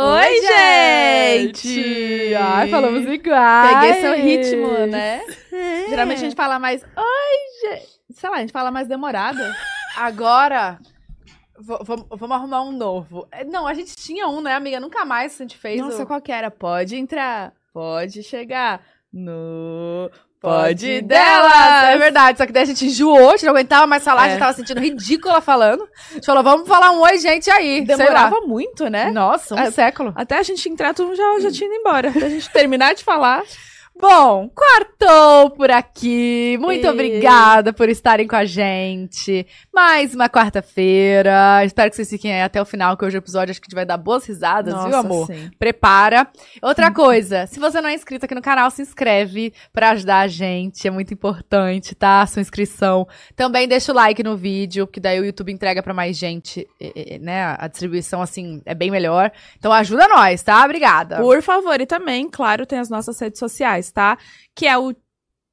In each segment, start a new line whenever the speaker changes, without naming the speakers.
Oi, gente!
Ai, falamos iguais.
Peguei seu ritmo, né? Geralmente a gente fala mais. Oi, gente! Sei lá, a gente fala mais demorada.
Agora, vamos arrumar um novo. É, Não, a gente tinha um, né, amiga? Nunca mais a gente fez.
Nossa,
o...
qual que era? Pode entrar, pode chegar no.
Pode delas! É verdade, só que daí a gente enjoou, a gente não aguentava mais falar, a gente
É.
tava sentindo ridícula falando. A gente falou, vamos falar um oi, gente, aí.
Demorava muito, né?
Nossa, um
É.
século.
Até a gente entrar, tu já, já tinha ido embora. Até a gente terminar de falar.
Bom, quartou por aqui. Muito
E-
obrigada por estarem com a gente. Mais uma quarta-feira. Espero que vocês fiquem aí até o final, que hoje o episódio acho que a gente vai dar boas risadas, viu, amor?
sim.
Prepara. Outra coisa, se você não é inscrito aqui no canal, se inscreve pra ajudar a gente. É muito importante, tá? A sua inscrição. Também deixa o like no vídeo, porque daí o YouTube entrega pra mais gente, né? A distribuição, assim, é bem melhor. Então ajuda nós, tá? Obrigada.
Por favor, e também, claro, tem as nossas redes sociais, tá? Que é o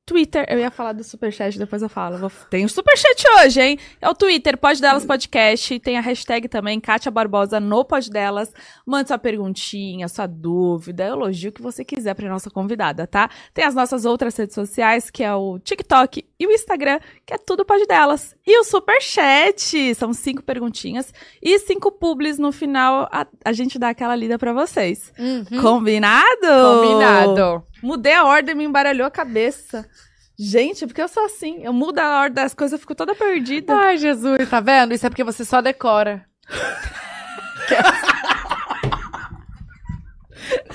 Twitter. Eu ia falar do Superchat, depois eu falo. Vou- Tem o Superchat hoje, hein? É o Twitter, Pode Delas Podcast. Tem a hashtag também, Kátia Barbosa no Pode Delas. Mande sua perguntinha, sua dúvida, elogio, o que você quiser pra nossa convidada, tá? Tem as nossas outras redes sociais, que é o TikTok e o Instagram, que é tudo Pode Delas. E o Superchat, são cinco perguntinhas e cinco publis no final. A, a gente dá aquela lida pra vocês.
Uhum.
Combinado?
Combinado.
Mudei a ordem, me embaralhou a cabeça. Gente, porque eu sou assim. Eu mudo a ordem das coisas, eu fico toda perdida.
Ai, Jesus, tá vendo? Isso é porque você só decora.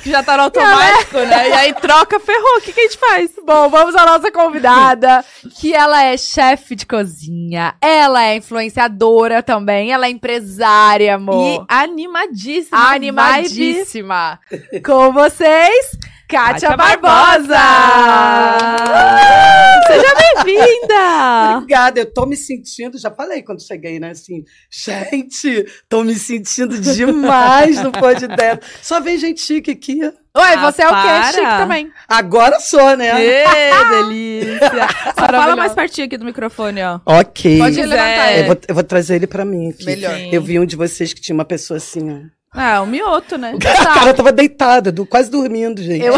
Já tá no automático, né? E aí troca, ferrou. O que, que a gente faz?
Bom, vamos à nossa convidada, que ela é chefe de cozinha, ela é influenciadora também, ela é empresária, amor.
E animadíssima.
Animadíssima. Com vocês, Kátia, Barbosa!
Seja bem-vinda!
Obrigada, eu tô me sentindo, já falei quando cheguei, né? Assim, gente, tô me sentindo demais no Pode Dela. Só vem gente chique aqui.
Oi,
Ah,
você é o quê?
para.
Chique também.
Agora sou, né?
Ê, delícia! Só fala mais pertinho aqui do microfone, ó.
Ok.
Pode
É.
levantar
eu,
ele.
vou, eu vou trazer ele pra mim. aqui.
Melhor.
Sim.
Eu vi um de vocês que tinha uma pessoa assim, ó.
Ah, o mioto, né?
A cara tava deitada, do- quase dormindo, gente.
Eu-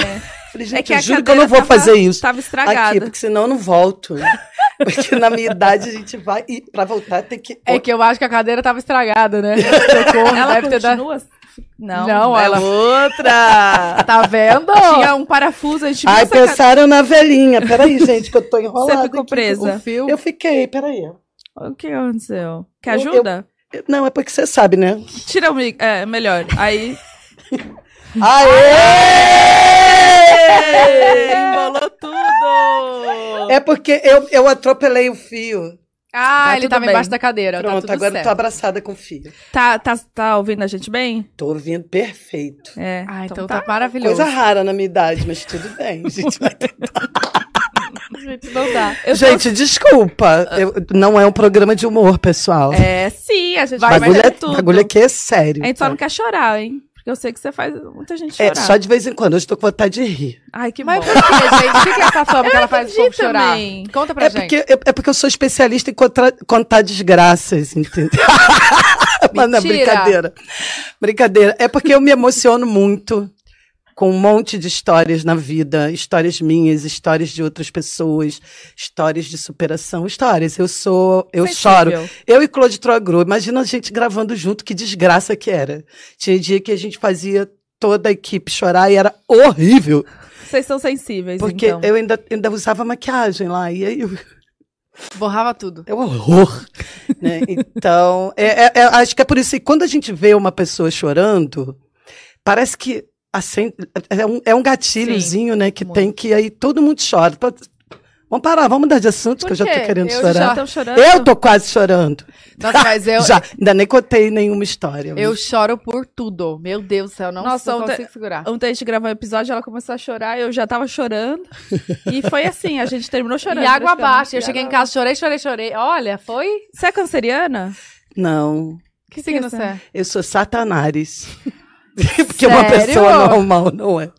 Falei,
É
gente,
que
eu juro que eu não vou
tava-
fazer isso.
Tava estragada.
Aqui, porque senão eu não volto. Porque na minha idade a gente vai. E pra voltar tem que.
É que eu acho que a cadeira tava estragada, né? Socorro,
Ela
deve ter dado...
continua? Não,
Não,
é
ela-
outra.
Tá vendo?
Tinha um parafuso, a gente
Ai, pensaram na velhinha. Peraí, gente, que eu tô enrolada.
Você ficou
aqui.
presa.
O fio.
Eu fiquei, peraí.
O que aconteceu? Quer
Eu-
ajuda?
Não, é porque você sabe, né?
Tira o mic. É, melhor. Aí.
Aê!
Embolou tudo!
É porque eu, eu atropelei o fio.
Ah,
Tá
ele tava
bem.
embaixo da cadeira. tá
Pronto,
tudo
agora eu
certo.
tô abraçada com o fio.
Tá, tá, tá ouvindo a gente bem?
Tô ouvindo perfeito.
É.
Ah, então, tá, maravilhoso.
Coisa rara na minha idade, mas tudo bem. A gente vai ter-
Gente, não dá.
Eu
Gente, desculpa. eu- não é um programa de humor, pessoal.
É, sim, a gente
Vai,
bagulho,
mas
é,
é tudo.
bagulho aqui é sério.
A gente só
tá?
não quer chorar, hein? Porque eu sei que você faz muita gente chorar.
É, só de vez em quando. Hoje tô com vontade de rir.
Ai, que
Mas
bom.
por que, gente? O que que é essa fama que ela faz o povo
entendi
chorar? Conta pra
É
gente.
porque, é, é porque eu sou especialista em contra- contar desgraças, entendeu? Mas não,
Mentira.
brincadeira. Brincadeira. É porque eu me emociono muito com um monte de histórias na vida, histórias minhas, histórias de outras pessoas, histórias de superação, histórias. Eu sou, eu choro. Eu e Claude Trogru, imagina a gente gravando junto, que desgraça que era. Tinha dia que a gente fazia toda a equipe chorar e era horrível,
Vocês são sensíveis,
porque
então.
eu ainda, ainda usava maquiagem lá, e aí eu,
Borrava tudo.
é um horror, né? Então, é, é- é- acho que é por isso que quando a gente vê uma pessoa chorando, parece que acende, é, um, é um gatilhozinho, né? Que
muito.
tem que aí todo mundo chora. Vamos parar, vamos mudar de assunto, que eu já tô querendo
Eu
chorar.
já-
Estão chorando?
Eu tô quase chorando.
Nossa, mas eu,
já, ainda nem contei nenhuma história.
eu choro por tudo. Meu Deus do céu, não,
Nossa,
não
ontem-
consigo segurar.
Ontem a gente gravou um episódio, ela começou a chorar, eu já tava chorando. e foi assim, a gente terminou chorando.
E água abaixo. Eu cheguei em
água-
casa, chorei, chorei, chorei. Olha, foi?
Você é canceriana?
Não,
Que signo
Essa-
você é?
eu sou satanares. Porque uma
Sério?
pessoa normal não é.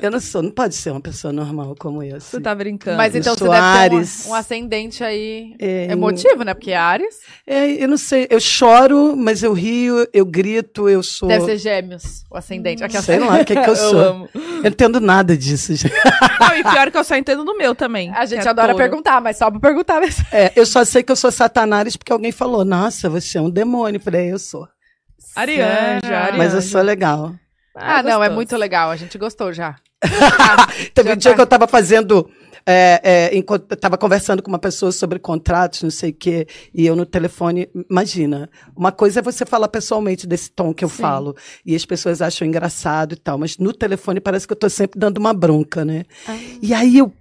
Eu não sou, não pode ser uma pessoa normal como eu.
Você
assim.
tá brincando.
Mas
Eu
então você
sou
deve ter
Ares.
um, um ascendente aí
É,
emotivo, né? Porque é Ares
É, eu não sei, eu choro, mas eu rio, eu grito, eu sou.
deve ser gêmeos, o ascendente. Aquela-
Sei lá o que, que eu sou.
amo.
Eu não entendo nada disso, gente.
Não, e pior que eu só entendo do meu também.
A gente
é
adora
touro.
perguntar, mas só pra perguntar mesmo.
É, eu só sei que eu sou satanás porque alguém falou, nossa, você é um demônio. Eu falei, é, eu sou.
Arianja.
Mas eu sou legal.
Ah, não, é muito legal. A gente gostou já.
Teve um dia
tá.
que eu estava fazendo. É, é, enquanto- eu tava conversando com uma pessoa sobre contratos, não sei o quê, e eu no telefone, imagina, uma coisa é você falar pessoalmente desse tom que eu
Sim.
falo, e as pessoas acham engraçado e tal, mas no telefone parece que eu tô sempre dando uma bronca, né?
Ah.
E aí eu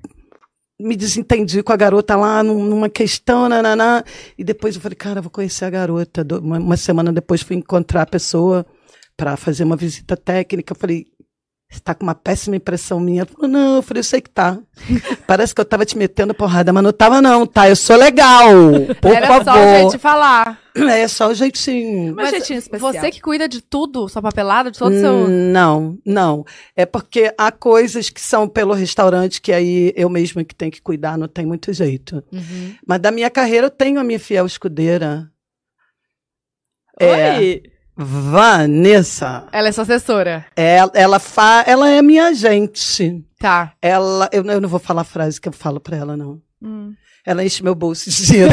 me desentendi com a garota lá num- numa questão, nananá, e depois eu falei, cara, vou conhecer a garota. Uma semana depois fui encontrar a pessoa para fazer uma visita técnica. Eu falei, você tá com uma péssima impressão minha. Ela falou, não, eu falei, eu sei que tá. Parece que eu tava te metendo porrada, mas não tava não, tá? Eu sou legal, por
Era
favor.
só o jeito de falar.
É só o jeitinho.
Mas jeitinho especial.
Você que cuida de tudo, sua papelada, de todo o seu.
Hum, Não, não. É porque há coisas que são pelo restaurante que aí eu mesma que tenho que cuidar, não tem muito jeito.
Uhum.
Mas da minha carreira eu tenho a minha fiel escudeira, É. Vanessa.
Ela é sua assessora.
Ela, ela, fa, ela é minha agente.
Tá.
Ela, eu, eu não vou falar a frase que eu falo pra ela, não.
Hum.
Ela enche meu bolso de dinheiro.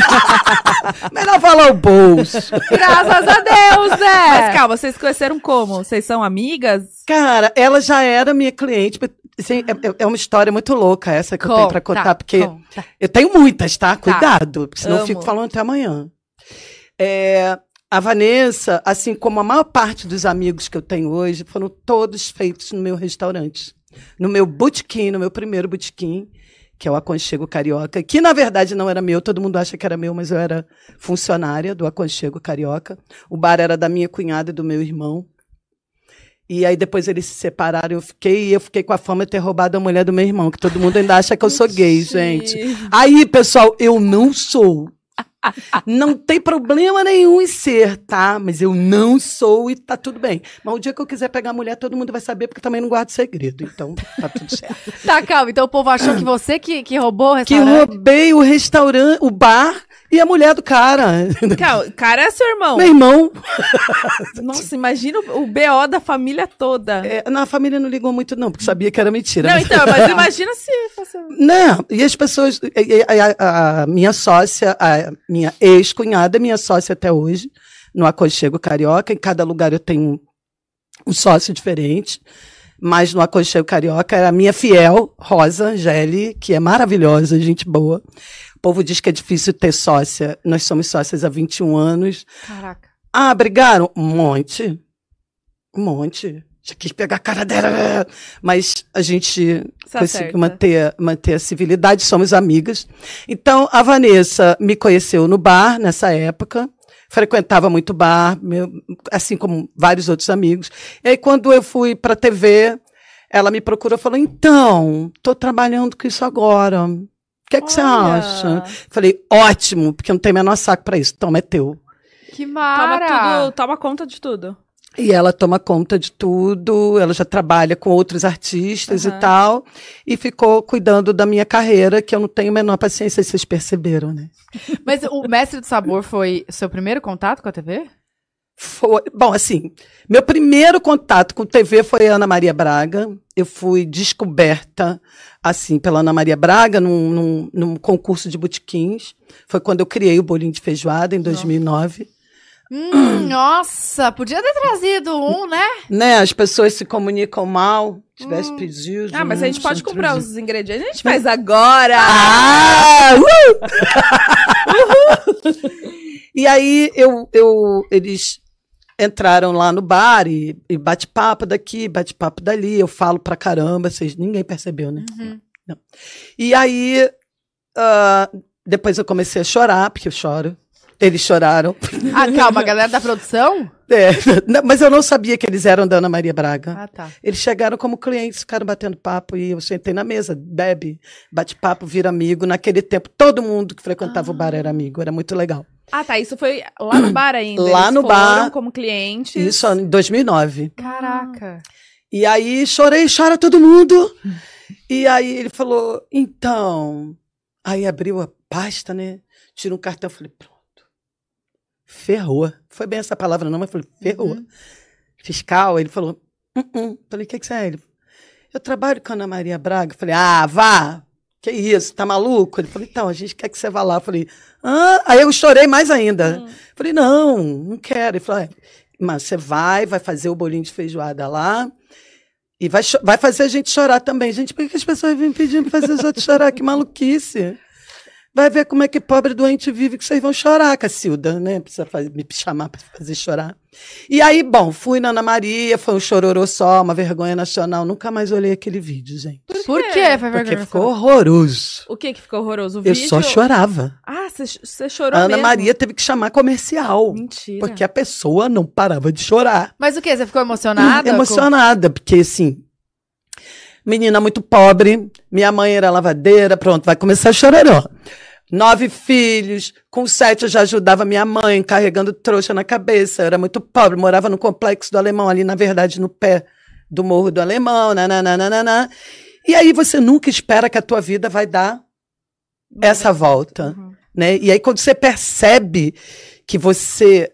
Melhor falar o bolso.
Graças a Deus, né?
Mas calma, vocês se conheceram como? Vocês são amigas?
Cara, ela já era minha cliente. assim, é, é uma história muito louca essa que eu tenho pra contar,
Conta,
porque
conta.
eu tenho muitas, tá? Cuidado, porque senão eu
Amo.
fico falando até amanhã. É, a Vanessa, assim como a maior parte dos amigos que eu tenho hoje, foram todos feitos no meu restaurante. No meu botequim, no meu primeiro botequim, que é o Aconchego Carioca, que na verdade não era meu, todo mundo acha que era meu, mas eu era funcionária do Aconchego Carioca. O bar era da minha cunhada e do meu irmão. E aí depois eles se separaram, eu fiquei, e eu fiquei com a fama de ter roubado a mulher do meu irmão, que todo mundo ainda acha que eu sou gay, gente. Aí, pessoal, eu não sou. Não tem problema nenhum em ser, tá? Mas eu não sou e tá tudo bem. Mas o dia que eu quiser pegar a mulher, todo mundo vai saber, porque eu também não guardo segredo. Então, tá tudo certo.
Tá, calma. Então o povo achou que você que, que roubou o
que
restaurante.
roubei o restaurante, o bar e a mulher do cara.
Calma, o cara é seu irmão.
Meu irmão.
Nossa, imagina o, o BO da família toda.
É, na família não ligou muito, não, porque sabia que era mentira.
Não,
mas-
então, mas imagina se fosse.
Não, e as pessoas. e- e- A, a minha sócia, a minha ex-cunhada, minha sócia até hoje, no Aconchego Carioca. Em cada lugar eu tenho um, sócio diferente. Mas no Aconchego Carioca era a minha fiel, Rosa Gelli, que é maravilhosa, gente boa. O povo diz que é difícil ter sócia. Nós somos sócias há 21 anos.
Caraca.
Ah, brigaram? Um monte. Um monte. Já quis pegar a cara dela. Mas a gente
Se
conseguiu
acerta.
manter, manter a civilidade, somos amigas. Então, a Vanessa me conheceu no bar nessa época. Frequentava muito bar, meu- assim como vários outros amigos. E aí, quando eu fui para a TV, ela me procurou e falou: Então, estou trabalhando com isso agora. O que, é que você acha? Falei: Ótimo, porque eu não tenho o menor saco para isso. Toma, é teu.
Que
Toma
mara.
tudo, toma conta de tudo.
E ela toma conta de tudo, ela já trabalha com outros artistas
Aham.
e tal, e ficou cuidando da minha carreira, que eu não tenho a menor paciência, vocês perceberam, né?
Mas o Mestre do Sabor foi seu primeiro contato com a TV?
Foi, bom, assim, meu primeiro contato com TV foi Ana Maria Braga. Eu fui descoberta, assim, pela Ana Maria Braga num, num, num concurso de botequins. Foi quando eu criei o bolinho de feijoada, em 2009.
Hum, nossa, podia ter trazido um, né?
Né, as pessoas se comunicam mal, tivesse pedido.
Ah, mas a gente
né,
pode
tinha
comprar
trazido.
os ingredientes. A gente faz agora.
Ah! uh! e aí eu, eu, eles entraram lá no bar e, e bate-papo daqui, bate-papo dali. Eu falo pra caramba, vocês, ninguém percebeu, né?
Uhum.
Não. E aí ah, depois eu comecei a chorar, porque eu choro. Eles choraram.
Ah, calma, a galera da produção?
É, mas eu não sabia que eles eram da Ana Maria Braga.
Ah, tá.
Eles chegaram como clientes, ficaram batendo papo e eu sentei na mesa, bebe, bate papo, vira amigo. Naquele tempo, todo mundo que frequentava o bar era amigo, era muito legal.
Ah, tá. Isso foi lá no bar ainda.
Lá
Eles
no bar.
como clientes.
Isso em 2009.
Caraca.
E aí chorei, chora todo mundo. E aí ele falou, então. Aí abriu a pasta, né? Tira um cartão, falei, pronto. Ferrou. Foi bem essa palavra, não, mas falei, ferrou.
Uhum.
Fiscal, ele falou, uh -uh. falei, o que, que você é? Ele, eu trabalho com a Ana Maria Braga. Falei, ah, vá. Que isso, tá maluco? Ele falou, então, a gente quer que você vá lá. Eu falei, ah, aí eu chorei mais ainda.
Hum.
Falei, não, não quero. Ele falou, é, mas você vai, vai fazer o bolinho de feijoada lá. E vai, vai fazer a gente chorar também. Gente, por que as pessoas vêm pedindo pra fazer os outros chorar? Que maluquice. Vai ver como é que pobre doente vive, que vocês vão chorar, Cacilda, né? Precisa fazer- me chamar pra fazer chorar. E aí, bom, fui na Ana Maria, foi um chororô só, uma vergonha nacional. Nunca mais olhei aquele vídeo, gente.
Por
quê?
quê? Foi
Porque ficou
nacional?
horroroso.
O que que ficou horroroso? O
Eu
vídeo?
só chorava.
Ah, você chorou
A Ana
mesmo?
Maria teve que chamar comercial.
Mentira.
Porque a pessoa não parava de chorar.
Mas o quê? Você ficou emocionada?
Emocionada, porque assim. Menina muito pobre, minha mãe era lavadeira, pronto, vai começar a chororó. Nove filhos, com sete eu já ajudava minha mãe, carregando trouxa na cabeça. Eu era muito pobre, morava no complexo do Alemão, ali, na verdade, no pé do Morro do Alemão, nananana. E aí você nunca espera que a tua vida vai dar essa volta
Uhum.
né? E aí quando você percebe que você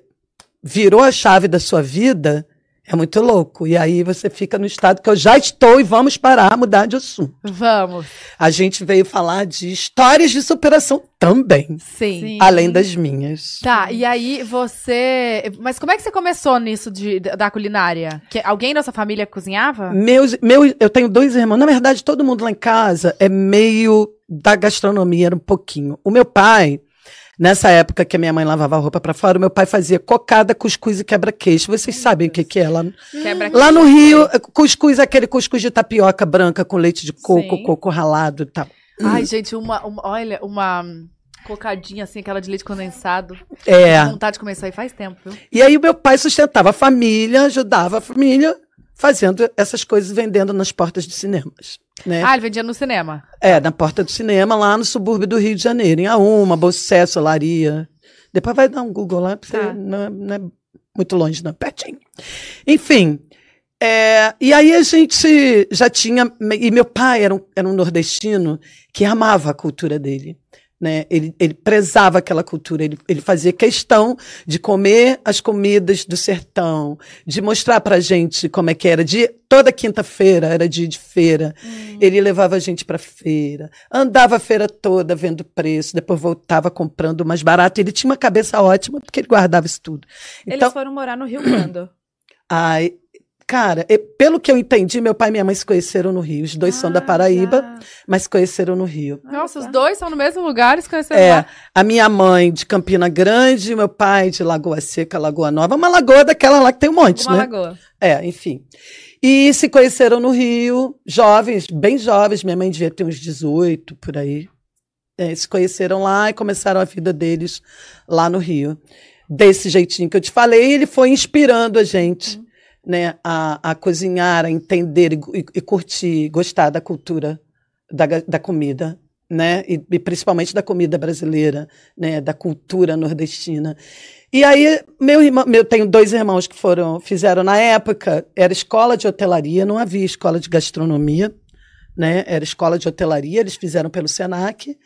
virou a chave da sua vida, é muito louco. E aí você fica no estado que eu já estou e vamos parar, mudar de assunto.
Vamos.
A gente veio falar de histórias de superação também,
Sim.
Sim.
além das minhas.
Tá, e aí você. Mas como é que você começou nisso de, da culinária? Que alguém da sua família cozinhava?
Meus, meus, eu tenho dois irmãos. Na verdade, todo mundo lá em casa é meio da gastronomia, era um pouquinho. O meu pai, nessa época que a minha mãe lavava a roupa pra fora, o meu pai fazia cocada, cuscuz e quebra-queixo. Vocês sabem o que, que é lá,
Quebra
Lá no Rio, cuscuz é aquele cuscuz de tapioca branca com leite de coco,
Sim.
coco ralado e tal.
Ai, gente, uma, uma- Olha, uma cocadinha assim, aquela de leite condensado.
É.
Com vontade de comer isso aí faz tempo, viu?
E aí o meu pai sustentava a família, ajudava a família, fazendo essas coisas, vendendo nas portas de cinemas. Né?
Ah, ele vendia no cinema.
É, na porta do cinema, lá no subúrbio do Rio de Janeiro, em Auma, Bocé, Solaria. Depois vai dar um Google lá, porque
Tá.
não, é, não é muito longe, não, pertinho. Enfim, é, e aí a gente já tinha. E meu pai era um, era um nordestino que amava a cultura dele. Né? Ele, ele prezava aquela cultura, ele, ele fazia questão de comer as comidas do sertão, de mostrar pra gente como é que era. De, toda quinta-feira era dia de feira. Ele levava a gente pra feira, andava a feira toda vendo preço, depois voltava comprando mais barato. Ele tinha uma cabeça ótima porque ele guardava isso tudo.
Eles
Então,
foram morar no Rio quando?
ai, cara, e- pelo que eu entendi, meu pai e minha mãe se conheceram no Rio. Os dois são da
Ah,
Paraíba,
já.
mas se conheceram no Rio.
Ah,
Nossa,
tá.
os dois são no mesmo lugar e se conheceram
É,
lá.
a minha mãe de Campina Grande, meu pai de Lagoa Seca, Lagoa Nova, uma lagoa daquela lá que tem um monte,
Uma
né?
lagoa.
É, enfim. E se conheceram no Rio, jovens, bem jovens, minha mãe devia ter uns 18 por aí. É, se conheceram lá e começaram a vida deles lá no Rio. Desse jeitinho que eu te falei, ele foi inspirando a gente né, a, a cozinhar, a entender e, e- curtir, gostar da cultura da, da comida. Né? E, e principalmente da comida brasileira, né? da cultura nordestina. E aí, meu irmão, eu tenho dois irmãos que foram, fizeram na época, era escola de hotelaria, não havia escola de gastronomia, né? Era escola de hotelaria, eles fizeram pelo Senac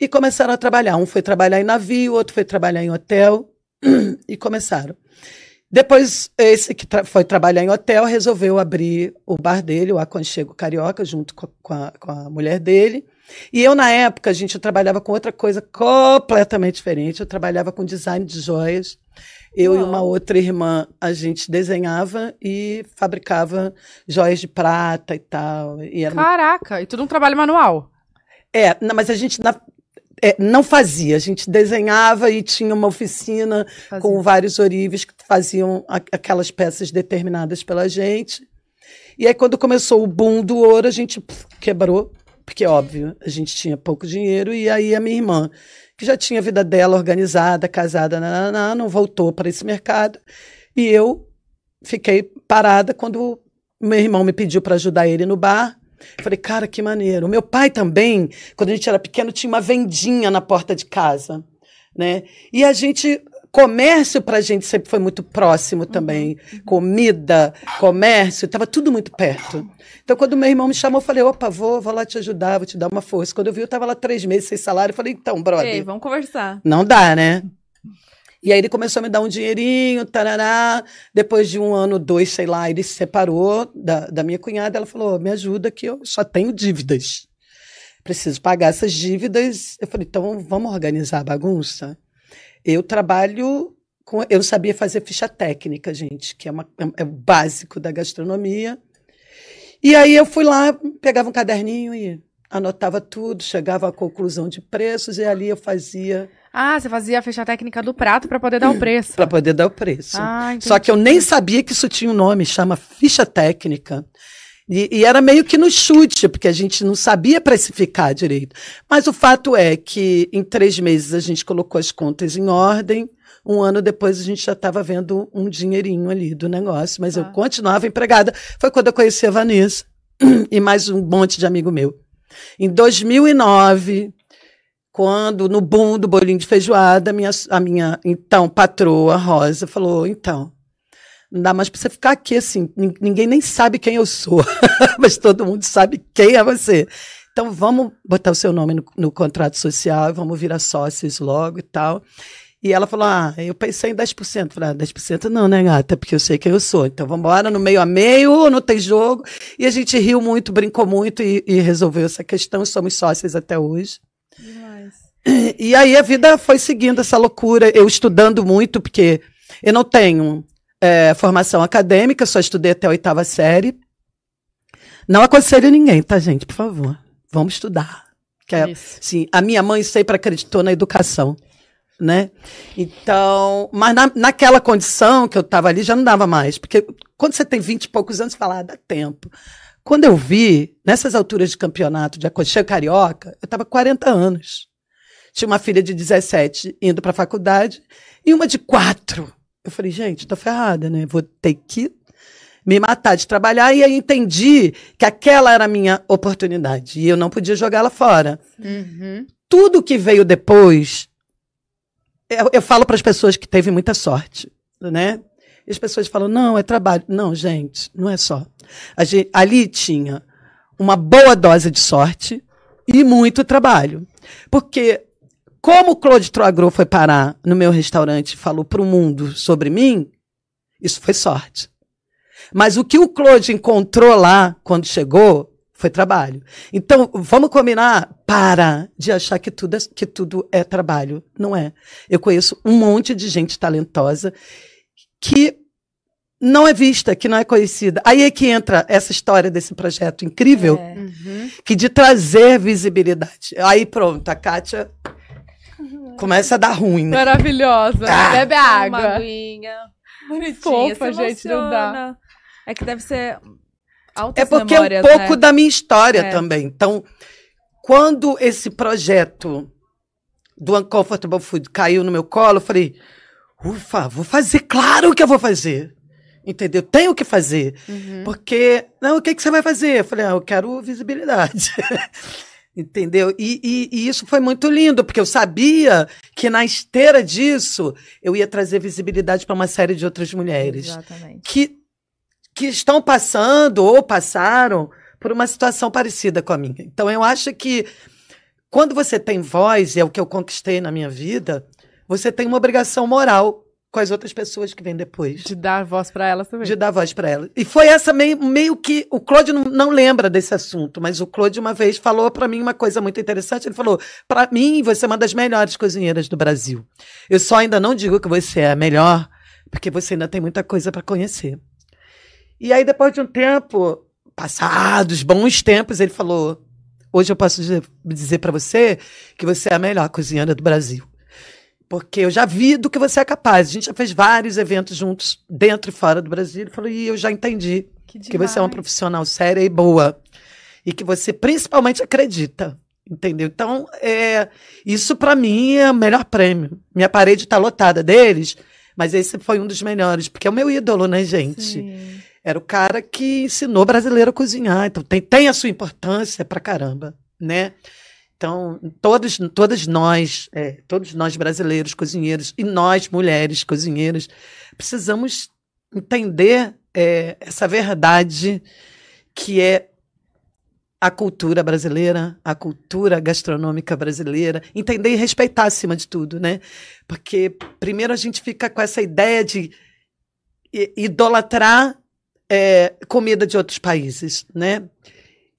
e começaram a trabalhar. Um foi trabalhar em navio, outro foi trabalhar em hotel e começaram. Depois, esse que tra- foi trabalhar em hotel resolveu abrir o bar dele, o Aconchego Carioca, junto com a, com a- mulher dele. E eu, na época, a gente trabalhava com outra coisa completamente diferente. Eu trabalhava com design de joias. Eu e
Uau.
uma outra irmã, a gente desenhava e fabricava joias de prata e tal. E era uma
Caraca, e tudo um trabalho manual.
é, não, mas a gente na- é, não fazia, a gente desenhava e tinha uma oficina
Fazia.
com vários ourives que faziam a- aquelas peças determinadas pela gente. E aí, quando começou o boom do ouro, a gente pff, quebrou, porque, óbvio, a gente tinha pouco dinheiro. E aí, a minha irmã, que já tinha a vida dela organizada, casada, nananá, não voltou para esse mercado. E eu fiquei parada quando meu irmão me pediu para ajudar ele no bar. Falei, cara, que maneiro. Meu pai também, quando a gente era pequeno, tinha uma vendinha na porta de casa, né? E a gente comércio pra gente sempre foi muito próximo também. Comida, comércio, tava tudo muito perto. Então, quando meu irmão me chamou, eu falei, opa, vou, vou lá te ajudar, vou te dar uma força. Quando eu vi, eu tava lá três meses sem salário, eu falei, então, brother,
Ei, vamos conversar.
não dá, né? E aí ele começou a me dar um dinheirinho, tarará. Depois de um ano, dois, sei lá, ele se separou da, da minha cunhada. Ela falou, me ajuda que eu só tenho dívidas. Preciso pagar essas dívidas. Eu falei, então vamos organizar a bagunça? Eu trabalho com... Eu sabia fazer ficha técnica, gente, que é, uma, é o básico da gastronomia. E aí eu fui lá, pegava um caderninho e anotava tudo, chegava à conclusão de preços e ali eu fazia
Ah, você fazia a ficha técnica do prato pra poder dar o preço.
para poder dar o preço.
Ah.
Só que eu nem sabia que isso tinha um nome, chama ficha técnica. E, e era meio que no chute, porque a gente não sabia precificar direito. Mas o fato é que em três meses a gente colocou as contas em ordem. Um ano depois a gente já estava vendo um dinheirinho ali do negócio, mas eu
Tá.
continuava empregada. Foi quando eu conheci a Vanessa e mais um monte de amigo meu. Em 2009, quando no boom do bolinho de feijoada, a minha, a minha então patroa, Rosa, falou: então, não dá mais pra você ficar aqui assim, nin- ninguém nem sabe quem eu sou, mas todo mundo sabe quem é você. Então vamos botar o seu nome no, no contrato social, vamos virar sócios logo e tal. E ela falou: Ah, eu pensei em 10%. Eu Falei, ah, 10% não, né, gata? Porque eu sei quem eu sou. Então vamos embora no meio a meio, não tem jogo. E a gente riu muito, brincou muito e, e resolveu essa questão. Somos sócios até hoje. E aí a vida foi seguindo essa loucura, eu estudando muito, porque eu não tenho é, formação acadêmica, só estudei até a oitava série. Não aconselho ninguém, tá, gente? Por favor, vamos estudar. Que é, sim, a minha mãe sempre acreditou na educação, né? Então, mas na, naquela condição que eu estava ali já não dava mais, porque quando você tem vinte e poucos anos, você fala, ah, dá tempo. Quando eu vi, nessas alturas de campeonato de aconchego carioca, eu estava 40 anos. Tinha uma filha de 17 indo para a faculdade e uma de quatro. Eu falei, gente, tô ferrada, né? Vou ter que me matar de trabalhar. E aí entendi que aquela era a minha oportunidade e eu não podia jogá-la fora.
Uhum.
Tudo que veio depois, eu, eu falo para as pessoas que teve muita sorte, né? E as pessoas falam, não, é trabalho. Não, gente, não é só. A gente, ali tinha uma boa dose de sorte e muito trabalho. Porque como o Claude Troagro foi parar no meu restaurante e falou para o mundo sobre mim, isso foi sorte. Mas o que o Claude encontrou lá quando chegou foi trabalho. Então, vamos combinar? Para de achar que tudo, é, que tudo é trabalho. Não é. Eu conheço um monte de gente talentosa que não é vista, que não é conhecida. Aí é que entra essa história desse projeto incrível,
É.
Uhum.
que de trazer visibilidade. Aí pronto, a Kátia começa a dar ruim, né?
Maravilhosa.
Ah.
Bebe
Uma
água.
aguinha. Bonitinha,
Fofa, gente, não dá.
É que deve ser altas
É porque é um
memórias,
pouco
né?
da minha história
É.
também. Então, quando esse projeto do Uncomfortable Food caiu no meu colo, eu falei, ufa, vou fazer, claro que eu vou fazer. Entendeu? Tenho que fazer.
Uhum.
Porque, não, o que, que você vai fazer? Eu falei, ah, eu quero visibilidade. Entendeu? E, e- e isso foi muito lindo, porque eu sabia que na esteira disso eu ia trazer visibilidade para uma série de outras mulheres
Exatamente.
que, que estão passando ou passaram por uma situação parecida com a minha. Então, eu acho que quando você tem voz, e é o que eu conquistei na minha vida, você tem uma obrigação moral com as outras pessoas que vêm depois.
De dar voz pra elas também.
De dar voz para elas. E foi essa meio, meio que. O Claude não, não lembra desse assunto, mas o Claude uma vez falou para mim uma coisa muito interessante. Ele falou: para mim, você é uma das melhores cozinheiras do Brasil. Eu só ainda não digo que você é a melhor, porque você ainda tem muita coisa para conhecer. E aí, depois de um tempo, passados, bons tempos, ele falou: Hoje eu posso dizer, dizer para você que você é a melhor cozinheira do Brasil. Porque eu já vi do que você é capaz. A gente já fez vários eventos juntos, dentro e fora do Brasil. Ele falou, e eu já entendi
Que,
que você é uma profissional séria e boa. E que você principalmente acredita. Entendeu? Então, é, isso para mim é o melhor prêmio. Minha parede está lotada deles, mas esse foi um dos melhores, porque é o meu ídolo, né, gente?
Sim.
Era o cara que ensinou brasileiro a cozinhar. Então tem, tem a sua importância pra caramba, né? Então, todos, todas nós, é, todos nós brasileiros cozinheiros e nós mulheres cozinheiras, precisamos entender é, essa verdade que é a cultura brasileira, a cultura gastronômica brasileira, entender e respeitar acima de tudo, né? Porque primeiro a gente fica com essa ideia de idolatrar é, comida de outros países, né?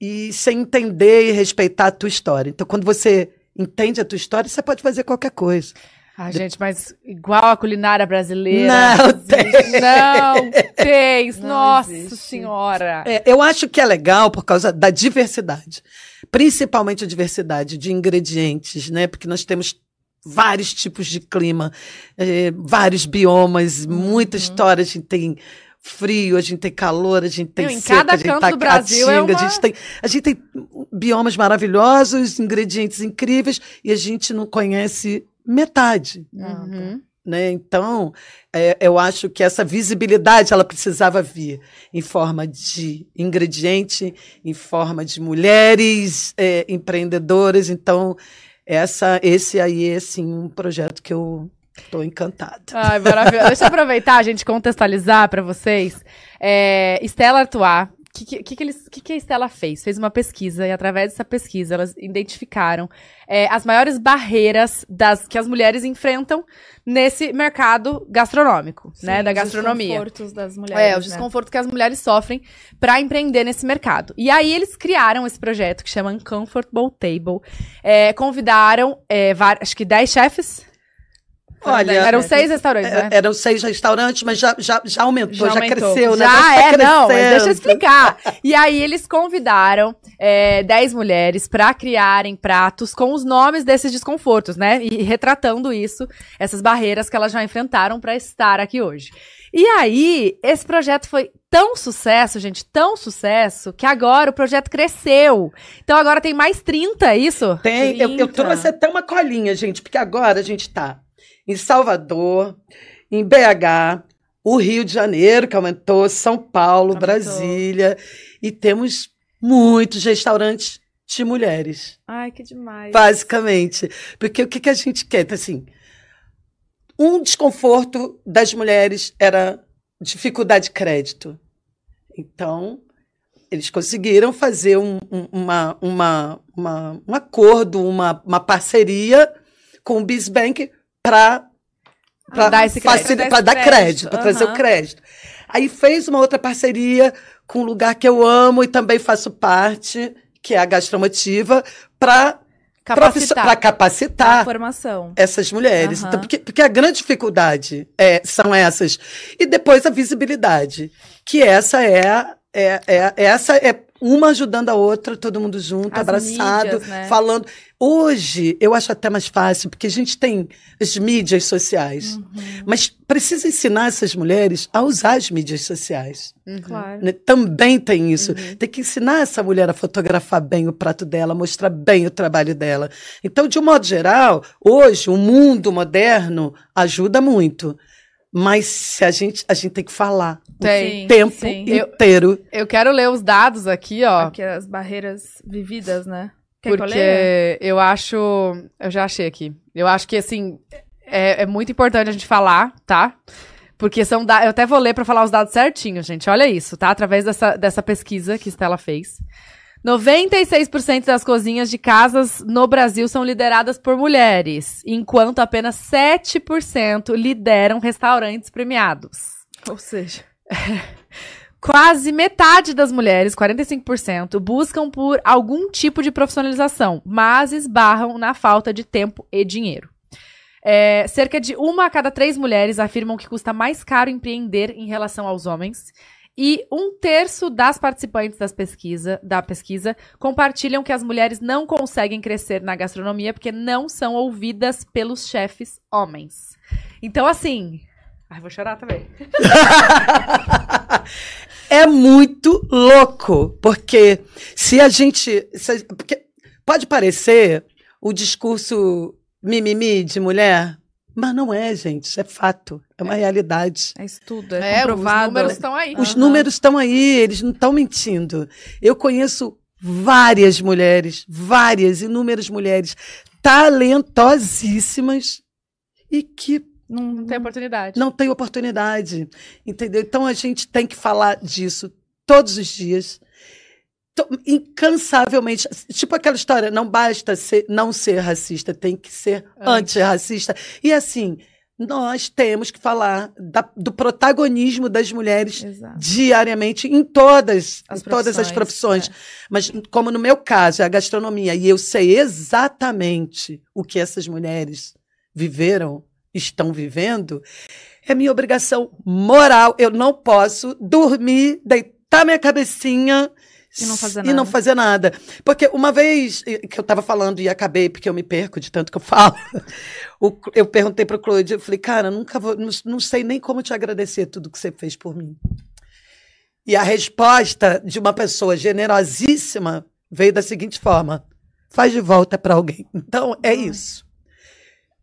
E sem entender e respeitar a tua história. Então, quando você entende a tua história, você pode fazer qualquer coisa.
Ah, gente, mas igual a culinária brasileira.
Não tem.
Não tem.
Não
Nossa
existe.
senhora.
É, eu acho que é legal por causa da diversidade. Principalmente a diversidade de ingredientes, né? Porque nós temos vários tipos de clima, eh, vários biomas, muita história. A gente tem frio, a gente tem calor, a gente tem
Meu, em
seca,
cada
a gente
canto
tá
do Brasil é uma-
a gente tem a gente tem biomas maravilhosos, ingredientes incríveis e a gente não conhece metade
Uhum.
né? Então, é, eu acho que essa visibilidade ela precisava vir em forma de ingrediente, em forma de mulheres é, empreendedoras. Então, essa, esse aí é assim, um projeto que eu estou encantada.
Ai, maravilhoso. Deixa eu aproveitar, gente, contextualizar pra vocês. É, Estela Artois, o que, que, que, eles- que, que a Estela fez? Fez uma pesquisa e, através dessa pesquisa, elas identificaram é, as maiores barreiras das, que as mulheres enfrentam nesse mercado gastronômico, né? Da
Sim, os
gastronomia.
desconfortos das mulheres.
É, os
né?
desconfortos que as mulheres sofrem pra empreender nesse mercado. E aí eles criaram esse projeto que chama Uncomfortable Table. É, convidaram, é, acho que 10 chefes.
Olha,
Eram
é,
seis restaurantes, né?
É, eram seis restaurantes, mas já, já, já aumentou,
Já
já,
aumentou.
cresceu, né?
Já é, não, mas deixa eu explicar. E aí eles convidaram é, 10 mulheres pra criarem pratos com os nomes desses desconfortos, né? E retratando isso, essas barreiras que elas já enfrentaram pra estar aqui hoje. E aí, esse projeto foi tão sucesso, gente, tão sucesso, que agora o projeto cresceu. Então agora tem mais 30, é isso?
Tem, eu, eu
30.
trouxe até uma colinha, gente, porque agora a gente está em Salvador, em BH, o Rio de Janeiro, que aumentou, São Paulo,
Aumentou.
Brasília, e temos muitos restaurantes de mulheres,
Ai, que demais.
basicamente. Porque o que, que a gente quer? Assim, um desconforto das mulheres era dificuldade de crédito. Então, eles conseguiram fazer um, um- uma, uma, uma- um acordo, uma, uma parceria com o BizBank para
Dar esse crédito.
para dar crédito, para trazer o crédito. Aí fez uma outra parceria com um lugar que eu amo e também faço parte, que é a Gastromotiva, para
Capacitar.
para capacitar
A formação.
essas mulheres.
Aham.
Então, porque, porque a grande dificuldade é, são essas. E depois a visibilidade, que essa é, é, é essa é uma ajudando a outra, todo mundo junto,
As
abraçado,
mídias, né?
falando. Hoje, eu acho até mais fácil, porque a gente tem as mídias sociais.
Uhum.
Mas precisa ensinar essas mulheres a usar as mídias sociais.
Uhum.
Claro.
né? Também tem isso.
Uhum.
Tem que ensinar essa mulher a fotografar bem o prato dela, mostrar bem o trabalho dela. Então, de um modo geral, hoje o mundo moderno ajuda muito. Mas se a gente, a gente tem que falar
Tem.
O tempo
sim.
Eu-
inteiro.
Eu quero ler os dados aqui, ó.
Aqui as barreiras vividas, né? Quer que eu
Porque
leia?
eu acho. Eu já achei aqui. Eu acho que, assim, é, é muito importante a gente falar, tá? Porque são dados. Eu até vou ler pra falar os dados certinhos, gente. Olha isso, tá? Através dessa, dessa pesquisa que Stella fez. 96% das cozinhas de casas no Brasil são lideradas por mulheres, enquanto apenas 7% lideram restaurantes premiados.
Ou seja,
Quase metade das mulheres, 45%, buscam por algum tipo de profissionalização, mas esbarram na falta de tempo e dinheiro. É, cerca de uma a cada três mulheres afirmam que custa mais caro empreender em relação aos homens. E um terço das participantes das pesquisa, da pesquisa compartilham que as mulheres não conseguem crescer na gastronomia porque não são ouvidas pelos chefes homens. Então, assim. Ai, vou chorar também.
é muito louco, porque se a gente. se a- pode parecer o discurso mimimi de mulher, mas não é, gente. Isso é fato. É uma realidade.
é estudo, é,
É, os
comprovado.
números estão aí.
Os
Aham.
números estão aí, eles não estão mentindo. Eu conheço várias mulheres, várias, inúmeras mulheres talentosíssimas e que
não, não tem oportunidade.
Não tem oportunidade, entendeu? Então a gente tem que falar disso todos os dias, incansavelmente. Tipo aquela história, não basta ser, não ser racista, tem que ser antirracista. E assim, nós temos que falar da, do protagonismo das mulheres Exato. diariamente em todas as, em todas as profissões. É. Mas, como no meu caso, é a gastronomia, e eu sei exatamente o que essas mulheres viveram, estão vivendo, é minha obrigação moral. Eu não posso dormir, deitar minha cabecinha
e não fazer
nada. E não fazer nada. Porque uma vez que eu estava falando e acabei, porque eu me perco de tanto que eu falo, eu perguntei para o Claude, eu falei, cara, nunca vou, não, não sei nem como te agradecer tudo que você fez por mim. E a resposta de uma pessoa generosíssima veio da seguinte forma: faz de volta para alguém. Então, é isso.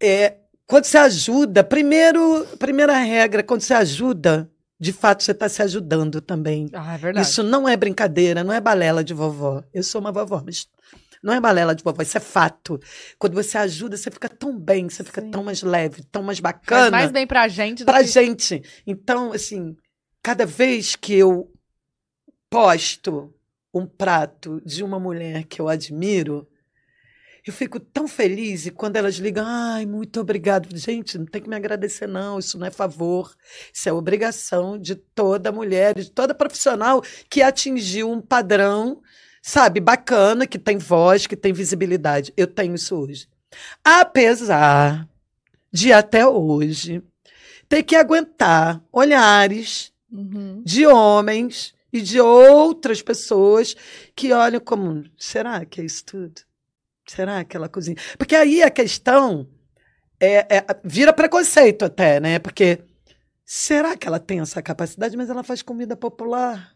É, quando você ajuda, primeiro, primeira regra, quando você ajuda, de fato você está se ajudando também.
Ah, é verdade.
Isso não é brincadeira, não é balela de vovó. Eu sou uma vovó, mas não é balela de vovó, isso é fato. Quando você ajuda, você fica tão bem, você fica Sim. tão mais leve, tão mais bacana. Faz
mais bem pra gente.
Pra que... gente. Então, assim, cada vez que eu posto um prato de uma mulher que eu admiro, eu fico tão feliz e quando elas ligam, ai, muito obrigado. Gente, não tem que me agradecer, não. Isso não é favor. Isso é obrigação de toda mulher, de toda profissional que atingiu um padrão, sabe, bacana, que tem voz, que tem visibilidade. Eu tenho isso hoje. Apesar de até hoje ter que aguentar olhares uhum. de homens e de outras pessoas que olham como: será que é isso tudo? Será aquela cozinha? Porque aí a questão é, é, vira preconceito até, né? Porque será que ela tem essa capacidade? Mas ela faz comida popular.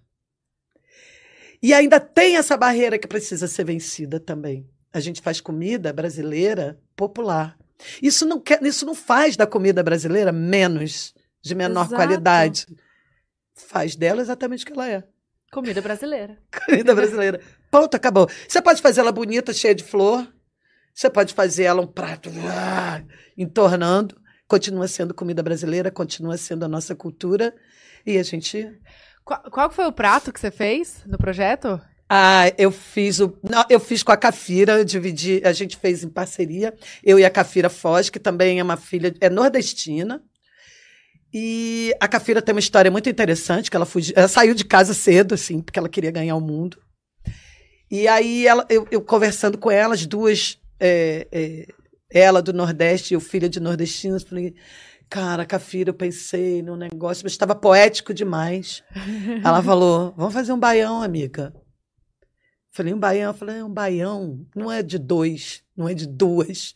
E ainda tem essa barreira que precisa ser vencida também. A gente faz comida brasileira popular. Isso não, quer, isso não faz da comida brasileira menos, de menor Exato. qualidade. Faz dela exatamente o que ela é.
Comida brasileira.
Comida brasileira. Ponto, acabou. Você pode fazer ela bonita, cheia de flor. Você pode fazer ela um prato ah, entornando. Continua sendo comida brasileira, continua sendo a nossa cultura. E a gente.
Qual, qual foi o prato que você fez no projeto?
Ah, eu fiz o. Não, eu fiz com a Cafira, eu dividi, a gente fez em parceria, eu e a Cafira Foz, que também é uma filha, é nordestina. E a Cafira tem uma história muito interessante, que ela, fugiu, ela saiu de casa cedo, assim, porque ela queria ganhar o mundo. E aí ela, eu, eu conversando com elas, duas, é, é, ela do Nordeste e o filho de nordestinos, falei, cara, Cafira, eu pensei no negócio, mas estava poético demais. ela falou, vamos fazer um baião, amiga. Falei, um baião. Eu falei, um baião não é de dois, não é de duas.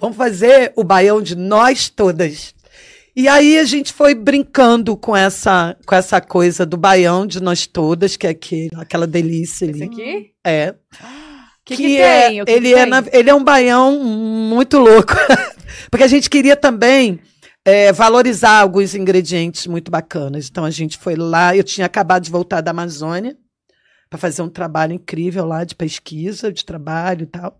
Vamos fazer o baião de nós todas. E aí a gente foi brincando com essa, com essa coisa do baião de nós todas, que é aquele, aquela delícia ali.
Esse aqui?
É.
Que, que, que é, tem?
Que ele, é na, ele é um baião muito louco. Porque a gente queria também é, valorizar alguns ingredientes muito bacanas. Então a gente foi lá, eu tinha acabado de voltar da Amazônia para fazer um trabalho incrível lá de pesquisa, de trabalho e tal.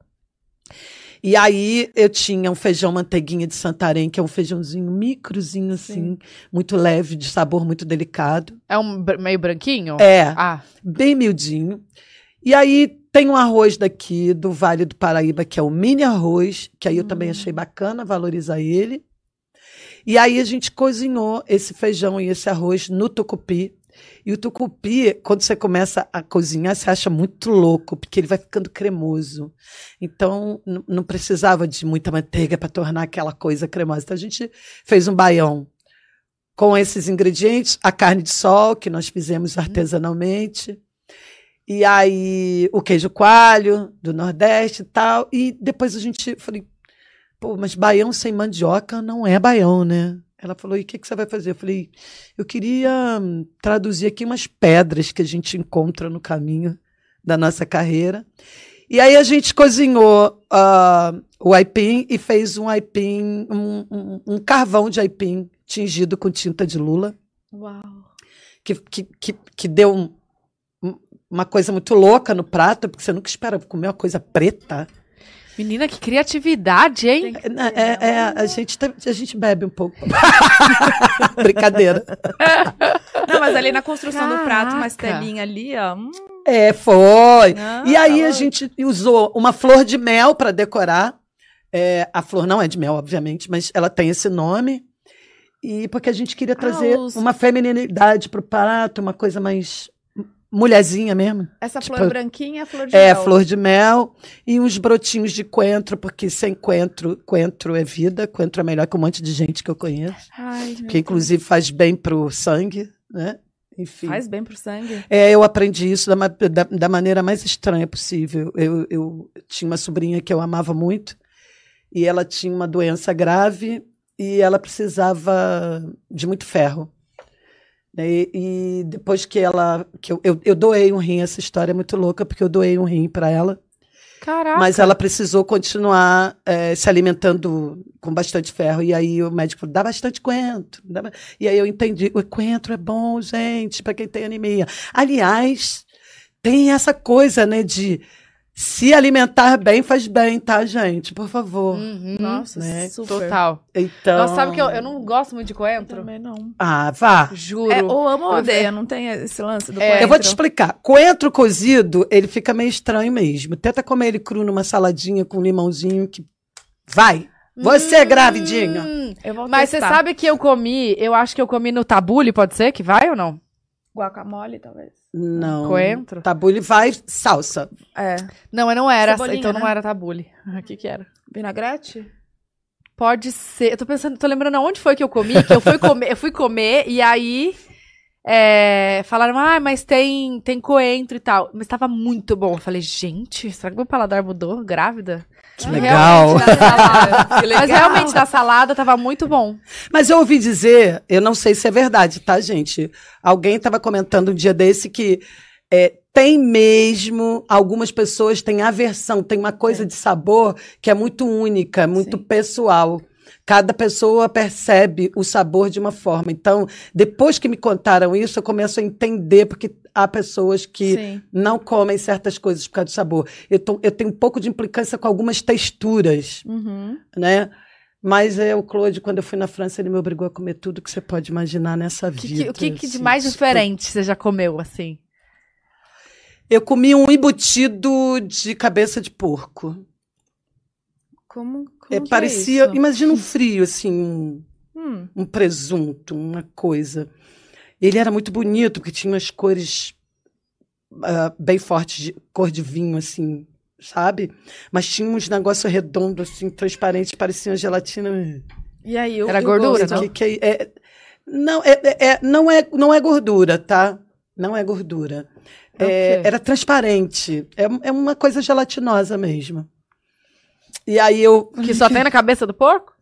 E aí eu tinha um feijão manteiguinha de Santarém, que é um feijãozinho microzinho, assim, Sim. muito leve, de sabor muito delicado.
É um meio branquinho?
É. Ah. Bem miudinho. E aí tem um arroz daqui do Vale do Paraíba, que é o mini arroz, que aí eu também hum. achei bacana valorizar ele. E aí a gente cozinhou esse feijão e esse arroz no tucupi. E o tucupi, quando você começa a cozinhar, você acha muito louco, porque ele vai ficando cremoso. Então, não precisava de muita manteiga para tornar aquela coisa cremosa. Então, a gente fez um baião com esses ingredientes, a carne de sol, que nós fizemos uhum. artesanalmente, e aí o queijo coalho do Nordeste e tal. E depois a gente falei, pô, mas baião sem mandioca não é baião, né? Ela falou: e o que, que você vai fazer? Eu falei: eu queria hum, traduzir aqui umas pedras que a gente encontra no caminho da nossa carreira. E aí a gente cozinhou uh, o aipim e fez um aipim, um, um, um, carvão de aipim tingido com tinta de lula.
Uau!
Que, que, que, que deu um, uma coisa muito louca no prato, porque você nunca espera comer uma coisa preta.
Menina, que criatividade, hein?
Que
É, é-
né?
é, a, gente tá- a gente bebe um pouco. Brincadeira.
Não, mas ali na construção do prato, uma
Caraca.
estelinha ali, ó. hum,
É, foi.
ah,
E aí
tá
a gente usou uma flor de mel para decorar. É, a flor não é de mel, obviamente, mas ela tem esse nome. E porque a gente queria trazer
os-
uma feminilidade pro prato, uma coisa mais mulherzinha mesmo.
Essa
tipo,
flor branquinha é a flor de
É,
mel.
flor de mel e uns brotinhos de coentro, porque sem coentro, coentro é vida, coentro é melhor que um monte de gente que eu conheço,
Ai,
que inclusive faz bem pro sangue, né? Enfim.
Deus. Faz bem pro sangue.
É, eu aprendi isso da, da, da maneira mais estranha possível. Eu, eu tinha uma sobrinha que eu amava muito e ela tinha uma doença grave e ela precisava de muito ferro. E, e depois que ela. Que eu, eu, eu doei um rim, essa história é muito louca, porque eu doei um rim para ela,
Caraca.
mas ela precisou continuar eh, se alimentando com bastante ferro. E aí o médico falou: dá bastante coentro. dá ba-" E aí eu entendi: o coentro é bom, gente, para quem tem anemia. Aliás, tem essa coisa, né, de se alimentar bem faz bem, tá, gente? Por favor.
Uhum.
Nossa,
né?
super.
Total.
Então.
Nossa, sabe que eu, eu não gosto muito de coentro?
Também não.
Ah, vá.
Juro.
É, ou amo ou
Eu
odeia, não tem esse lance do
É,
coentro.
Eu vou te explicar. Coentro cozido, ele fica meio estranho mesmo. Tenta comer ele cru numa saladinha com limãozinho que vai. Você é gravidinha.
Hum,
Eu vou
Mas você
testar.
sabe que eu comi, eu acho que eu comi no tabule, pode ser que vai ou não?
Guacamole, talvez.
Não.
Coentro?
Tabule vai salsa.
É.
Não, mas não era,
Cebolinha,
então não
né?
era tabule. O que que era?
Vinagrete?
Pode ser. Eu tô pensando, tô lembrando aonde foi que eu comi, que eu fui comer, eu fui comer e aí é, falaram, ah, mas tem, tem coentro e tal. Mas tava muito bom. Eu falei, gente, será que meu paladar mudou? Grávida?
Que
Ah,
legal.
realmente, salada.
Que legal.
Mas realmente, da salada tava muito bom.
Mas eu ouvi dizer, eu não sei se é verdade, tá, gente? Alguém estava comentando um dia desse que é, tem mesmo, algumas pessoas têm aversão, tem uma coisa de sabor que é muito única, muito
Sim.
pessoal. Cada pessoa percebe o sabor de uma forma. Então, depois que me contaram isso, eu começo a entender, porque há pessoas que
Sim.
não comem certas coisas por causa do sabor. Eu, tô- eu tenho um pouco de implicância com algumas texturas
Uhum.
né? Mas é, o Claude, quando eu fui na França, ele me obrigou a comer tudo que você pode imaginar nessa
que,
vida.
o que, que de
assim.
mais diferente você já comeu, assim?
Eu comi um embutido de cabeça de porco.
Como, como
É, parecia,
é
imagina um frio, assim, um,
Hum.
um presunto, uma coisa. Ele era muito bonito, porque tinha umas cores ah, bem fortes, de cor de vinho, assim, sabe? Mas tinha uns negócios redondos, assim, transparentes, pareciam gelatina.
E aí, o,
Era gordura,
gosto?
não?
Que, que é, é- não, é, é- é- não, é, não é gordura, tá? Não é gordura.
É
É, era transparente. É, é uma coisa gelatinosa mesmo. E aí eu.
Que só tem na cabeça do porco?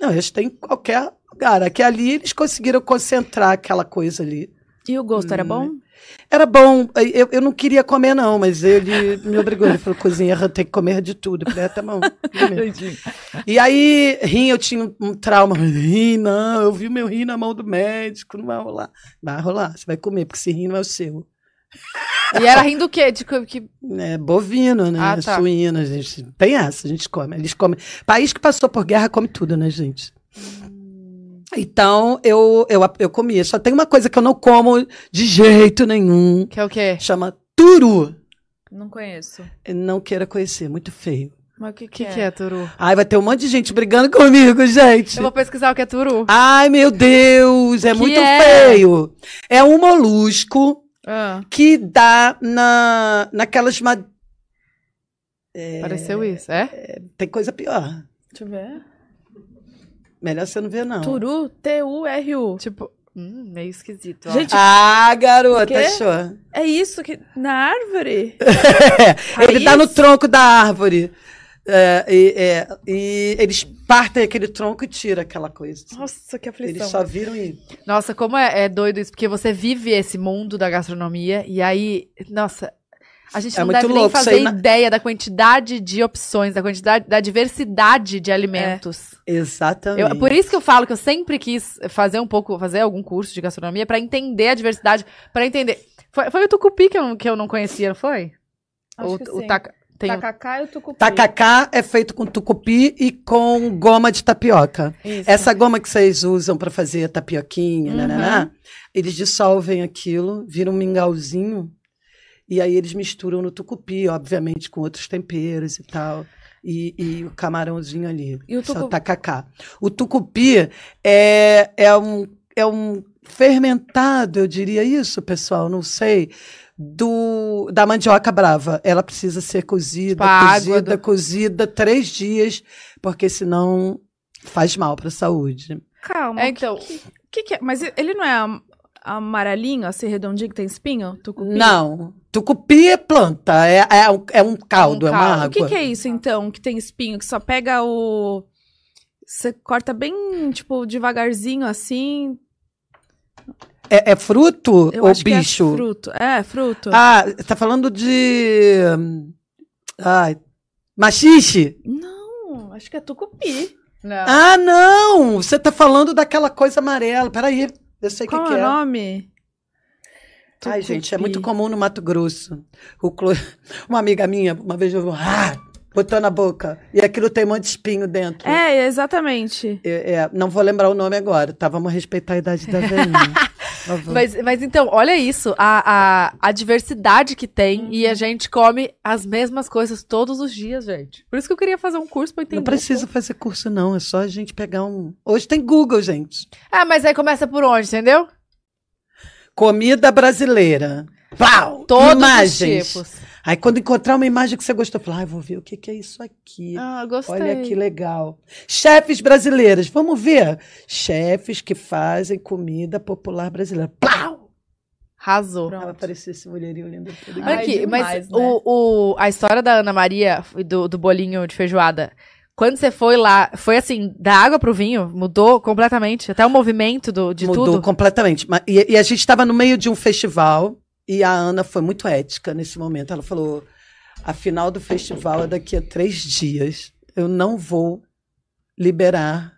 Não, eles têm qualquer lugar. Aqui ali eles conseguiram concentrar aquela coisa ali.
E o gosto era bom?
Era bom. Eu, eu não queria comer, não, mas ele me obrigou. Ele falou: cozinha, tem que comer de tudo. Eu falei: ah, tá bom. comer." E aí, rim, eu tinha um, um trauma. Rim, não, eu vi meu rim na mão do médico, não vai rolar. Vai rolar, você vai comer, porque esse rim não é o seu.
E era rindo o quê? De que, que-
É bovino, né?
Ah, tá.
Suíno, gente. Tem essa, a gente come. Eles comem. País que passou por guerra come tudo, né, gente? Então, eu, eu, eu comia. Só tem uma coisa que eu não como de jeito nenhum.
que é o quê?
Chama turu.
Não conheço.
Não queira conhecer, muito feio.
Mas o que, que,
que, que é turu?
Ai, vai ter um monte de gente brigando comigo, gente.
Eu vou pesquisar o que é turu.
Ai, meu Deus, é
Que
muito
é?
feio. É um molusco
Ah,
que dá na, naquelas. ma-
Pareceu isso, é?
Tem coisa pior.
deixa eu ver.
Melhor você não ver, não.
Turu, T-U-R-U.
Tipo, hum, meio esquisito. ó.
Gente,
Ah, garota, achou?
É isso que. Na árvore?
Ele tá no tronco da árvore. É, e, é, e eles partem aquele tronco e tiram aquela coisa.
Nossa, que
Eles
aflição.
só viram e.
Nossa, como é, é doido isso, porque você vive esse mundo da gastronomia e aí, nossa, a gente
É
não deve nem
louco
fazer
na-
ideia da quantidade de opções, da quantidade, da diversidade de alimentos.
Exatamente.
Eu- por isso que eu falo que eu sempre quis fazer um pouco, fazer algum curso de gastronomia pra entender a diversidade, pra entender. Foi, foi o tucupi que eu, que eu não conhecia, não foi?
Acho
o,
que
o
sim.
taca- tem o-
Tacacá e o tucupi.
Tacacá é feito com tucupi e com goma de tapioca.
Isso.
Essa goma que vocês usam para fazer tapioquinha,
Uhum.
nananá, eles dissolvem aquilo, viram um mingauzinho, e aí eles misturam no tucupi, obviamente com outros temperos e tal. E, e o camarãozinho ali.
E o
Só
tucu-
tacacá. O tucupi é, é, um, é um fermentado, eu diria isso, pessoal, não sei, do, da mandioca brava. Ela precisa ser cozida,
Tipo
cozida,
do-
cozida três dias, porque senão faz mal para a saúde.
Calma.
É, então,
O que, que é? Mas ele não é am- amarelinho, assim, redondinho, que tem espinho? Tucupi?
Não, tucupi é planta, é, é, um, é um caldo, é uma
caldo.
água.
O que, que é isso, então, que tem espinho? Que só pega o... Você corta bem, tipo, devagarzinho, assim.
É, é fruto
Eu
ou
acho
bicho?
que é fruto. É, fruto.
Ah, tá falando de. Ai, machixe?
Não, acho que é tucupi.
não.
Ah, não! Você tá falando daquela coisa amarela. Peraí, eu sei o que,
Qual
que
é o
é.
nome?
Ai, gente, é muito comum no Mato Grosso. O clo- Uma amiga minha, uma vez eu ah, botou na boca. E aquilo tem um monte de espinho dentro.
É, exatamente.
É, é, não vou lembrar o nome agora, tá? Vamos respeitar a idade da velhinha.
Mas, mas então, olha isso, a, a, a diversidade que tem e a gente come as mesmas coisas todos os dias, gente. Por isso que eu queria fazer um curso pra entender.
Não precisa fazer curso, não. É só a gente pegar um. Hoje tem Google, gente.
Ah, mas aí começa por onde, entendeu?
Comida brasileira. Plau!
Todos
Imagens.
os tipos.
Aí quando encontrar uma imagem que você gostou, fala, ah, vou ver o que, que é isso aqui.
Ah, gostei.
Olha que legal. Chefes brasileiras, vamos ver. Chefes que fazem comida popular brasileira. Plau!
Arrasou.
Pronto.
Vai aparecer esse mulherinho lindo. todo
Olha
Ai,
aqui,
demais,
mas
né?
o, o, a história da Ana Maria e do, do bolinho de feijoada, quando você foi lá, foi assim, da água pro vinho? Mudou completamente? Até o movimento do, de
Mudou
tudo?
completamente. Mas- E, e a gente estava no meio de um festival e a Ana foi muito ética nesse momento. Ela falou: a final do festival é daqui a três dias. Eu não vou liberar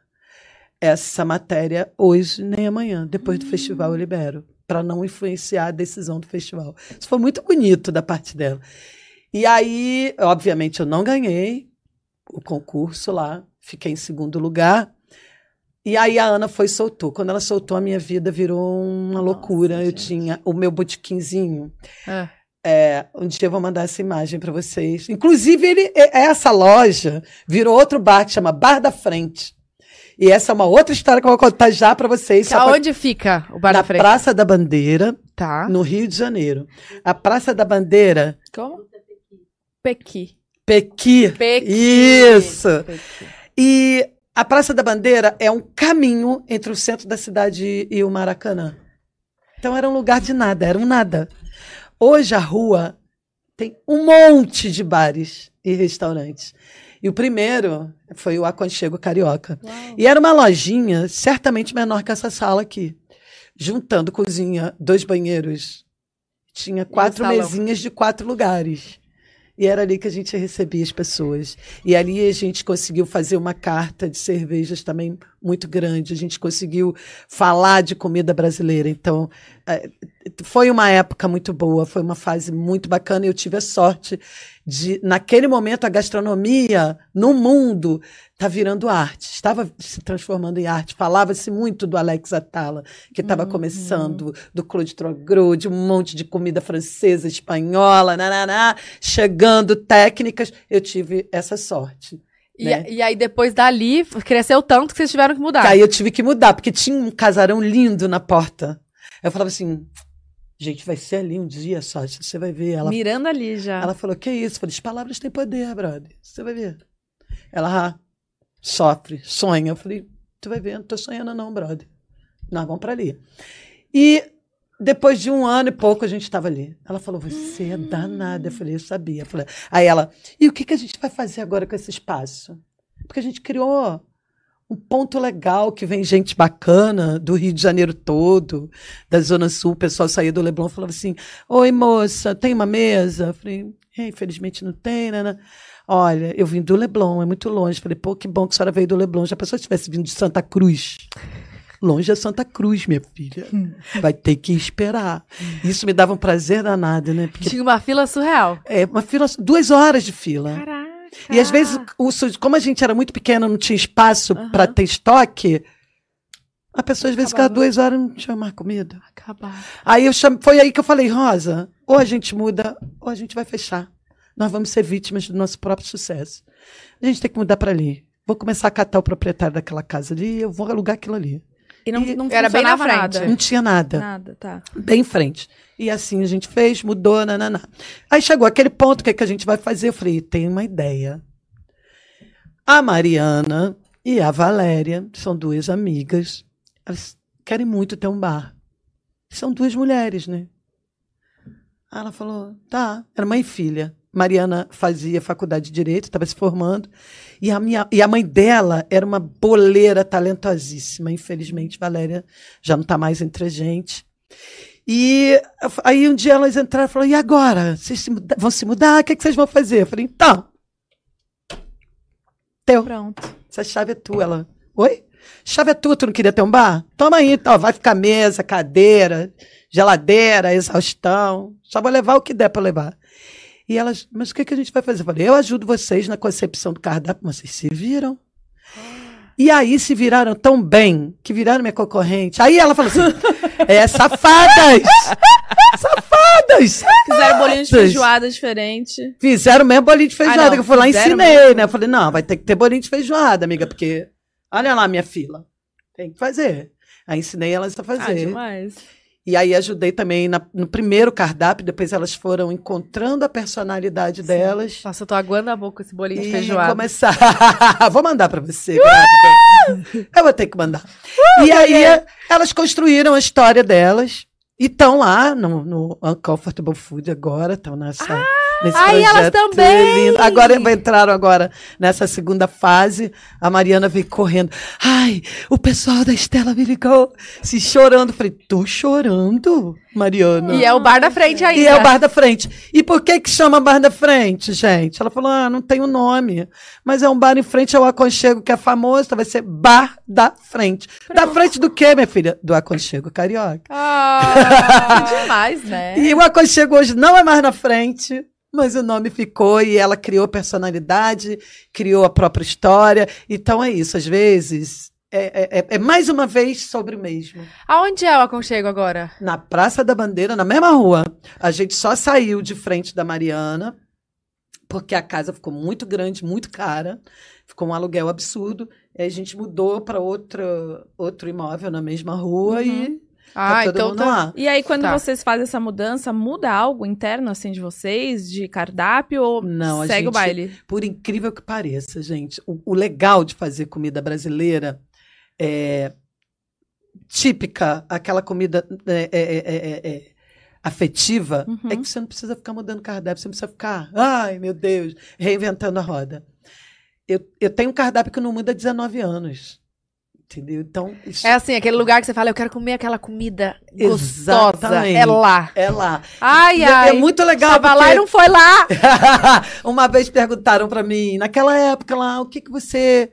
essa matéria hoje nem amanhã. Depois do festival eu libero. Para não influenciar a decisão do festival. Isso foi muito bonito da parte dela. E aí, obviamente, eu não ganhei o concurso lá, fiquei em segundo lugar. E aí a Ana foi e soltou. Quando ela soltou, a minha vida virou uma loucura. eu
gente.
tinha o meu botequinzinho.
Ah.
É, um dia eu vou mandar essa imagem para vocês. Inclusive, ele, é- essa loja virou outro bar que chama Bar da Frente. E essa é uma outra história que eu vou contar já para vocês.
Que
só pra-
Aonde fica o bar
na
da frente?
Praça da Bandeira,
Tá.
no Rio de Janeiro. A Praça da Bandeira,
Como? Pequi.
Pequi.
Pequi.
Isso. E a Praça da Bandeira é um caminho entre o centro da cidade e o Maracanã. Então era um lugar de nada, era um nada. Hoje a rua tem um monte de bares e restaurantes. E o primeiro foi o Aconchego Carioca. E era uma lojinha certamente menor que essa sala aqui. Juntando cozinha, dois banheiros. Tinha quatro mesinhas de quatro lugares. E era ali que a gente recebia as pessoas. E ali a gente conseguiu fazer uma carta de cervejas também muito grande. A gente conseguiu falar de comida brasileira. Então, eh, foi uma época muito boa, foi uma fase muito bacana. E eu tive a sorte de, naquele momento, a gastronomia no mundo está virando arte, estava se transformando em arte. Falava-se muito do Alex Atala, que estava começando, do Claude Troggro, de um monte de comida francesa, espanhola, nananá, chegando técnicas. Eu tive essa sorte.
E,
né?
e aí depois dali, cresceu tanto que vocês tiveram que mudar.
Que aí eu tive que mudar, porque tinha um casarão lindo na porta. Eu falava assim, gente, vai ser ali um dia só, você vai ver. Ela
Mirando ali já.
Ela falou, que isso? Eu falei, as palavras têm poder, brother. Você vai ver. Ela ah, sofre, sonha. Eu falei, tu vai ver, não tô sonhando não, brother. Nós vamos pra ali. E depois de um ano e pouco a gente estava ali. Ela falou, você é danada. Eu falei, eu sabia. Eu falei, aí ela, e o que, que a gente vai fazer agora com esse espaço? Porque a gente criou um ponto legal que vem gente bacana do Rio de Janeiro todo, da Zona Sul. O pessoal saía do Leblon e falava assim: Oi, moça, tem uma mesa? Eu falei, "É, infelizmente não tem, né? né?" Olha, eu vim do Leblon, é muito longe. Falei, pô, que bom que a senhora veio do Leblon. Já pensou se tivesse vindo de Santa Cruz? Longe é Santa Cruz, minha filha. Vai ter que esperar. Isso me dava um prazer danado, né? Porque
Tinha uma fila surreal.
é uma fila, duas horas de fila.
Caraca.
E às vezes, o, como a gente era muito pequena, não tinha espaço pra ter estoque, a pessoa às vezes ficava
Acabava.
duas horas e não tinha mais comida.
Acabar.
Aí eu cham... foi aí que eu falei, Rosa, ou a gente muda, ou a gente vai fechar. Nós vamos ser vítimas do nosso próprio sucesso. A gente tem que mudar para ali. Vou começar a catar o proprietário daquela casa ali, eu vou alugar aquilo ali.
E não,
E
não
era bem na frente.
nada.
Não tinha nada.
Nada, tá.
Bem em frente. E assim a gente fez, mudou, nananá. Aí chegou aquele ponto, o que, é que a gente vai fazer? Eu falei, tem uma ideia. A Mariana e a Valéria são duas amigas. Elas querem muito ter um bar. São duas mulheres, né? Aí ela falou, tá. Era mãe e filha. Mariana fazia faculdade de Direito, estava se formando. E a, minha, e a mãe dela era uma boleira talentosíssima. Infelizmente, Valéria já não está mais entre a gente. E aí um dia elas entraram e falaram: e agora? Vocês se muda- vão se mudar? O que, é que vocês vão fazer? Eu falei: então. Teu,
Pronto.
essa chave é tua. Ela, oi? Chave é tua, tu não queria ter um bar? Toma aí, então. Vai ficar mesa, cadeira, geladeira, exaustão. Só vou levar o que der para levar. E elas, mas o que, que a gente vai fazer? Eu falei: eu ajudo vocês na concepção do cardápio, mas vocês se viram. E aí se viraram tão bem que viraram minha concorrente. Aí ela falou assim: é safadas! safadas!
Fizeram bolinho de feijoada diferente.
Fizeram mesmo bolinho de feijoada,
Ah, não,
que eu fui lá e ensinei,
mesmo.
né? Eu falei: não, vai ter que ter bolinho de feijoada, amiga, porque olha lá minha fila. Tem que fazer. Aí ensinei elas a
Ah,
fazer.
demais.
E aí ajudei também na- no primeiro cardápio, depois elas foram encontrando a personalidade delas.
Nossa, eu tô aguando a boca com esse bolinho de
E
feijoada.
começar. vou mandar pra você, grávida. Eu vou ter que mandar. e aí, elas construíram a história delas. E estão lá no, no Uncomfortable Food agora, estão nessa. Nesse
ai, elas
projeto
também!
lindo. Agora entraram agora nessa segunda fase. A Mariana veio correndo. Ai, o pessoal da Estela me ligou, se chorando. Falei, tô chorando, Mariana.
E é o bar da frente ainda.
E é o bar da frente. E por que que chama bar da frente, gente? Ela falou, ah, não tem o nome. Mas é um bar em frente ao aconchego que é famoso, então vai ser bar da frente. Da frente do quê, minha filha? Do aconchego carioca.
Ah, que demais, né?
E o aconchego hoje não é mais na frente, mas o nome ficou e ela criou personalidade, criou a própria história. Então é isso, às vezes... É, é- é mais uma vez sobre o mesmo.
Aonde é o aconchego agora?
Na Praça da Bandeira, na mesma rua. A gente só saiu de frente da Mariana, porque a casa ficou muito grande, muito cara. Ficou um aluguel absurdo. E a gente mudou para outro, outro imóvel na mesma rua e tá
Ah,
todo
então
mundo
tá.
lá.
E aí, quando
Tá.
vocês fazem essa mudança, muda algo interno, assim, de vocês? De cardápio? Ou
Não, a
segue o
gente-
baile?
Por incrível que pareça, gente, o, o legal de fazer comida brasileira é típica, aquela comida é, é, é, é, é, afetiva,
Uhum.
é que você não precisa ficar mudando cardápio, você não precisa ficar, ai meu Deus, reinventando a roda. Eu, eu tenho um cardápio que não muda há 19 anos. Entendeu? Então, isso
É assim, aquele lugar que você fala, eu quero comer aquela comida gostosa.
Exatamente.
É lá.
é lá.
Ai,
E é-
ai.
é muito legal.
Tava lá
porque-
e não foi lá.
Uma vez perguntaram para mim, naquela época lá, o que, que você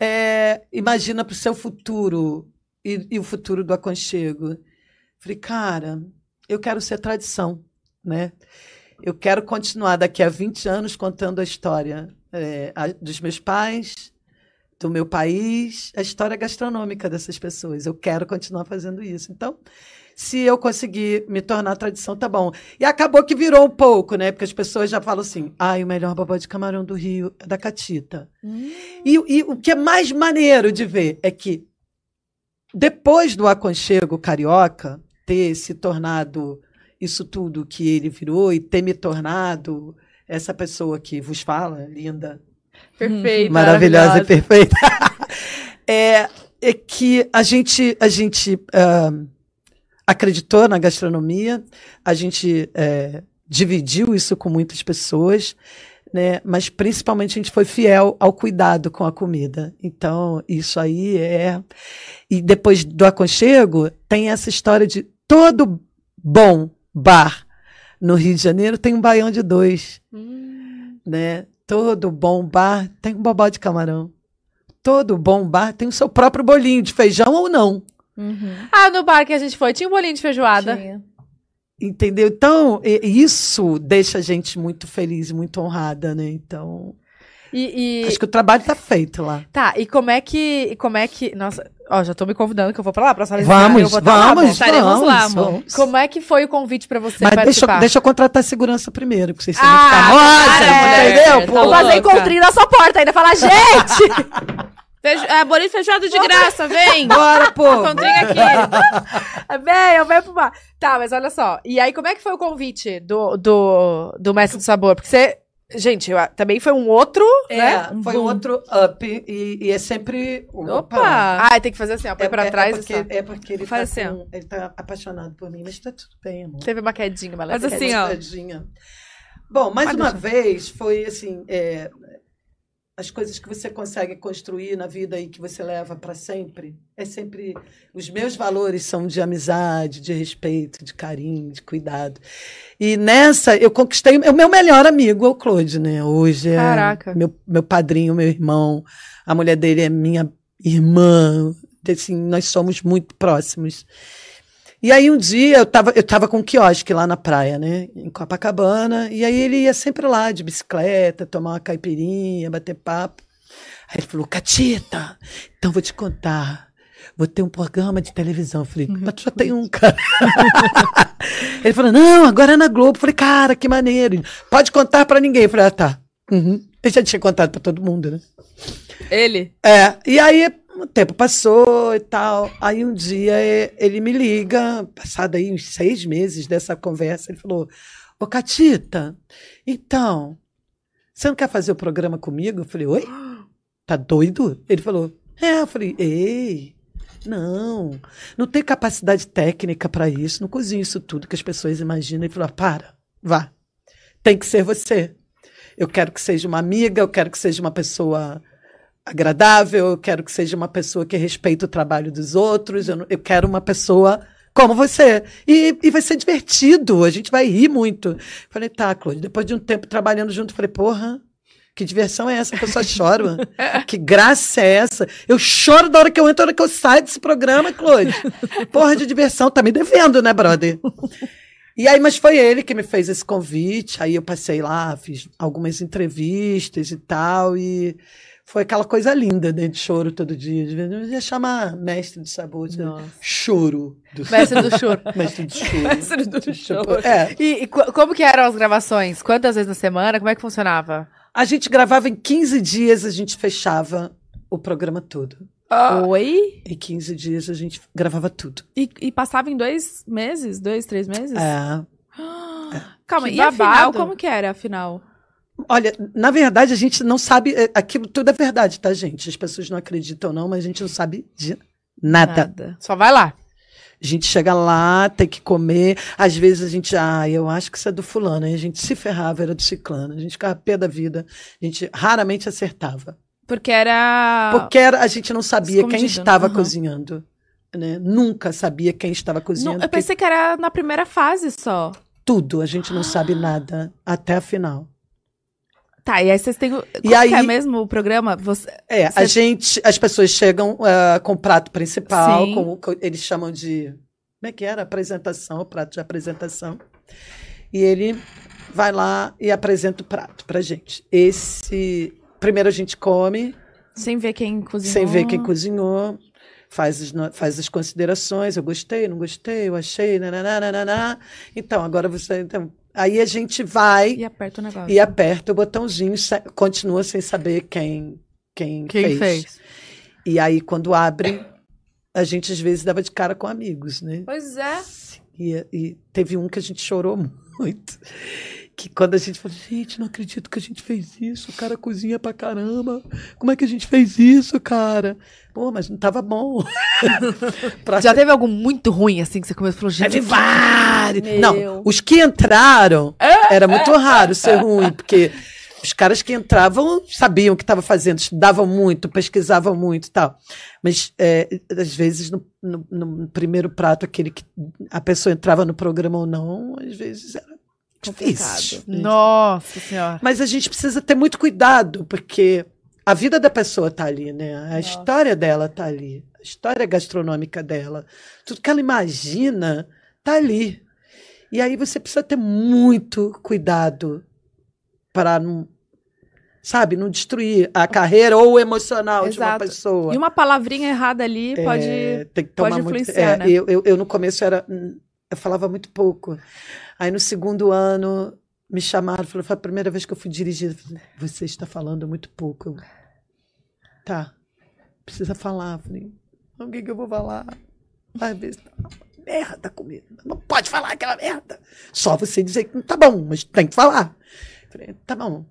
é, imagina para o seu futuro e, e o futuro do aconchego? Falei, cara, eu quero ser tradição, né? Eu quero continuar daqui a 20 anos contando a história é, a- dos meus pais, do meu país, a história gastronômica dessas pessoas. Eu quero continuar fazendo isso. Então, se eu conseguir me tornar tradição, tá bom. E acabou que virou um pouco, né? Porque as pessoas já falam assim: ai, o melhor bobó de camarão do Rio é da Catita. E, e o que é mais maneiro de ver é que depois do aconchego carioca ter se tornado isso tudo que ele virou e ter me tornado essa pessoa que vos fala, linda,
Perfeito.
maravilhosa e perfeita, é, é que a gente, a gente ah, acreditou na gastronomia, a gente é, dividiu isso com muitas pessoas, né? mas principalmente a gente foi fiel ao cuidado com a comida. Então, isso aí é. E depois do aconchego, tem essa história de todo bom bar no Rio de Janeiro tem um baião de dois
Hum.
né? Todo bom bar tem um bobó de camarão. Todo bom bar tem o seu próprio bolinho de feijão ou não.
Uhum.
Ah, no bar que a gente foi, tinha um bolinho de feijoada.
Tinha.
Entendeu? Então, isso deixa a gente muito feliz, muito honrada, né? Então,
E, e-
acho que o trabalho tá feito lá.
Tá, e como é que. e Como é que. Nossa, ó, já tô me convidando que eu vou pra lá, pra sala de
Vamos,
eu vou tá lá,
vamos,
lá, amor.
vamos.
Como é que foi o convite pra você
Mas deixa,
participar?
eu- deixa eu contratar segurança primeiro, porque vocês são
Ah,
muito famosa,
é,
entendeu?
tá
Pô,
Vou fazer
louca.
encontrinho na sua porta ainda, falar, gente!
Feijo... É, bolinho feijoada de graça, vem!
Bora, pô!
Encontrinho aqui.
Vem, eu venho pro bar. Tá, mas olha só. E aí, como é que foi o convite do, do, do Mestre do Sabor? Porque você. Gente, eu- também foi um outro, né?
É,
um
foi
boom.
outro up e, e é sempre.
Opa!
Ah, tem que fazer assim, ó, põe
É,
pra
é-
trás
é
e
porque,
só.
é porque ele,
Faz
tá
assim,
com- ele tá apaixonado por mim, mas tá tudo bem, amor.
Teve uma quedinha, uma
Faz
leve
assim,
quedinha.
ó.
Tadinha. Bom, mais
Pode
uma
deixar.
vez, foi assim: é, as coisas que você consegue construir na vida e que você leva para sempre, é sempre. Os meus valores são de amizade, de respeito, de carinho, de cuidado. E nessa, eu conquistei o meu melhor amigo, é o Claude, né? Hoje é
Caraca.
meu, meu padrinho, meu irmão. A mulher dele é minha irmã. Assim, nós somos muito próximos. E aí um dia eu tava, eu tava com um quiosque lá na praia, né? Em Copacabana. E aí ele ia sempre lá de bicicleta, tomar uma caipirinha, bater papo. Aí ele falou, Catita, então vou te contar. Vou ter um programa de televisão. Eu falei, mas tu já tem um, cara. ele falou, não, agora é na Globo. Eu falei, cara, que maneiro. Pode contar pra ninguém. Eu falei, ah, tá. Uhum. Eu já tinha contado pra todo mundo, né?
Ele.
É, e aí o tempo passou e tal. Aí um dia eh, ele me liga, passado aí uns seis meses dessa conversa, ele falou: Ô Catita, então, você não quer fazer o programa comigo? Eu falei: Oi? Tá doido? Ele falou: É, eu falei: Ei. Não, não tenho capacidade técnica para isso, não cozinho isso tudo que as pessoas imaginam. Ele falou: "Ah, para, vá, tem que ser você. Eu quero que seja uma amiga, eu quero que seja uma pessoa agradável, eu quero que seja uma pessoa que respeite o trabalho dos outros, eu, não- eu quero uma pessoa como você. E, e vai ser divertido, a gente vai rir muito. Falei, tá, Claude, depois de um tempo trabalhando junto, falei, porra. Que diversão é essa? A pessoa chora. que graça é essa? Eu choro da hora que eu entro, da hora que eu saio desse programa, Claude. Porra de diversão, tá me devendo, né, brother? E aí, mas foi ele que me fez esse convite. Aí eu passei lá, fiz algumas entrevistas e tal, e foi aquela coisa linda, né? De choro todo dia. De vez- Eu ia chamar mestre de sabor, de choro. Do
Mestre do choro.
mestre de choro.
Mestre do
Tipo,
choro.
É,
E, e co- como que eram as gravações? Quantas vezes na semana? Como é que funcionava?
a gente gravava em 15 dias, a gente fechava o programa todo.
Oi?
Em 15 dias a gente gravava tudo.
E, e passava em dois meses? Dois, três meses?
É.
Calma,
Que
e a final?
babado.
Como que era a final?
Olha, na verdade, a gente não sabe. é, Aquilo tudo é verdade, tá, gente? As pessoas não acreditam, não, mas a gente não sabe de nada.
Só vai lá.
A gente chega lá, tem que comer. Às vezes a gente, ah, eu acho que isso é do fulano. Aí a gente se ferrava, era do ciclano. A gente ficava pé da vida. A gente raramente acertava.
Porque era.
Porque era, a gente não sabia quem
Escondido, né?
estava
Aham.
cozinhando. Né? Nunca sabia quem estava
Não,
cozinhando.
eu
porque
pensei que era na primeira fase só.
Tudo, a gente não sabe nada até a final.
Tá, e aí vocês têm.
E
Como
aí-
é mesmo o programa? Você...
É, a
Cê-
gente, as pessoas chegam ah, com o prato principal,
Sim.
com o que eles chamam de. Como é que era? Apresentação, o prato de apresentação. E ele vai lá e apresenta o prato pra gente. Esse. Primeiro a gente come,
Sem ver quem cozinhou.
sem ver quem cozinhou, faz as, faz as considerações. Eu gostei, não gostei, eu achei, nananana. Então, agora você. Então, aí a gente vai
E aperta o negócio.
e aperta o botãozinho, continua sem saber quem, quem,
Quem fez?
E aí, quando abre, a gente às vezes dava de cara com amigos, né?
Pois é.
E, e teve um que a gente chorou muito. Que quando a gente falou, gente, não acredito que a gente fez isso, o cara cozinha pra caramba. Como é que a gente fez isso, cara? Pô, mas não tava bom.
Já teve algum muito ruim, assim, que você começou e falou, gente,
Teve vários. Não, os que entraram, era muito raro ser ruim, porque os caras que entravam sabiam o que estava fazendo, estudavam muito, pesquisavam muito e tal. Mas, é, às vezes, no, no- no primeiro prato, aquele que a pessoa entrava no programa ou não, às vezes era difícil.
nossa senhora.
Mas a gente precisa ter muito cuidado, porque a vida da pessoa tá ali, né? A história dela tá ali. A história gastronômica dela. Tudo que ela imagina tá ali. E aí você precisa ter muito cuidado para não, sabe, não destruir a carreira ou o emocional de uma
Exato.
pessoa.
E uma palavrinha errada ali pode.
É, tem que
pode
tomar muito-
influenciar,
é,
né?
Eu, eu, eu, no começo era, hum, eu falava muito pouco. Aí no segundo ano me chamaram, falaram, foi a primeira vez que eu fui dirigida. Você está falando muito pouco. Eu, tá, precisa falar. Falei, o que, que eu vou falar? Às vezes, tá uma merda comigo. Não pode falar aquela merda. Só você dizer que tá bom, mas tem que falar. Falei, tá bom.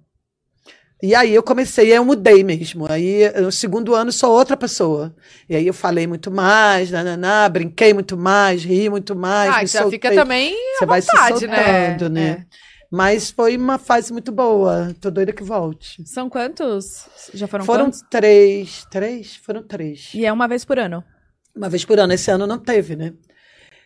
E aí eu comecei, eu mudei mesmo. Aí no segundo ano sou outra pessoa. E aí eu falei muito mais, nananá, brinquei muito mais, ri muito mais.
Ah, já fica
soltei.
também
Você vai se
vontade, né?
soltando, né?
É.
Mas foi uma fase muito boa. Tô doida que volte.
São quantos? Já foram,
Foram
quantos?
três. Três? Foram três.
E é uma vez por ano.
Uma vez por ano. Esse ano não teve, né?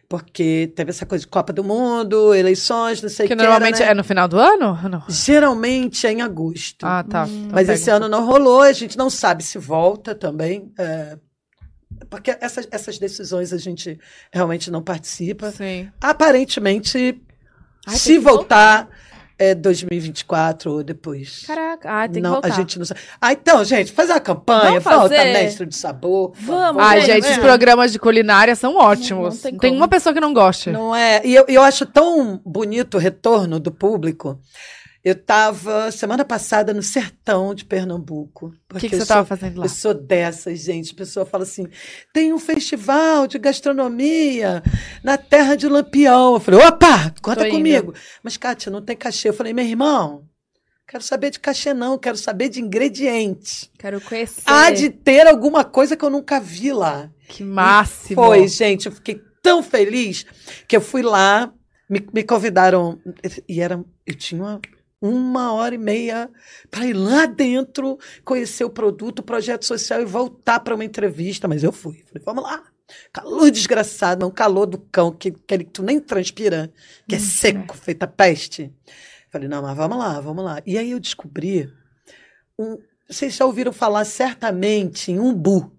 Porque teve essa coisa de Copa do Mundo, eleições, não sei o
Que
que.
normalmente
né?
é no final do ano? ou Não.
Geralmente é em agosto.
Ah, tá. Então
Mas esse
um
ano não rolou, a gente não sabe se volta também. é, porque essas, essas decisões a gente realmente não participa.
Sim.
Aparentemente,
Ai,
se
que
voltar, é 2024 ou depois.
Caraca, ah, tem
não,
que voltar.
a gente não sabe. Ah, então, gente, faz a campanha,
Vamos
volta
fazer.
mestre de sabor.
Vamos.
Ai, gente,
né?
os programas de culinária são ótimos.
não tem
tem
como.
uma pessoa que não gosta.
Não é? E eu, eu acho tão bonito o retorno do público. Eu estava semana passada no sertão de Pernambuco.
O que, que você
sou-
tava fazendo lá?
Eu sou dessas, gente. A pessoa fala assim: tem um festival de gastronomia na terra de Lampião. Eu falei: opa, conta
Tô indo.
comigo. Mas, Kátia, não tem cachê. Eu falei: meu irmão, quero saber de cachê, não. Quero saber de ingredientes.
Quero conhecer.
Há de ter alguma coisa que eu nunca vi lá.
Que máximo.
Foi, gente. Eu fiquei tão feliz que eu fui lá, me, me convidaram. E era, eu tinha uma, uma hora e meia para ir lá dentro, conhecer o produto, o projeto social e voltar para uma entrevista. Mas eu fui. Falei, vamos lá. Calor desgraçado, um calor do cão, que, que tu nem transpira, que é seco, feita peste. Falei, não, mas vamos lá, vamos lá. E aí eu descobri. Um, vocês já ouviram falar certamente em umbu.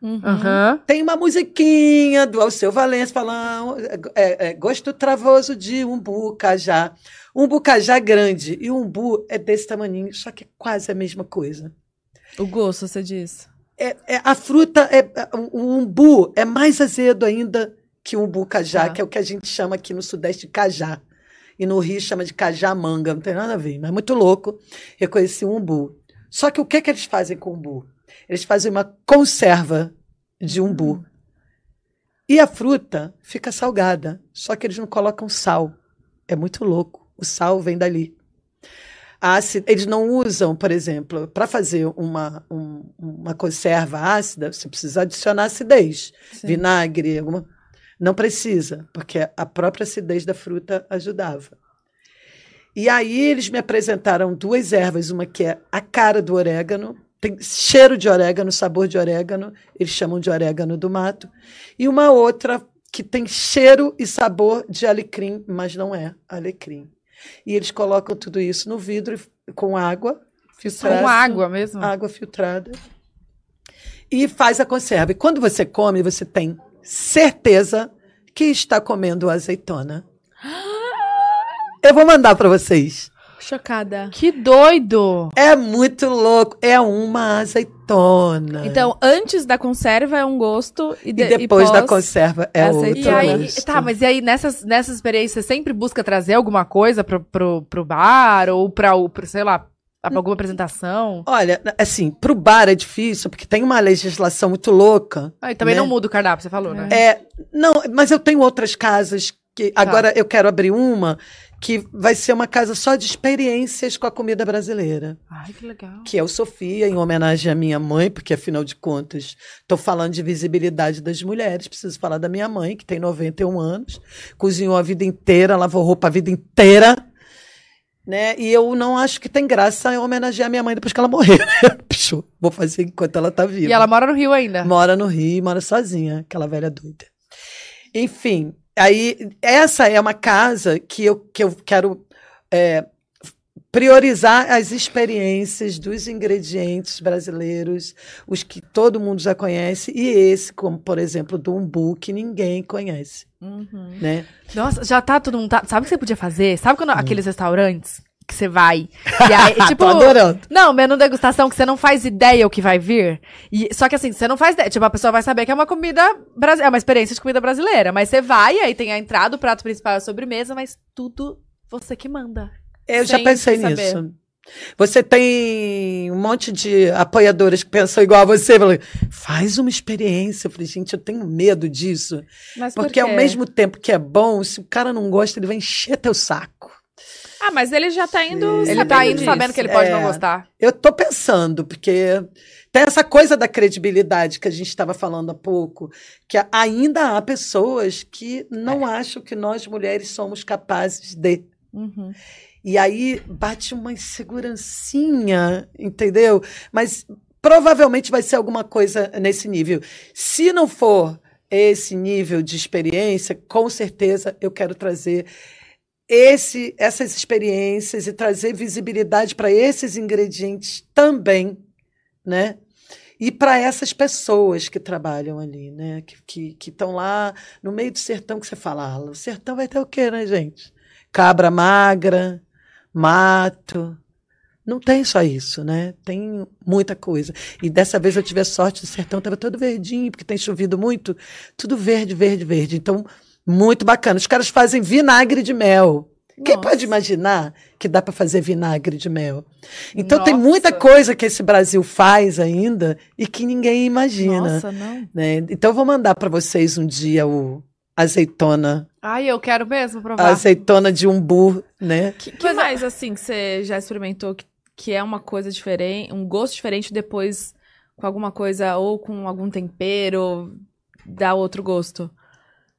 Uhum.
Aham.
Tem uma musiquinha do Alceu Valença falando é, é, gosto travoso de umbu cajá. Umbu cajá grande e umbu é desse tamanho, só que é quase a mesma coisa.
O gosto, você diz.
É, é- a fruta, é, é- o umbu é mais azedo ainda que o umbu cajá,
Tá.
que é o que a gente chama aqui no Sudeste de cajá. E no Rio chama de cajá manga, não tem nada a ver, mas é muito louco. Eu conheci o umbu. Só que o que, que eles fazem com o umbu? Eles fazem uma conserva de umbu. E a fruta fica salgada, só que eles não colocam sal. É muito louco. O sal vem dali. Eles não usam, por exemplo, para fazer uma, um- uma conserva ácida, você precisa adicionar acidez.
Sim.
Vinagre, alguma. Não precisa, porque a própria acidez da fruta ajudava. E aí eles me apresentaram duas ervas, uma que é a cara do orégano, tem cheiro de orégano, sabor de orégano, eles chamam de orégano do mato, e uma outra que tem cheiro e sabor de alecrim, mas não é alecrim. E eles colocam tudo isso no vidro com água filtrada.
Com água mesmo?
Água filtrada. E faz a conserva. E quando você come, você tem certeza que está comendo azeitona. Eu vou mandar para vocês.
Chocada.
Que doido!
É muito louco. É uma azeitona.
Então, antes da conserva é um gosto e,
e
de-
depois
e
da conserva é
azeitona.
outro
E aí,
gosto.
tá, mas e aí nessas, nessas experiências você sempre busca trazer alguma coisa pro, pro, pro bar ou pra, o- pro, sei lá, pra alguma apresentação?
Olha, assim, pro bar é difícil, porque tem uma legislação muito louca.
Ah, e também
Né?
não muda o cardápio, você falou, né?
É, não, mas eu tenho outras casas que
Tá.
agora eu quero abrir uma que vai ser uma casa só de experiências com a comida brasileira,
Ai, que legal.
que é o Sofia, em homenagem à minha mãe, porque afinal de contas, estou falando de visibilidade das mulheres, preciso falar da minha mãe, que tem 91 anos, cozinhou a vida inteira, lavou roupa a vida inteira, né? E eu não acho que tem graça em homenagear minha mãe depois que ela morrer, né? Pichu, vou fazer enquanto ela tá viva.
E ela mora no Rio ainda.
Mora no Rio, mora sozinha, aquela velha doida. Enfim, aí essa é uma casa que eu, que eu quero é, priorizar as experiências dos ingredientes brasileiros, os que todo mundo já conhece, e esse, como por exemplo, do umbu, que ninguém conhece.
Uhum.
Né?
Nossa, já tá todo mundo. Tá... Sabe o que você podia fazer? Sabe quando aqueles restaurantes que você vai? E aí, tipo.
Tô adorando.
Não, menu degustação que você não faz ideia o que vai vir. E, só que assim, você não faz ideia. Tipo, a pessoa vai saber que é uma comida brasileira, é uma experiência de comida brasileira. Mas você vai, aí tem a entrada, o prato principal e a sobremesa, mas tudo você que manda.
Eu já pensei
saber.
nisso. Você tem um monte de apoiadoras que pensam igual a você. falam, Faz uma experiência. Eu falei, gente, eu tenho medo disso.
Mas por
Porque ao
quê?
mesmo tempo que é bom, se o cara não gosta, ele vai encher teu saco.
Ah, mas ele já tá indo.
Ele
sabendo
tá indo
disso.
sabendo que ele pode
É.
não gostar.
Eu tô pensando, porque tem essa coisa da credibilidade que a gente estava falando há pouco, que ainda há pessoas que não
É.
acham que nós mulheres somos capazes de.
Uhum.
E aí bate uma insegurancinha, entendeu? Mas provavelmente vai ser alguma coisa nesse nível. Se não for esse nível de experiência, com certeza eu quero trazer esse, essas experiências e trazer visibilidade para esses ingredientes também, né? E para essas pessoas que trabalham ali, né? Que estão lá no meio do sertão que você fala, ah, o sertão vai ter o quê, né, gente? Cabra magra, mato. Não tem só isso, né? Tem muita coisa. E dessa vez eu tive a sorte, o sertão estava todo verdinho, porque tem chovido muito. Tudo verde, verde, verde. Então, muito bacana. Os caras fazem vinagre de mel. Quem
Nossa.
pode imaginar que dá para fazer vinagre de mel? Então tem
Nossa.
muita coisa que esse Brasil faz ainda e que ninguém imagina.
Nossa, não.
né? Então eu vou mandar para vocês um dia o azeitona,
Ai, eu quero mesmo provar.
azeitona de umbu, né?
Que, que
Mas é-
mais, assim, que você já experimentou que, que é uma coisa diferente, um gosto diferente depois com alguma coisa ou com algum tempero, dá outro gosto?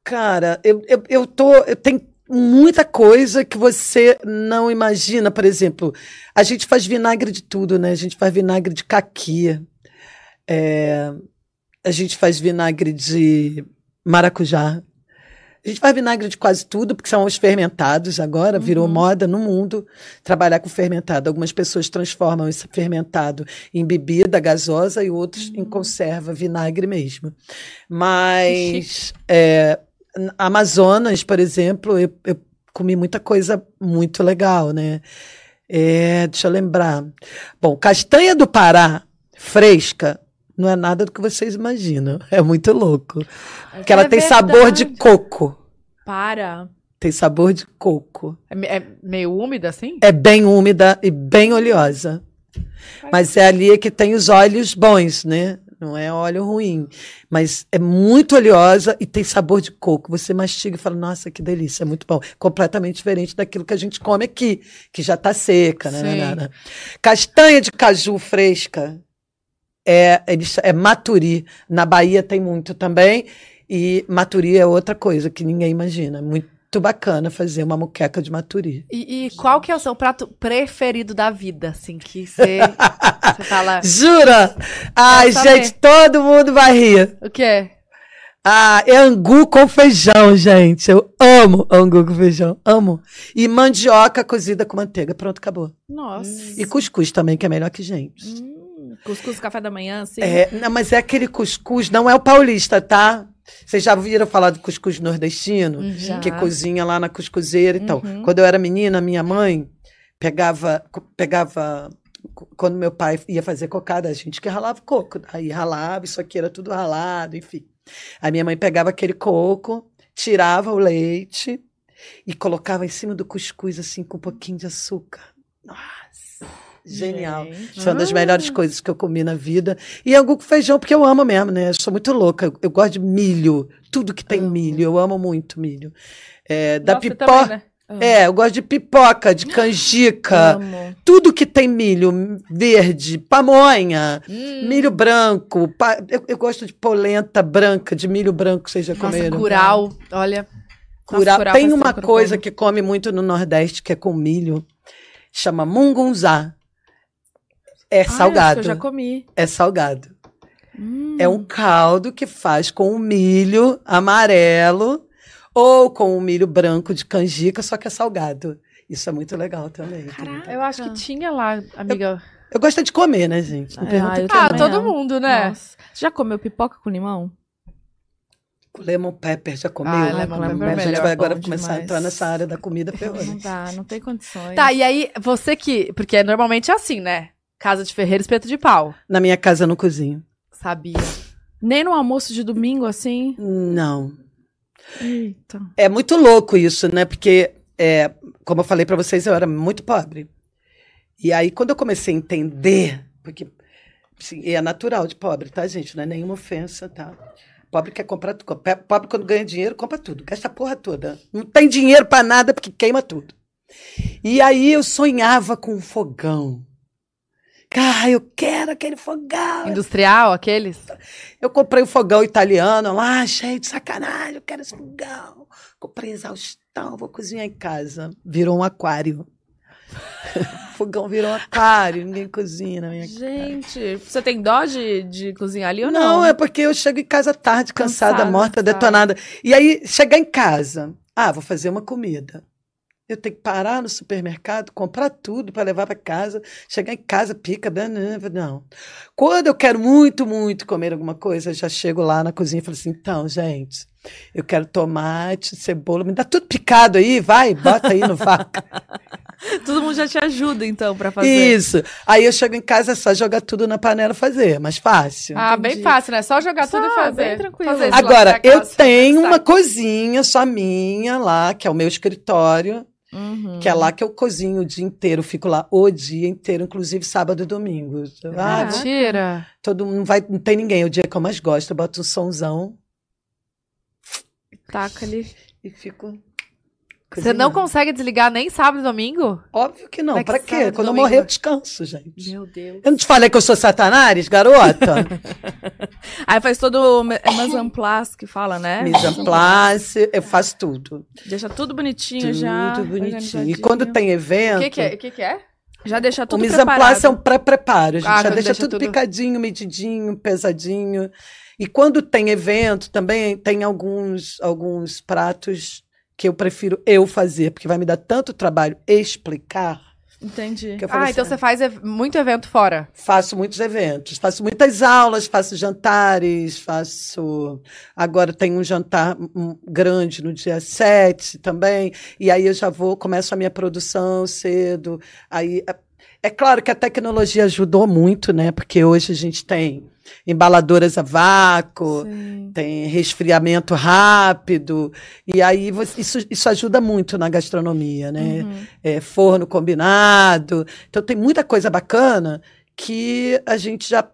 Cara, eu, eu, eu tô. Eu tenho muita coisa que você não imagina. Por exemplo, a gente faz vinagre de tudo, né? A gente faz vinagre de caqui. é, a gente faz vinagre de maracujá. A gente faz vinagre de quase tudo, porque são os fermentados agora, virou
Uhum.
moda no mundo trabalhar com fermentado. Algumas pessoas transformam esse fermentado em bebida gasosa e outros em conserva, vinagre mesmo. Mas é, Amazonas, por exemplo, eu, eu comi muita coisa muito legal, né? É, deixa eu lembrar. Bom, castanha do Pará, fresca, não é nada do que vocês imaginam. É muito louco. Porque ela
É
tem sabor de
verdade.
coco.
Para.
Tem sabor de coco.
É, é meio úmida assim?
É bem úmida e bem oleosa. Mas é ali que tem os óleos bons, né? Não é óleo ruim. Mas é muito oleosa e tem sabor de coco. Você mastiga e fala, nossa, que delícia, é muito bom. Completamente diferente daquilo que a gente come aqui, que já tá seca, né? Né, né, né. Castanha de caju fresca é, é maturi. Na Bahia tem muito também. E maturi é outra coisa que ninguém imagina. Muito bacana fazer uma moqueca de maturi.
E, e qual que é o seu prato preferido da vida, assim, que você, fala...
Jura? Ai, gente, todo mundo vai rir.
O quê?
Ah, é angu com feijão, gente. Eu amo angu com feijão. Amo. E mandioca cozida com manteiga. Pronto, acabou.
Nossa.
E cuscuz também, que é melhor que gente.
Hum, cuscuz café da manhã, assim.
É, não, mas é aquele cuscuz, não é o paulista, tá? Vocês já ouviram falar do cuscuz nordestino?
Já.
Que cozinha lá na cuscuzeira e tal.
Uhum.
Quando eu era menina, minha mãe pegava, pegava quando meu pai ia fazer cocada, a gente que ralava coco. Aí ralava, isso aqui era tudo ralado, enfim. A minha mãe pegava aquele coco, tirava o leite e colocava em cima do cuscuz, assim, com um pouquinho de açúcar. Nossa, genial.
Gente.
É uma das melhores coisas que eu comi na vida. E angu com feijão, porque eu amo mesmo, né? Eu sou muito louca. Eu, eu gosto de milho. Tudo que tem
Amo.
milho. Eu amo muito milho. É, da
Nossa,
pipoca.
né?
É, eu gosto de pipoca, de canjica.
Amo.
Tudo que tem milho verde, pamonha,
Hum.
milho branco. pa- Eu, eu gosto de polenta branca, de milho branco, vocês já
Nossa,
comeram?
curau, olha...
Curau.
curau
Tem uma coisa que come muito no Nordeste, que é com milho, chama mungunzá. É
Ah, eu acho
salgado.
que eu já comi.
É salgado.
Hum.
É um caldo que faz com o milho amarelo ou com o milho branco de canjica, só que é salgado. Isso é muito legal também.
Caraca.
Eu acho que tinha lá, amiga.
Eu gosto de comer, né, gente? Não
Ah, eu
Ah,
também
todo mundo, né?
Nossa. Já comeu pipoca com limão?
Lemon pepper já comeu.
Ah, lemon
Lemon
pepper é
A gente vai agora
Bom
começar a
demais.
entrar nessa área da comida ferrou.
Não dá, não tem condições.
Tá, e aí, você que. Porque normalmente é assim, né? Casa de ferreiro, espeto de pau.
Na minha casa eu não cozinho.
Sabia.
Nem no almoço de domingo, assim?
Não.
Eita.
É muito louco isso, né? Porque, é, como eu falei pra vocês, eu era muito pobre. E aí, quando eu comecei a entender, porque assim, é natural de pobre, tá, gente? Não é nenhuma ofensa, tá? Pobre quer comprar tudo. Pobre, quando ganha dinheiro, compra tudo. Gasta a porra toda. Não tem dinheiro pra nada porque queima tudo. E aí eu sonhava com um fogão. Ah, eu quero aquele fogão.
Industrial, aqueles?
Eu comprei um fogão italiano lá, cheio de sacanagem, eu quero esse fogão. Comprei exaustão, vou cozinhar em casa. Virou um aquário. fogão virou um aquário, ninguém cozinha na minha casa.
Gente, você tem dó de, de cozinhar ali ou
Não,
não?
é porque eu chego em casa tarde, cansada,
Cansada,
morta,
tá.
detonada. E aí, chegar em casa, ah, vou fazer uma comida. Eu tenho que parar no supermercado, comprar tudo para levar para casa, chegar em casa, pica, não. Quando eu quero muito, muito comer alguma coisa, eu já chego lá na cozinha e falo assim: então, gente, eu quero tomate, cebola, me dá tudo picado aí, vai, bota aí no vaca.
Todo mundo já te ajuda, então, pra fazer.
Isso. Aí eu chego em casa, é só jogar tudo na panela e fazer, é mais fácil.
Ah, bem
Entendi.
fácil, né? Só jogar
Só,
tudo e fazer.
bem tranquilo.
Fazer
Agora, eu
casa,
tenho uma cozinha só minha lá, que é o meu escritório,
Uhum.
que é lá que eu cozinho o dia inteiro, fico lá o dia inteiro, inclusive sábado e domingo. Ah, vou-
Mentira.
todo mundo vai, não tem ninguém, é o dia que eu mais gosto, eu boto um sonzão
Taca ali.
e fico
Você não consegue desligar nem sábado e domingo?
Óbvio que não,
Como é
pra quê? Quando eu morrer eu descanso, gente.
Meu Deus.
Eu não te falei que eu sou satanás, garota?
Aí faz todo o é mise en place que fala, né?
Mise en place, eu faço tudo.
Deixa tudo bonitinho
Tudo
já.
bonitinho. E quando tem
O
evento...
que, que é? O que, que é?
Já deixa
O
tudo preparado.
place é um pré-preparo. A gente
Ah,
já deixa,
deixa
tudo,
tudo-
picadinho, medidinho, pesadinho. E quando tem evento, também tem alguns, alguns pratos que eu prefiro eu fazer, porque vai me dar tanto trabalho explicar.
Entendi.
Que eu falei
Ah, então
assim,
você faz ev- muito evento fora.
Faço muitos eventos, faço muitas aulas, faço jantares, faço. Agora tem um jantar hum, grande no dia 7 também, e aí eu já vou, começo a minha produção cedo. Aí é- claro que a tecnologia ajudou muito, né? Porque hoje a gente tem embaladoras a vácuo,
Sim.
tem resfriamento rápido, e aí você- isso, isso ajuda muito na gastronomia, né?
Uhum.
é, forno combinado. Então tem muita coisa bacana que a gente já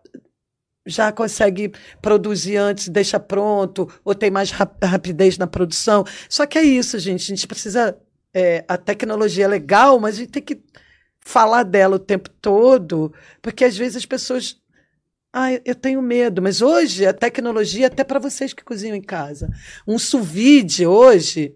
já consegue produzir antes, deixa pronto, ou tem mais rap- rapidez na produção. Só que é isso, gente. A gente precisa. é, a tecnologia é legal, mas a gente tem que falar dela o tempo todo, porque às vezes as pessoas. Ah, eu tenho medo, mas hoje a tecnologia, até para vocês que cozinham em casa, um sous vide hoje,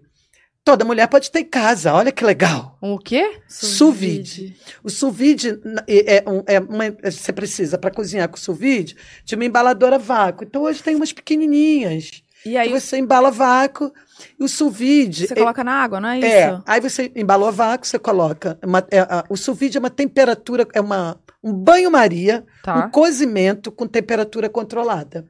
toda mulher pode ter em casa. Olha que legal.
Um o quê?
Sous vide. O sous vide n- é, é é uma, você precisa para cozinhar com sous vide de uma embaladora vácuo. Então hoje tem umas pequenininhas.
E aí
que você embala vácuo e o sous vide
você
é-
coloca na água, não é isso?
é, aí você embalou a vácuo, você coloca uma- é, a- o sous vide é uma temperatura, é uma um banho-maria, um
Tá.
cozimento com temperatura controlada.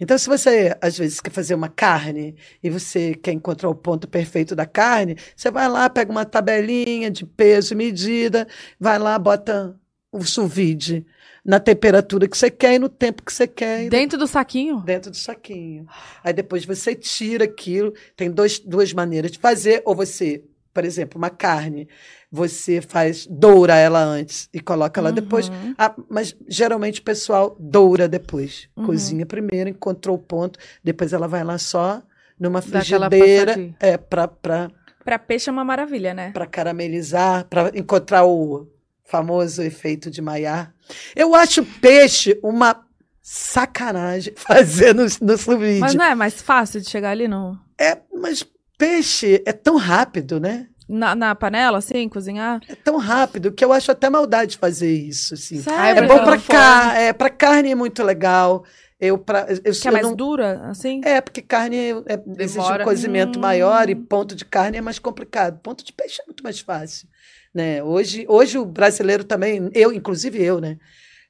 Então, se você, às vezes, quer fazer uma carne e você quer encontrar o ponto perfeito da carne, você vai lá, pega uma tabelinha de peso e medida, vai lá, bota o sous vide na temperatura que você quer e no tempo que você quer.
Dentro do saquinho?
dentro do saquinho. Aí depois você tira aquilo. Tem dois, duas maneiras de fazer. Ou você, por exemplo, uma carne, você faz, doura ela antes e coloca ela depois.
Uhum.
Ah, mas geralmente o pessoal doura depois.
Uhum.
Cozinha primeiro, encontrou o ponto, depois ela vai lá só numa frigideira é, para
Pra peixe é uma maravilha, né?
caramelizar, para encontrar o famoso efeito de Maillard. Eu acho peixe uma sacanagem fazer no, no sous vide.
Mas não é mais fácil de chegar ali no...
É, mas peixe é tão rápido, né?
na, na panela, assim, cozinhar?
É tão rápido que eu acho até maldade fazer isso, assim.
Sério?
É bom
pra
para
não
cá, é, para carne é muito legal. Eu, pra, eu,
Que é
eu
mais
não-
dura, assim?
É, porque carne é, exige um cozimento
Hum.
maior e ponto de carne é mais complicado. Ponto de peixe é muito mais fácil. Né? Hoje, hoje o brasileiro também, eu, inclusive eu, né,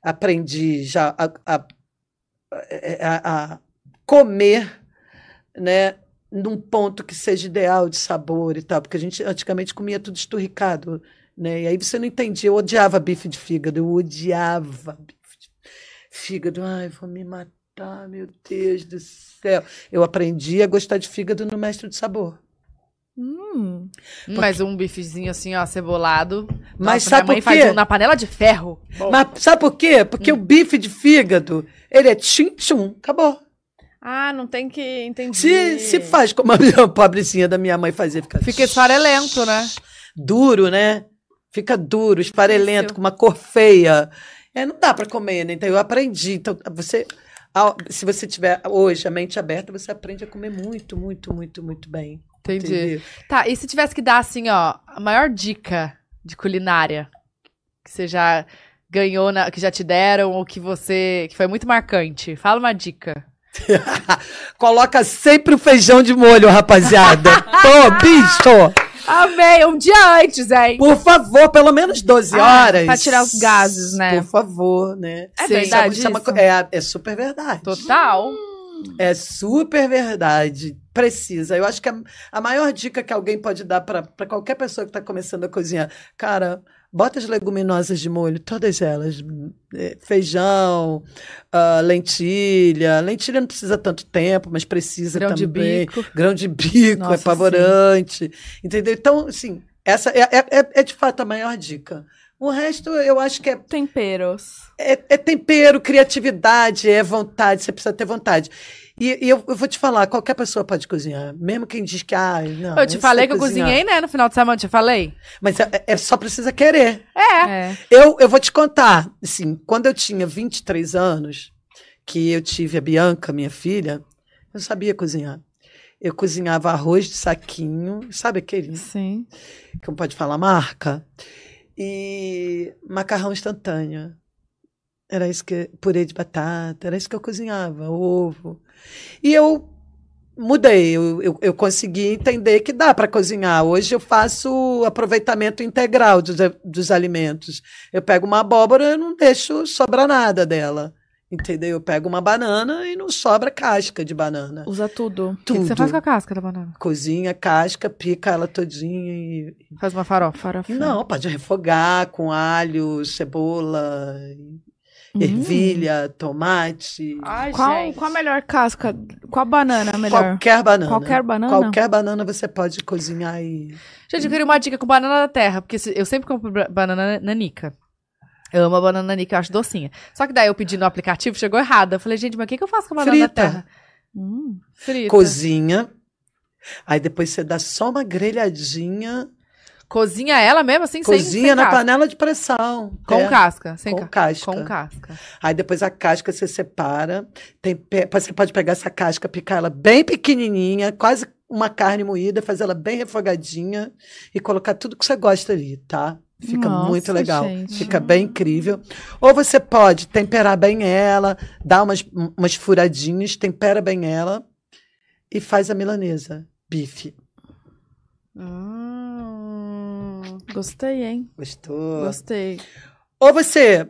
aprendi já a, a- a- a comer né, num ponto que seja ideal de sabor e tal, porque a gente antigamente comia tudo esturricado. Né? E aí você não entendia, eu odiava bife de fígado, eu odiava bife de fígado. Ai, vou me matar, meu Deus do céu. Eu aprendi a gostar de fígado no Mestre do Sabor.
Hum.
Mas um bifezinho assim, ó, cebolado.
Mas
Nossa,
sabe
minha mãe
por quê?
faz um na panela de ferro.
Mas sabe por quê? Porque o bife de fígado, ele é tchim-tchum, acabou.
Ah, não tem que entender.
Se, se faz como a minha pobrecinha da minha mãe fazia, fica,
Fica esfarelento, né?
duro, né? Fica duro, esfarelento, com uma cor feia. É, não dá para comer, né? Então eu aprendi. Então, você, se você tiver hoje a mente aberta, você aprende a comer muito, muito, muito, muito bem.
Entendi.
Entendeu?
Tá, e se tivesse que dar, assim, ó, a maior dica de culinária que você já ganhou, na- que já te deram, ou que você. que foi muito marcante? Fala uma dica.
Coloca sempre o feijão de molho, rapaziada. Pô, bicho!
Amei! Um dia antes, hein?
Por favor, pelo menos 12
Ah,
horas.
pra tirar os gases, né?
Por favor, né?
É
Sim.
verdade
Isso é,
isso?
co- é, é super verdade.
Total.
É super verdade. Precisa. Eu acho que a, a maior dica que alguém pode dar para qualquer pessoa que está começando a cozinhar, cara, bota as leguminosas de molho, todas elas. É, Feijão, ah, lentilha. Lentilha não precisa tanto tempo, mas precisa
Grão de
também.
bico.
Grão de bico,
Nossa,
é apavorante. Entendeu? Então, assim, essa é, é, é- é de fato a maior dica. O resto, eu acho que é
Temperos.
é, é tempero, criatividade, é vontade, você precisa ter vontade. E, e eu, eu vou te falar, qualquer pessoa pode cozinhar. Mesmo quem diz que, ah, não.
eu te falei que eu
cozinhar.
cozinhei, né? No final de semana, eu te falei?
Mas é, é- só precisa querer.
É.
É.
Eu, eu vou te contar, assim, quando eu tinha 23 anos, que eu tive a Bianca, minha filha, eu sabia cozinhar. Eu cozinhava arroz de saquinho, sabe aquele
Sim.
que não pode falar marca? E macarrão instantâneo. Era isso que. Purê de batata, era isso que eu cozinhava, ovo. E eu mudei, eu, eu, eu consegui entender que dá para cozinhar. Hoje eu faço aproveitamento integral dos, dos alimentos. Eu pego uma abóbora e não deixo sobrar nada dela. Entendeu? Eu pego uma banana e não sobra casca de banana.
Usa tudo.
O que,
Tudo.
você faz com a casca da banana?
Cozinha, casca, pica ela todinha e
Faz uma farofa.
Farofa.
não, pode refogar com alho, cebola,
Hum.
ervilha, tomate.
Ai,
Qual, qual a melhor casca? Qual banana é melhor?
Qualquer banana.
Qualquer banana?
Qualquer banana você pode cozinhar e.
Gente, eu queria uma dica com banana da terra, porque eu sempre compro ba- banana nanica. Eu amo a banana nanica, eu acho docinha. Só que daí eu pedi no aplicativo, chegou errada. Eu falei, gente, mas o que, que eu faço com a banana
Frita.
da terra?
Hum.
Frita.
Cozinha. Aí depois você dá só uma grelhadinha.
Cozinha ela mesmo, assim, sem,
cozinha
sem
na
casca.
panela de pressão.
Com
É,
casca. Sem
com
ca-
casca.
Com casca.
Aí depois a casca você separa. Tempe- Você pode pegar essa casca, picar ela bem pequenininha, quase uma carne moída, fazer ela bem refogadinha e colocar tudo que você gosta ali, tá? Fica
Nossa,
muito legal.
gente.
Fica bem incrível. Ou você pode temperar bem ela, dar umas, umas furadinhas, tempera bem ela e faz a milanesa. Bife.
Hum.
Gostei, hein?
Gostou?
Gostei.
Ou você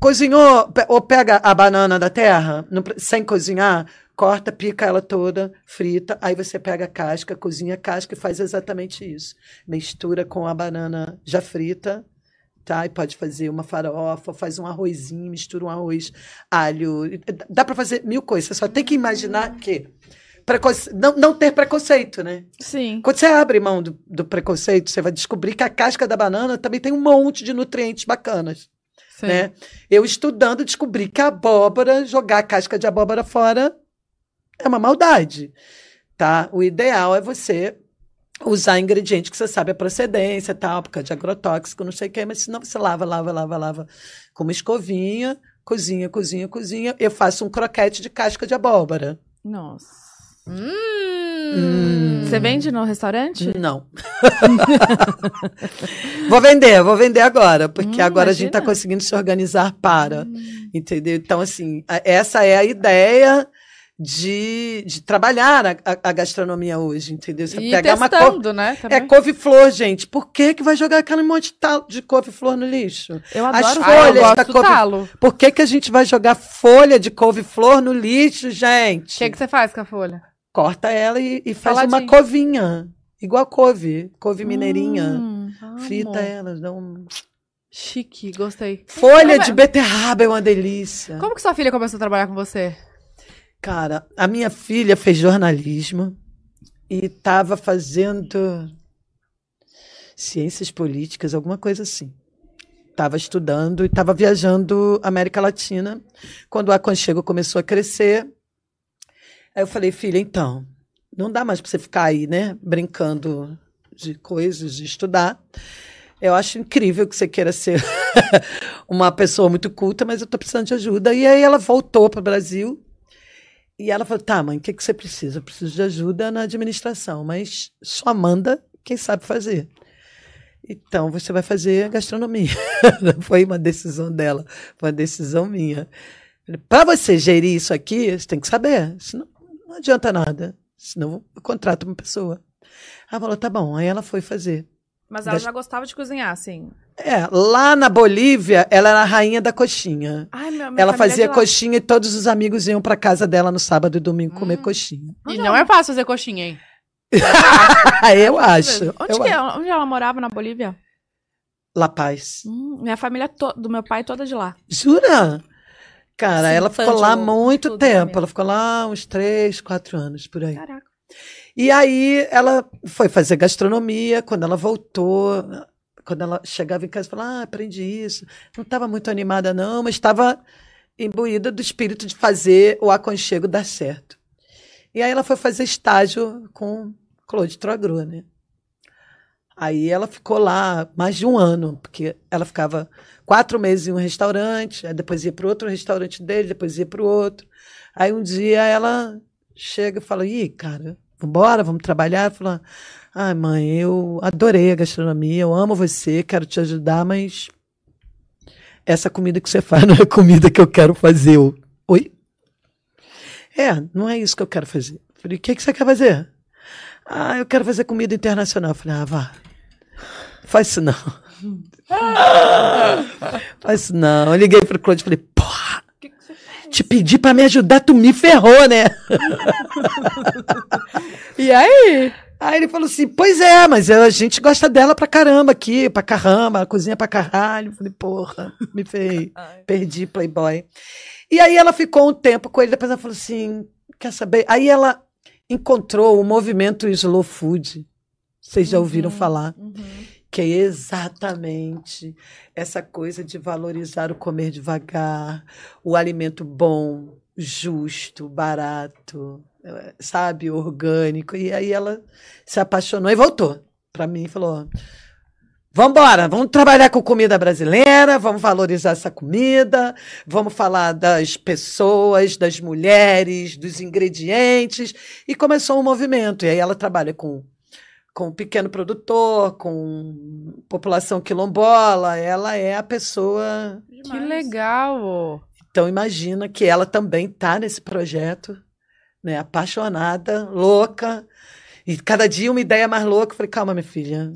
cozinhou, ou pega a banana da terra, não sem cozinhar, corta, pica ela toda, frita, aí você pega a casca, cozinha a casca e faz exatamente isso. Mistura com a banana já frita, tá? E pode fazer uma farofa, faz um arrozinho, mistura um arroz, alho. Dá para fazer mil coisas. Você só tem que imaginar que preconce- não, não ter preconceito, né?
Sim.
Quando você abre mão do, do preconceito, você vai descobrir que a casca da banana também tem um monte de nutrientes bacanas.
Sim.
Né? Eu estudando descobri que a abóbora, jogar a casca de abóbora fora é uma maldade. Tá? O ideal é você usar ingrediente que você sabe a procedência, tal, por causa de agrotóxico, não sei o quê, mas senão você lava, lava, lava, lava com uma escovinha, cozinha, cozinha, cozinha. Eu faço um croquete de casca de abóbora.
Nossa.
Hum. Hum.
Você vende no restaurante?
Não. vou vender, vou vender agora, porque
Hum,
agora a gente está
imagina.
conseguindo se organizar para. Entendeu? Então, assim, a- essa é a ideia de, de trabalhar a, a- a gastronomia hoje, entendeu? Você
E
pegar uma couve,
testando, né?
é
também.
couve-flor, gente. Por que, que vai jogar aquele monte de, tal, de couve-flor no lixo?
Eu
As
adoro
Ah, eu
folhas
gosto
da couve-
talo. O
Por que, que a gente vai jogar folha de couve-flor no lixo, gente?
que, que você faz com a folha?
Corta ela e, e faz uma covinha. Igual couve. Couve mineirinha.
Hum.
Frita ela. Dá um...
Chique, gostei.
Folha
Como é-
de beterraba é uma delícia.
Como que sua filha começou a trabalhar com você?
Cara, a minha filha fez jornalismo e estava fazendo ciências políticas, alguma coisa assim. Estava estudando e estava viajando América Latina. Quando o aconchego começou a crescer, aí eu falei, filha, então, não dá mais para você ficar aí, né, brincando de coisas, de estudar. Eu acho incrível que você queira ser uma pessoa muito culta, mas eu estou precisando de ajuda. E aí ela voltou para o Brasil e ela falou: tá, mãe, o que, que você precisa? Eu preciso de ajuda na administração, mas só manda quem sabe fazer. Então você vai fazer gastronomia. Foi uma decisão dela, foi uma decisão minha. Para você gerir isso aqui, você tem que saber, senão não adianta nada. Senão eu contrato uma pessoa. Ela falou: tá bom. Aí ela foi fazer.
Mas ela
Das-
já gostava de cozinhar, assim.
É, lá na Bolívia, ela era a rainha da coxinha.
Ai, minha
Ela
é
fazia coxinha e todos os amigos iam para casa dela no sábado e domingo comer coxinha.
E não é fácil fazer coxinha, hein?
Eu acho.
Onde,
eu
que é?
acho.
Onde ela morava na Bolívia?
La Paz.
Hum, minha família to- do meu pai toda de lá.
Jura? Cara, ela ficou lá muito
tudo
tempo. Ela ficou lá uns três, quatro anos por aí.
Caraca.
E aí ela foi fazer gastronomia. Quando ela voltou, quando ela chegava em casa, falava: Ah, aprendi isso. Não estava muito animada, não, mas estava imbuída do espírito de fazer o aconchego dar certo. E aí ela foi fazer estágio com Claude Troagru, né? Aí ela ficou lá mais de um ano, porque ela ficava quatro meses em um restaurante, depois ia para outro restaurante dele, depois ia para o outro. Aí um dia ela chega e fala: Ih, cara, vambora, vamos trabalhar. Fala: Ai, mãe, eu adorei a gastronomia, eu amo você, quero te ajudar, mas essa comida que você faz não é comida que eu quero fazer. Eu, Oi? É, não é isso que eu quero fazer. Falei: O que, que você quer fazer? Ah, eu quero fazer comida internacional. Falei: Ah, vá. Faz isso não. Isso não. Eu liguei pro Claude e falei: Porra, te pedi pra me ajudar, tu me ferrou, né?
E aí?
Aí ele falou assim: Pois é, mas a gente gosta dela pra caramba aqui, pra caramba, cozinha pra caralho. Eu falei: Porra, me ferrei. Perdi Playboy. E aí ela ficou um tempo com ele, depois ela falou assim: Quer saber? Aí ela encontrou o movimento Slow Food. Vocês já ouviram falar? Que é exatamente essa coisa de valorizar o comer devagar, o alimento bom, justo, barato, eh, sabe, orgânico. E aí ela se apaixonou e voltou para mim e falou: Vamos embora, vamos trabalhar com comida brasileira, vamos valorizar essa comida, vamos falar das pessoas, das mulheres, dos ingredientes. E começou um movimento. E aí ela trabalha com com pequeno produtor, com população quilombola, ela é a pessoa.
Que legal!
Então imagina que ela também está nesse projeto, né? Apaixonada, louca, e cada dia uma ideia mais louca. Eu falei, calma, minha filha,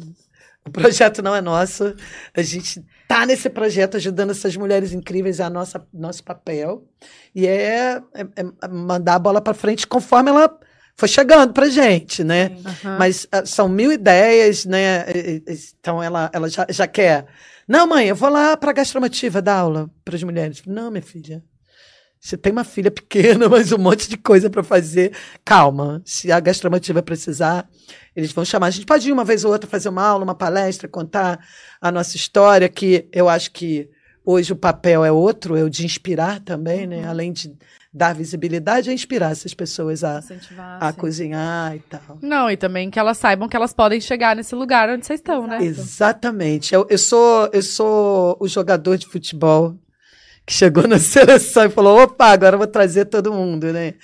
o projeto não é nosso. A gente tá nesse projeto ajudando essas mulheres incríveis, é a nossa nosso papel. E é, é- é mandar a bola para frente conforme ela foi chegando pra gente, né?
Aham.
Mas ah, são mil ideias, né? Então ela, ela já, já quer. Não, mãe, eu vou lá para a gastromativa dar aula para as mulheres. Não, minha filha. Você tem uma filha pequena, mas um monte de coisa para fazer. Calma. Se a gastromativa precisar, eles vão chamar. A gente pode ir uma vez ou outra fazer uma aula, uma palestra, contar a nossa história, que eu acho que hoje o papel é outro, é o de inspirar também, né? Além de dar visibilidade, é inspirar essas pessoas a, a
sim.
cozinhar e tal.
Não, e também que elas saibam que elas podem chegar nesse lugar onde vocês estão, né?
Exatamente. Eu, eu sou eu sou o jogador de futebol que chegou na seleção e falou: opa, agora eu vou trazer todo mundo, né?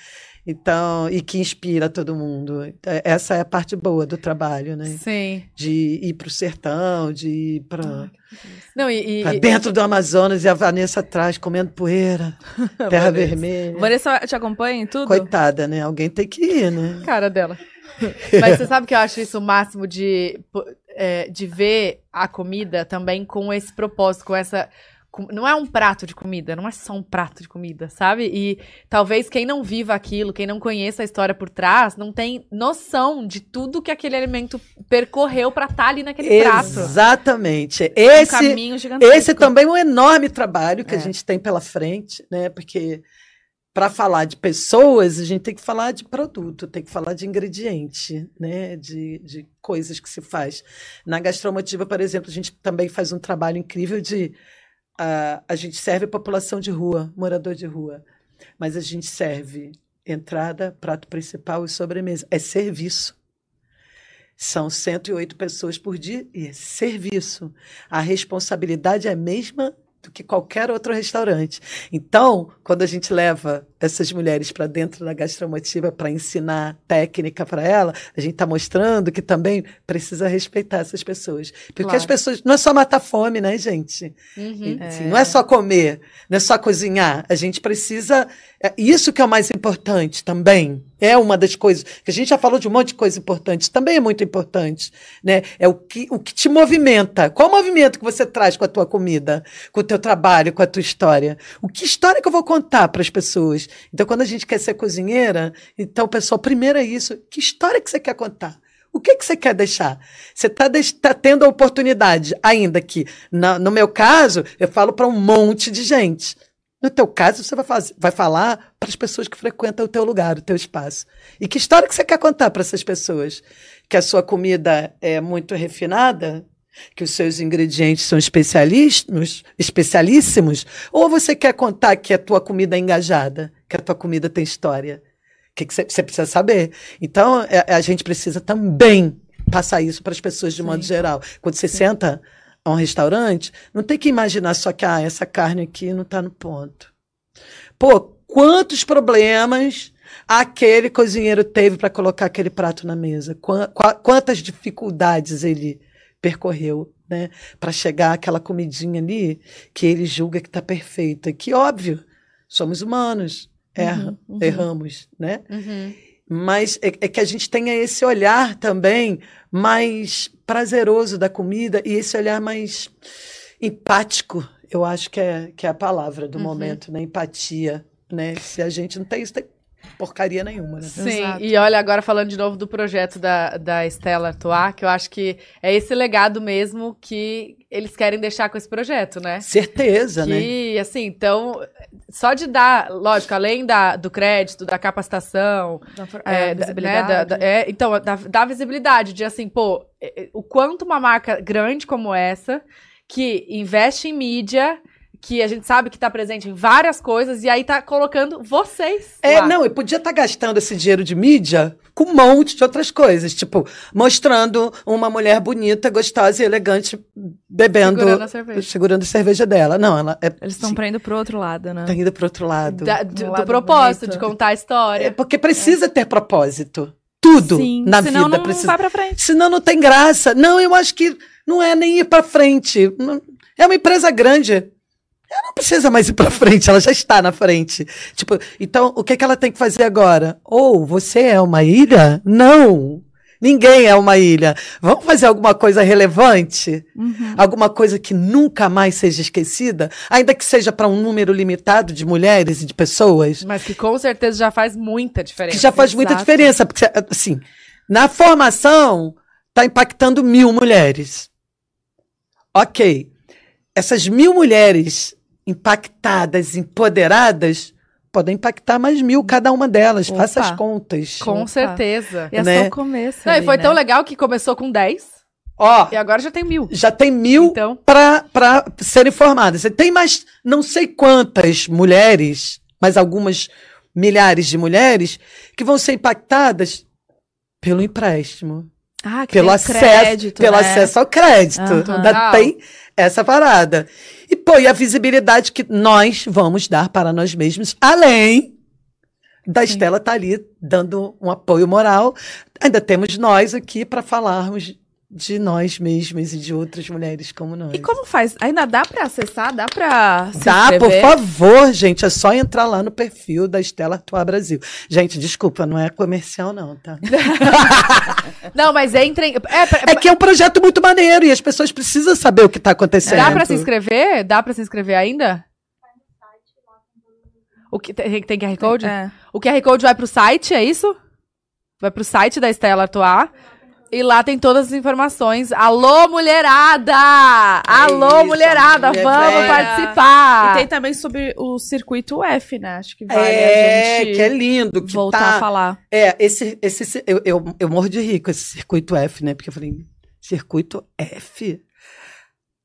Então, e que inspira todo mundo. É, Essa é a parte boa do trabalho, né?
Sim.
De ir pro sertão, de ir pra,
Não, e. e-
pra
e-
dentro do Amazonas e a Vanessa atrás comendo poeira, terra
Vanessa.
vermelha.
Vanessa te acompanha em tudo?
Coitada, né? Alguém tem que ir, né?
Cara dela. Mas você sabe que eu acho isso o máximo de, é, de ver a comida também com esse propósito, com essa. Não é um prato de comida, não é só um prato de comida, sabe? E talvez quem não viva aquilo, quem não conheça a história por trás, não tem noção de tudo que aquele alimento percorreu pra estar ali naquele prato.
Exatamente.
Um
Esse,
caminho gigantesco.
esse também é um enorme trabalho que
É.
a gente tem pela frente, né? Porque para falar de pessoas, a gente tem que falar de produto, tem que falar de ingrediente, né? De, de coisas que se faz. Na gastromotiva, por exemplo, a gente também faz um trabalho incrível de ah, a gente serve população de rua, morador de rua, mas a gente serve entrada, prato principal e sobremesa. É serviço. São 108 pessoas por dia e é serviço. A responsabilidade é a mesma do que qualquer outro restaurante. Então, quando a gente leva essas mulheres para dentro da gastromotiva para ensinar técnica para ela, a gente está mostrando que também precisa respeitar essas pessoas. Porque
Claro.
as pessoas. Não é só matar fome, né, gente?
Uhum.
Assim, Não é só comer, não é só cozinhar. A gente precisa. é Isso que é o mais importante também. É uma das coisas. Que a gente já falou de um monte de coisa importante, também é muito importante. Né? É o que, o que te movimenta. Qual movimento que você traz com a tua comida, com o teu trabalho, com a tua história? O que história que eu vou contar para as pessoas? Então, quando a gente quer ser cozinheira, então, pessoal, primeiro é isso. Que história que você quer contar? O que, que você quer deixar? Você está tendo a oportunidade, ainda que, na- no meu caso, eu falo para um monte de gente. No teu caso, você vai, faz- vai falar para as pessoas que frequentam o teu lugar, o teu espaço. E que história que você quer contar para essas pessoas? Que a sua comida é muito refinada? Que os seus ingredientes são especialíssimos, especialíssimos? Ou você quer contar que a tua comida é engajada? Que a tua comida tem história? O que você precisa saber? Então, é- a gente precisa também passar isso para as pessoas de modo geral. Quando você senta a um restaurante, não tem que imaginar só que ah, essa carne aqui não está no ponto. Pô, quantos problemas aquele cozinheiro teve para colocar aquele prato na mesa? Qua- qua- Quantas dificuldades ele percorreu, né, para chegar àquela comidinha ali que ele julga que está perfeita? Que óbvio, somos humanos, erra-
uhum.
erramos, né?
Uhum.
Mas é, é que a gente tenha esse olhar também mais prazeroso da comida e esse olhar mais empático, eu acho que é, que é a palavra do
Uhum.
momento, né? Empatia, né? Se a gente não tem isso, tem porcaria nenhuma, né?
Sim,
Exato.
e olha, agora falando de novo do projeto da, da Estela Toa, que eu acho que é esse legado mesmo que eles querem deixar com esse projeto, né?
Certeza, né?
Que, assim, então, só de dar, lógico, além da, do crédito, da capacitação,
É,
é, da-
visibilidade.
né, da- da- é, então, da, da visibilidade, de assim, pô, é, é, o quanto uma marca grande como essa, que investe em mídia, que a gente sabe que tá presente em várias coisas, e aí tá colocando vocês.
É,
lá.
não, e podia estar gastando esse dinheiro de mídia com um monte de outras coisas, tipo, mostrando uma mulher bonita, gostosa e elegante bebendo,
Segurando a cerveja.
segurando a cerveja dela. Não, ela é,
Eles estão pra indo pro outro lado, né?
tá indo pro outro lado.
Da- do, do
lado
propósito,
bonito.
de contar a história.
É porque precisa ter propósito. Tudo
Sim,
na
senão
vida
não
precisa.
vai pra frente.
Senão não tem graça. Não, eu acho que não é nem ir para frente. É uma empresa grande. Ela não precisa mais ir para frente, ela já está na frente. Tipo, então o que, que ela tem que fazer agora? Ou você é uma ilha? Não. Ninguém é uma ilha. Vamos fazer alguma coisa relevante?
Uhum.
Alguma coisa que nunca mais seja esquecida? Ainda que seja para um número limitado de mulheres e de pessoas?
Mas que com certeza já faz muita diferença.
que já faz muita
Exato.
diferença, porque, assim, na formação, está impactando mil mulheres. Ok. Essas mil mulheres impactadas, empoderadas, podem impactar mais mil cada uma delas.
Opa.
Faça as contas.
Com
Opa.
certeza.
E é
né?
só o começo.
Não, e
ali,
foi
né?
tão legal que começou com 10
Ó,
e agora já tem mil.
já tem mil
Então,
para serem formadas. Você tem mais não sei quantas mulheres, mas algumas milhares de mulheres, que vão ser impactadas pelo empréstimo.
Ah, que
pelo
tem
acesso,
crédito,
pelo
né?
acesso ao crédito.
Aham.
Ainda tem essa parada. E, pô, e a visibilidade que nós vamos dar para nós mesmos, além da Estela tá ali dando um apoio moral. Ainda temos nós aqui para falarmos de nós mesmas e de outras mulheres como nós.
E como faz? Ainda dá pra acessar? Dá pra se
Dá, por
inscrever?
favor, gente. É só entrar lá no perfil da Estela Atuar Brasil. Gente, desculpa, não é comercial, não, tá?
Não, mas entrem. É, pra-
É que é um projeto muito maneiro e as pessoas precisam saber o que tá acontecendo.
Dá pra se inscrever? Dá pra se inscrever ainda? O que tem, tem QR Code?
É.
O QR Code vai pro site, é isso? Vai pro site da Estela Atuar. E lá tem todas as informações. Alô, mulherada! Alô,
isso,
mulherada!
mulher
Vamos
velha.
participar!
E tem também sobre o circuito F, né? Acho que vale
É,
a gente
que é lindo. Que
voltar
tá,
a falar.
É, esse, esse eu, eu, eu morro de rir com esse circuito F, né? Porque eu falei, circuito F?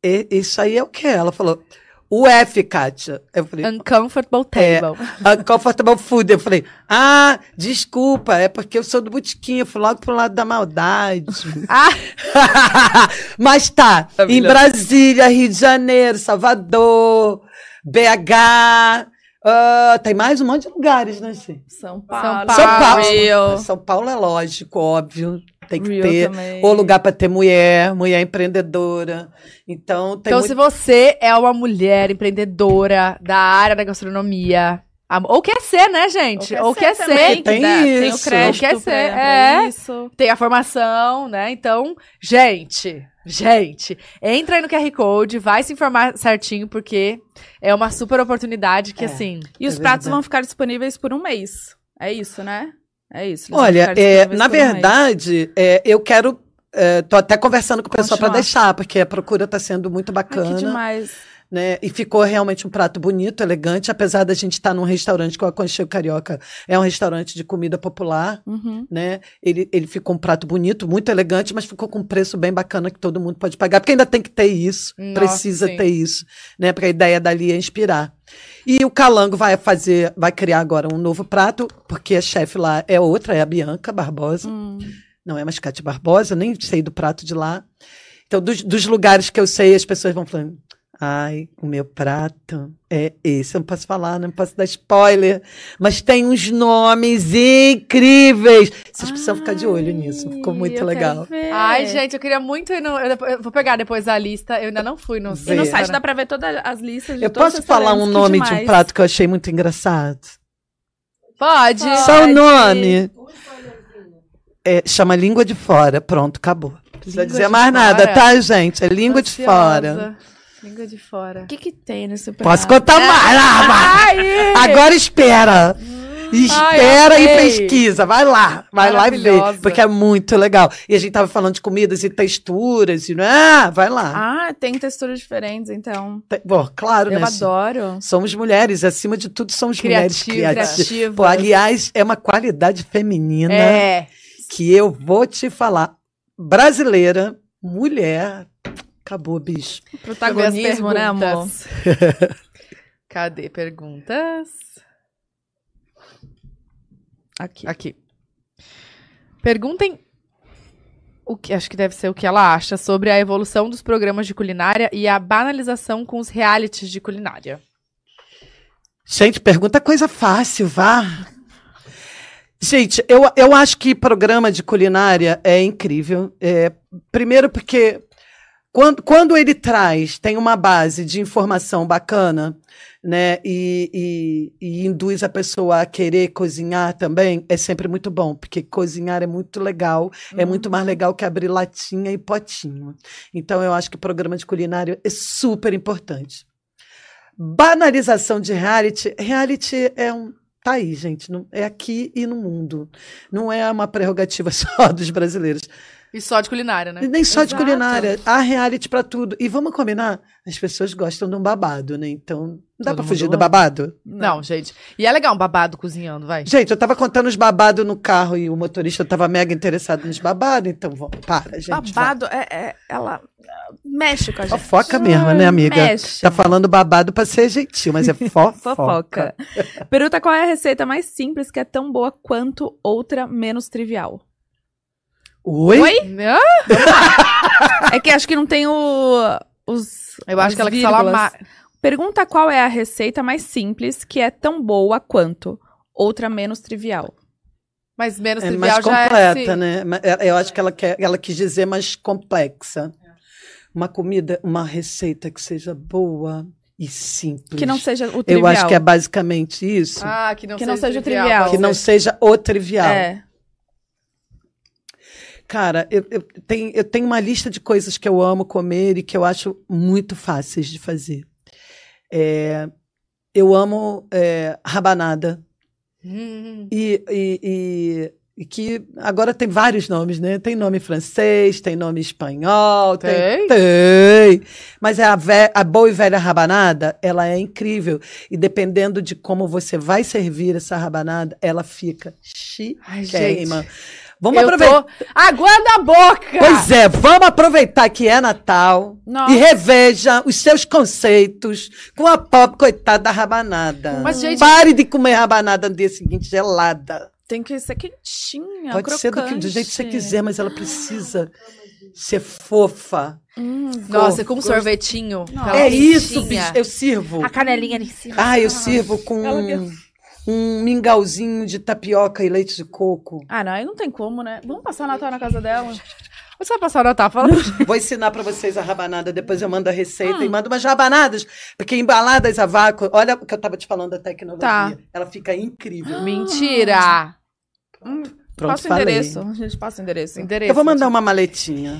E- isso aí é o que? Ela falou, o F, Kátia. Eu falei,
Uncomfortable
É.
Table.
Uncomfortable Food. Eu falei, ah, desculpa, é porque eu sou do botiquim, eu fui logo pro lado da maldade.
Ah,
Mas tá, em
Maravilhoso.
Brasília, Rio de Janeiro, Salvador, BH, ah, tem mais um monte de lugares, né, gente?
São
Paulo,
São Paulo.
Rio.
São Paulo é lógico, óbvio. Tem que
Rio
ter
também.
o lugar para ter mulher, mulher empreendedora. Então, tem
então,
muito...
se você é uma mulher empreendedora da área da gastronomia, ou quer ser, né, gente? Ou quer ser.
também, que
Tem
dá- Tem o
isso.
crédito
Quer
pra-
ser,
pra
é.
isso.
tem a formação, né? Então, gente, gente, entra aí no QR Code, vai se informar certinho, porque é uma super oportunidade que,
É.
assim.
E os
É
pratos vão ficar disponíveis por um mês. É isso, né? É isso.
Olha, é, na verdade, é, eu quero. É, tô até conversando com o pessoal para deixar, porque a procura está sendo muito
Ai,
bacana.
que demais.
né? E ficou realmente um prato bonito, elegante, apesar da gente estar num restaurante que o Aconchego Carioca é um restaurante de comida popular,
Uhum.
né? Ele, ele ficou um prato bonito, muito elegante, mas ficou com um preço bem bacana que todo mundo pode pagar, porque ainda tem que ter isso,
Nossa,
precisa
sim.
ter isso, né? Porque a ideia dali é inspirar. E o Calango vai fazer, vai criar agora um novo prato, porque a chefe lá é outra, é a Bianca Barbosa.
Hum.
Não é mais Cátia Barbosa, nem sei do prato de lá. Então, dos, dos lugares que eu sei, as pessoas vão falando. Ai, o meu prato é esse. Eu não posso falar, não posso dar spoiler. Mas tem uns nomes incríveis. Vocês precisam ficar de olho nisso. Ficou
Ai,
muito legal.
Ai, gente, eu queria muito ir no. Eu, vou pegar depois a lista. Eu ainda não fui no.
E no site dá pra ver todas as listas de
Eu posso falar um nome de um prato que eu achei muito engraçado?
Pode.
Só o nome. É, chama Língua de Fora. Pronto, acabou. Não precisa
Língua
dizer
de
mais nada,
fora?
tá, gente? É Língua de
Ansiosa.
Fora.
Língua de fora.
O que que tem nesse prato?
Posso contar mais? Ah! Agora espera. Espera
Ai,
e pesquisa. Vai lá. Vai lá e vê. Porque é muito legal. E a gente tava falando de comidas e texturas. E, ah, vai lá.
Ah, tem texturas diferentes, então.
Tem- Bom, claro,
Eu
né?
adoro.
Somos mulheres. Acima de tudo, somos mulheres
Criativa.
criativas.
Criativa.
Pô, aliás, é uma qualidade feminina
É.
que eu vou te falar. Brasileira, mulher. Acabou, bicho.
Protagonismo, né, amor?
Cadê perguntas?
Aqui.
Aqui. Perguntem o que acho que deve ser o que ela acha sobre a evolução dos programas de culinária e a banalização com os realities de culinária.
Gente, pergunta coisa fácil, vá. Gente, eu, eu acho que programa de culinária é incrível. É, primeiro porque quando, quando ele traz, tem uma base de informação bacana, né? E, e, e induz a pessoa a querer cozinhar também, é sempre muito bom, porque cozinhar é muito legal, é muito mais legal que abrir latinha e potinho. Então, eu acho que programa de culinária é super importante. Banalização de reality. Reality é um. Tá aí, gente. é aqui e no mundo. Não é uma prerrogativa só dos brasileiros.
E só de culinária, né?
E Nem só de
Exato.
culinária. Há reality pra tudo. E vamos combinar? As pessoas gostam de um babado, né? Então, não dá
Todo
pra fugir do
ama.
babado?
Não, gente. E é legal um babado cozinhando, vai.
Gente, eu tava contando os babados no carro e o motorista tava mega interessado nos babados, então vamos, para, gente.
Babado, é, é- ela ah, mexe com a gente.
Fofoca mesmo, né, amiga?
Mexe.
Tá falando babado pra ser gentil, mas é fofoca.
Fofoca. Pergunta qual é a receita mais simples que é tão boa quanto outra menos trivial.
Oi?
Oi? É que acho que não tem o, os.
Eu acho que ela quis falar ma-
Pergunta qual é a receita mais simples que é tão boa quanto outra menos trivial.
Mas menos
É
trivial
mais
já
completa,
é. se-
né? Ma- é- Eu acho que ela, quer, ela quis dizer mais complexa. Uma comida, uma receita que seja boa e simples.
Que não seja o
Eu
trivial.
acho que é basicamente isso.
Ah, que não
Que
seja,
não seja
trivial.
trivial.
pode
que não seja o trivial.
É.
Cara, eu, eu, tenho, eu tenho uma lista de coisas que eu amo comer e que eu acho muito fáceis de fazer. É, eu amo é, rabanada.
Hum.
E, e, e- e que agora tem vários nomes, né? Tem nome francês, tem nome espanhol, tem.
Tem?
tem. Mas a, ve- a boa e velha rabanada, ela é incrível. E dependendo de como você vai servir essa rabanada, ela fica
Ai,
chiquérrima.
gente.
Vamos
eu
aproveitar.
tô aguando a boca!
Pois é, vamos aproveitar que é Natal
Nossa.
e reveja os seus conceitos com a pobre coitada da rabanada.
Mas, gente-
Pare de comer rabanada no dia seguinte gelada.
Tem que ser quentinha,
Pode ser do, que- do jeito que você quiser, mas ela precisa ser fofa.
Hum,
Nossa, com um sorvetinho.
Não.
aquela
é isso, bicho. Eu sirvo.
A canelinha ali em cima.
Ah, eu sirvo com
Ela
um, mingauzinho de tapioca e leite de coco.
Ah, não, aí não tem como, né? Vamos passar o Natal na casa dela.
Você vai passar o Natal? Fala
Vou ensinar pra vocês a rabanada, depois eu mando a receita e mando umas rabanadas, porque embaladas a vácuo, olha o que eu tava te falando da tecnologia.
Tá.
Ela fica incrível.
Mentira!
Pronto,
passa o endereço. A gente passa o endereço.
Endereço.
Eu vou mandar uma maletinha.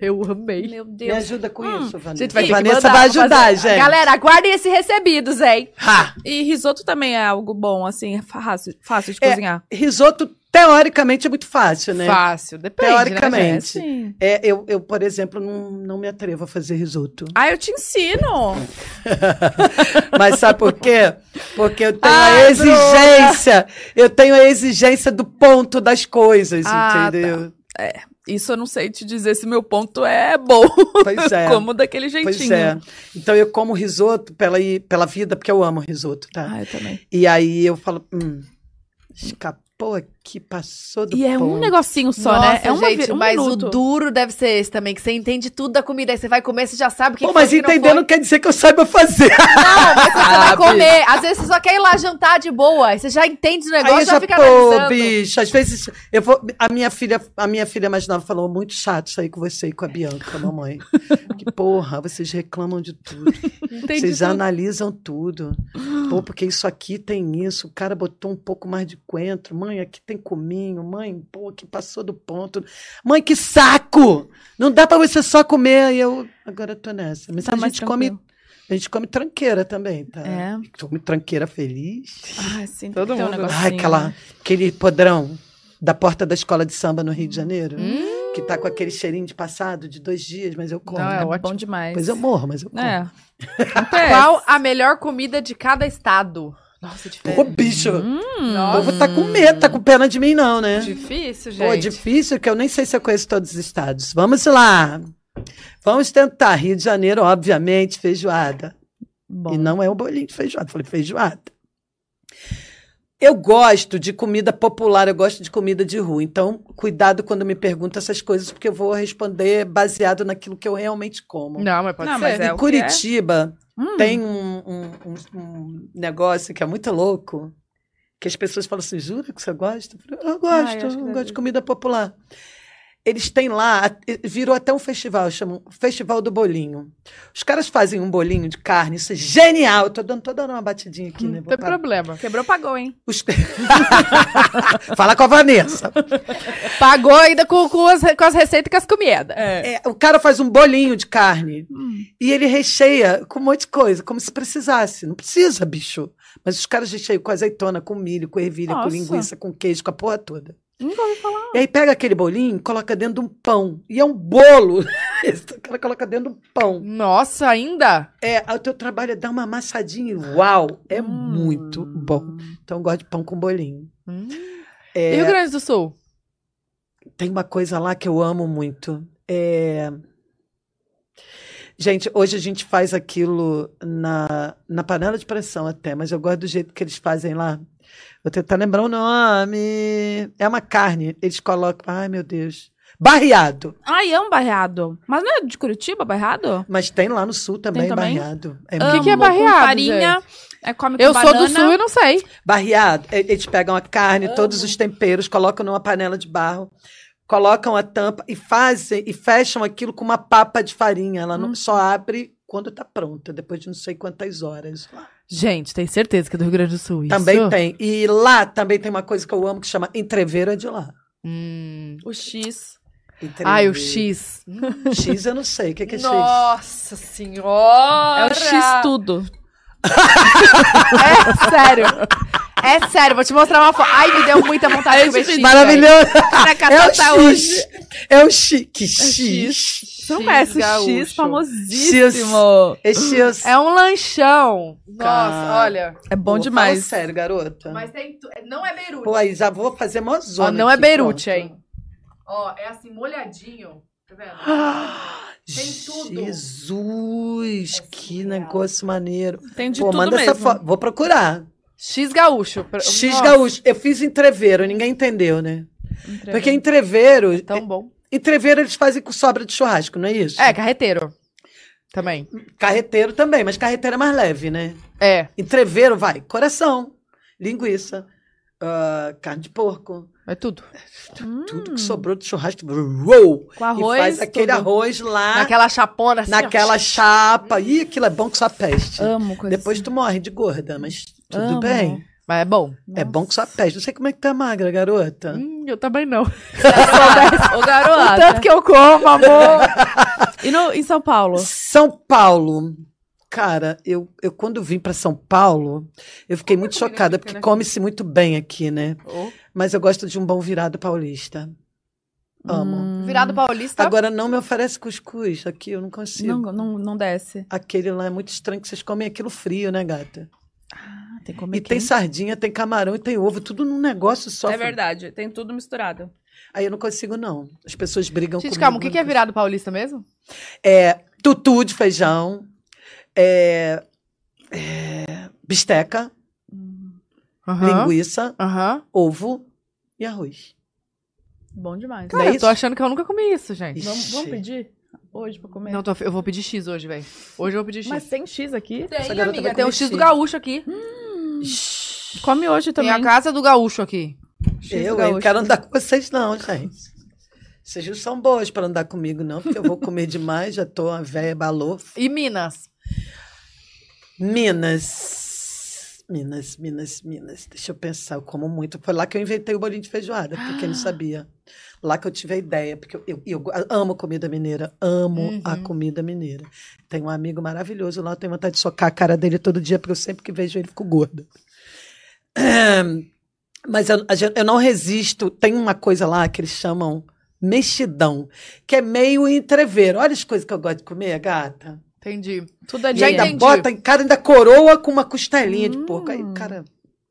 Eu amei.
Meu
Me
Deus.
ajuda com isso, Vanessa.
Gente, vai
Vanessa
mandar,
vai ajudar,
fazer.
gente.
Galera, aguardem esse recebidos, hein?
Ha!
E risoto também é algo bom, assim, fácil, fácil de
É,
cozinhar.
Risoto, teoricamente, é muito fácil, né?
Fácil, depende,
Teoricamente.
né,
É.
É, eu, eu, por exemplo, não, não me atrevo a fazer risoto.
Ah, eu te ensino.
Mas sabe por quê? Porque eu tenho
Ai,
a exigência. Eu tenho a exigência do ponto das coisas,
Ah,
entendeu?
Isso eu não sei te dizer se meu ponto é bom.
Pois é.
Como daquele jeitinho.
Pois é. Então eu como risoto pela, pela vida, porque eu amo risoto, tá?
Ah, eu também.
E aí eu falo, hum, escapou aqui, passou do
E é um
ponto.
negocinho só,
Nossa,
né? É uma
gente,
vi- um
mas
minuto.
o duro deve ser esse também, que você entende tudo da comida, aí você vai comer, você já sabe o que
Pô,
que foi,
mas
que não
entender
foi.
não quer dizer que eu saiba fazer.
Não, mas você
Ah,
vai comer. Às vezes você só quer ir lá jantar de boa. Aí você já entende o negócio
Aí
já,
já,
fica
pô,
analisando.
bicho, às vezes eu vou. A minha filha, a minha filha mais nova falou muito chato sair com você e com a Bianca, mamãe. que porra, vocês reclamam de tudo.
Entendi
vocês
tudo.
analisam tudo. Pô, porque isso aqui tem isso, o cara botou um pouco mais de coentro. Mãe, aqui tem cominho. Mãe, pô, que passou do ponto. Mãe, que saco! Não dá pra você só comer. E eu agora eu tô nessa. Mas
Tá
a gente come. A gente come tranqueira também, tá?
É.
Come tranqueira feliz.
Ah, sim.
Todo
tem um
mundo.
negocinho,
Ai, aquela,
né?
aquele podrão da porta da escola de samba no Rio de Janeiro,
Hum.
que tá com aquele cheirinho de passado de dois dias, mas eu como.
Não, é
É
ótimo.
bom demais.
Pois eu morro, mas eu como.
É.
Qual a melhor comida de cada estado? Nossa,
Ô,
diferente.
bicho,
Hum.
o povo tá com medo, tá com pena de mim, não, né?
difícil,
Pô,
gente.
difícil, que eu nem sei se eu conheço todos os estados. Vamos lá. Vamos tentar. Rio de Janeiro, obviamente, feijoada.
Bom.
E não é o bolinho de feijoada, falei feijoada. Eu gosto de comida popular, eu gosto de comida de rua. Então, cuidado quando me perguntam essas coisas, porque eu vou responder baseado naquilo que eu realmente como.
Não, mas pode
Não,
ser.
mas é
em
que
Curitiba,
Hum.
tem um, um- um- negócio que é muito louco, que as pessoas falam assim, jura que você gosta? Eu, gosto, eu gosto de comida popular. Eles têm lá, virou até um festival, chamam Festival do Bolinho. Os caras fazem um bolinho de carne, isso é genial. Eu tô dando, tô dando uma batidinha aqui, né?
Não tem
parar.
problema.
Quebrou, pagou, hein?
Os- Fala com a Vanessa.
Pagou ainda com, com, as, com as receitas e com as comidas.
É, o cara faz um bolinho de carne
Hum.
e ele recheia com um monte de coisa, como se precisasse. Não precisa, bicho. Mas os caras recheiam com azeitona, com milho, com ervilha, com
Nossa.
linguiça, com queijo, com a porra toda.
Nunca ouvi falar.
E aí pega aquele bolinho e coloca dentro de um pão. E é um bolo. o cara coloca dentro de um pão.
Nossa, ainda?
É, o teu trabalho é dar uma amassadinha uau, é
Hum.
muito bom. Então eu gosto de pão com bolinho.
Hum.
É,
E Rio Grande do Sul?
Tem uma coisa lá que eu amo muito. É... Gente, hoje a gente faz aquilo na, na panela de pressão até, mas eu gosto do jeito que eles fazem lá. Vou tentar lembrar o nome. É uma carne. Eles colocam. Ai, meu Deus. Barreado.
Ai, amo barreado. Mas não é de Curitiba, barreado?
Mas tem lá no sul também,
também?
barreado. É
que
muito
que é
Amo, com
barreado,
farinha, é, come com
Eu sou do sul e não sei.
Barreado, eles pegam a carne, todos os temperos, colocam numa panela de barro, colocam a tampa e fazem e fecham aquilo com uma papa de farinha. Ela
Hum.
não só abre quando tá pronta, depois de não sei quantas horas.
Gente, tem certeza que é do Rio Grande do Sul isso?
Também tem. E lá também tem uma coisa que eu amo que chama entreveiro é de lá.
Hum.
O X.
Entreveiro.
Ai, o X.
X eu não sei. O que, que é X?
Nossa senhora!
É o X tudo.
É sério. É sério, vou te mostrar uma foto. Ai, me deu muita vontade de comer X.
Maravilhoso! É o X.
hoje.
É o X. Que
É
X?
X. Você não
X
conhece o. X famosíssimo.
É X.
É um lanchão. Nossa, olha.
É bom
Pô,
demais.
Fala sério, garota.
Mas tem. tu- Não é Beirute.
Pô, aí já vou fazer mó zona
Ó, não é Beirute, hein? Ó, é assim, molhadinho. Tá vendo? Tem tudo.
Jesus,
É
que
surreal.
negócio maneiro.
Tem de
Pô,
tudo
manda
mesmo.
essa foto. Vou procurar.
X gaúcho. Pra-
X
Nossa,
gaúcho. Eu fiz entreveiro, ninguém entendeu, né?
Entreveiro.
Porque entreveiro,
Tão bom.
entreveiro eles fazem com sobra de churrasco, não é isso?
É, carreteiro. Também.
Carreteiro também, mas carreteiro é mais leve, né?
É.
Entreveiro vai coração, linguiça, ah, carne de porco,
É tudo.
tudo que sobrou de churrasco. Uou!
Com arroz,
e faz aquele
tudo.
arroz lá
Naquela chapona assim. ó.
naquela chapa. Ih, aquilo é bom que só peste.
Amo coisa
Depois tu morre de gorda, mas tudo
Amo.
bem.
Mas é bom.
É bom que só peste. Não sei como é que tá magra, garota.
Hum, eu também não.
Ô,
O
garota.
tanto que eu como, amor.
E no, em São Paulo?
São Paulo. Cara, eu, eu quando vim para São Paulo, eu fiquei muito
comida
chocada, porque
né?
come-se muito bem aqui, né? Mas eu gosto de um bom virado paulista. Amo.
Hum,
Virado paulista.
Agora não me oferece cuscuz aqui, eu não consigo.
Não, não, não desce.
Aquele lá é muito estranho que vocês comem aquilo frio, né, gata?
Ah, tem que comer
E tem
quente.
sardinha, tem camarão e tem ovo, tudo num negócio só.
É verdade, tem tudo misturado.
Aí eu não consigo, não. As pessoas brigam
Gente,
comigo.
calma, o que, que é virado paulista mesmo?
É tutu de feijão, é, é, bisteca,
Aham.
linguiça,
Aham.
ovo e arroz.
Bom demais.
É
Cara, eu
isso?
tô achando que eu nunca comi isso, gente.
Vamos, vamos pedir hoje pra comer?
Não, tô- eu vou pedir X hoje, velho. Hoje eu vou pedir X.
Mas tem X aqui?
tem, amiga. Tem o
comer
X do
X.
gaúcho aqui.
Come hoje
Tem
também.
a casa do gaúcho aqui.
Eu,
do
eu não
gaúcho.
quero andar com vocês, não, gente. Vocês não são boas para andar comigo, não, porque eu vou comer demais, já tô uma velha balofa.
E Minas.
Minas. Minas, Minas, Minas. Deixa eu pensar, eu como muito. Foi lá que eu inventei o bolinho de feijoada, porque quem não sabia. Lá que eu tive a ideia, porque eu, eu, eu amo comida mineira, amo a
Uhum.
comida mineira. Tem um amigo maravilhoso lá, eu tenho vontade de socar a cara dele todo dia, porque eu sempre que vejo ele fico gorda. Mas eu, a eu não resisto. Tem uma coisa lá que eles chamam mexidão, que é meio entreveiro. Olha as coisas que eu gosto de comer, gata.
Entendi.
Tudo ali.
E ainda
entendi.
bota, cara ainda coroa com uma costelinha de
Hum.
porco. Aí o cara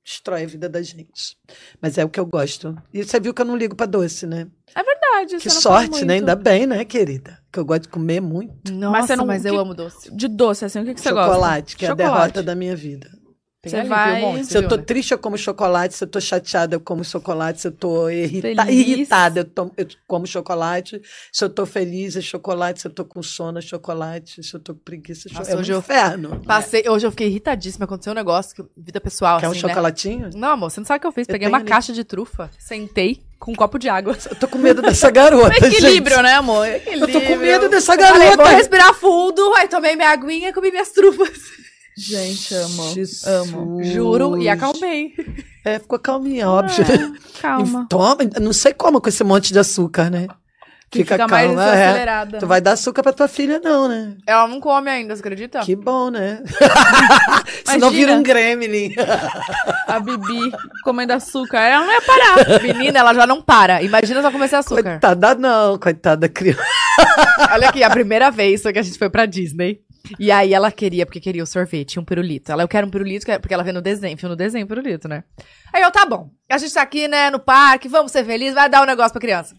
destrói a vida da gente. Mas é o que eu gosto. E você viu que eu não ligo pra doce, né?
Verdade,
Que
você não come
sorte, né? Ainda bem, né, querida? Que eu gosto de comer muito.
Nossa, mas,
você não-
eu
que-
amo doce.
De doce, assim, o que, que você gosta?
chocolate, que é a
Chocolate.
derrota da minha vida.
Tem
Você
ali,
vai-
um monte,
Se eu tô
né?
triste, eu como chocolate. Se eu tô chateada, eu como chocolate. Se eu tô irrita
Feliz.
irritada, eu, tomo- eu como chocolate. Se eu tô feliz, é chocolate. Se eu tô com sono, é chocolate. Se eu tô com preguiça, é
Nossa,
chocolate. É um
hoje eu-
inferno.
Passei, hoje eu fiquei irritadíssima. Aconteceu um negócio, que, vida pessoal,
Quer um
assim, né?
chocolatinho?
Não, amor, você não sabe o que eu fiz.
Eu
Peguei
tenho
uma
ali.
caixa de trufa, sentei com um copo de água.
Eu tô com medo dessa garota,
Equilíbrio,
gente.
né, amor?
Eu tô com medo dessa
Falei, vou
garota.
respirar fundo. Aí tomei minha aguinha e comi minhas trufas.
Gente, amo.
Jesus.
Amo.
Juro, e acalmei.
É, ficou calminha, óbvio.
Calma.
Toma, não sei como com esse monte de açúcar, né?
Que
Fica,
fica mais
calma. é.
acelerada.
Tu vai dar açúcar pra tua filha, não, né?
Ela não come ainda, você acredita?
Que bom, né? Senão vira um gremlin.
A Bibi comendo açúcar. Ela não ia parar.
Menina, ela já não para. Imagina se ela começar açúcar.
Coitada, não, coitada da criança.
Olha aqui, a primeira vez que a gente foi pra Disney. E aí ela queria, porque queria o sorvete, um pirulito. Ela, eu quero um pirulito, é- porque ela vê no desenho, viu no desenho pirulito, né? Aí eu, tá bom. A gente tá aqui, né, no parque, vamos ser felizes, vai dar um negócio pra criança.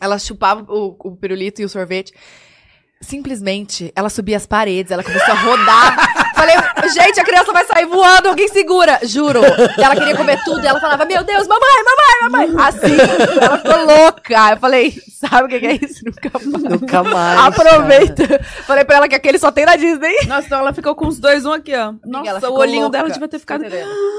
Ela chupava o, o pirulito e o sorvete. Simplesmente, ela subia as paredes, ela começou a rodar. Falei, gente, a criança vai sair voando, alguém segura. Juro. Ela queria comer tudo e ela falava, meu Deus, mamãe, mamãe, mamãe. Assim, ela ficou louca. Eu falei, sabe o que que é isso? Nunca mais.
Nunca mais.
Aproveita. Falei pra ela que aquele só tem na Disney.
Nossa, então ela ficou com os dois, um aqui, ó. Nossa, o olhinho
louca.
dela devia ter ficado.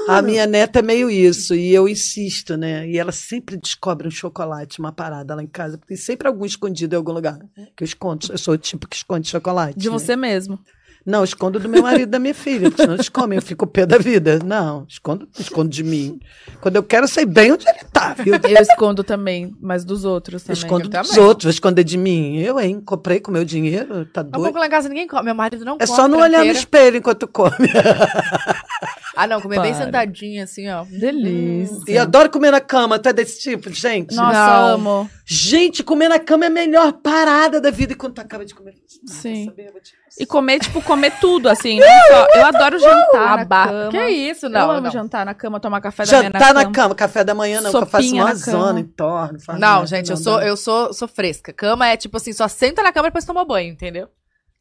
A minha neta é meio isso, e eu insisto, né? E ela sempre descobre um chocolate, uma parada lá em casa, porque tem sempre algum escondido em algum lugar. Que eu escondo. Eu sou o tipo que esconde chocolate.
De
né?
você mesmo.
Não, escondo do meu marido e da minha filha, porque senão eles comem, eu fico pé da vida. Não, escondo, escondo de mim. Quando eu quero, eu sei bem onde ele tá, viu?
Eu escondo também, mas dos outros também.
escondo
eu
dos
também.
outros, vou esconder de mim. Eu, hein? Comprei com meu dinheiro, tá doido.
pouco lá em casa ninguém come. Meu marido não
É
come.
só não olhar no espelho enquanto come.
Ah, não, comer bem
Para.
sentadinha, assim, ó.
Delícia.
E adoro comer na cama, tu é desse tipo, gente?
Nossa,
Não.
amo.
Gente, comer na cama é a melhor parada da vida. E quando tu acaba de comer,
Sim.
saber? Eu te-
E comer, tipo, comer tudo, assim. Não só. Eu adoro jantar na cama.
Que isso,
eu
não.
amo
não.
jantar na cama, tomar café da manhã
Jantar
na
na
cama.
cama, café da manhã não, que eu faço
Sopinha
uma
na cama.
zona, entorno. faço
Não, gente, eu
não
sou,
dá.
eu sou, sou fresca. Cama é tipo assim, só senta na cama e depois toma banho, entendeu?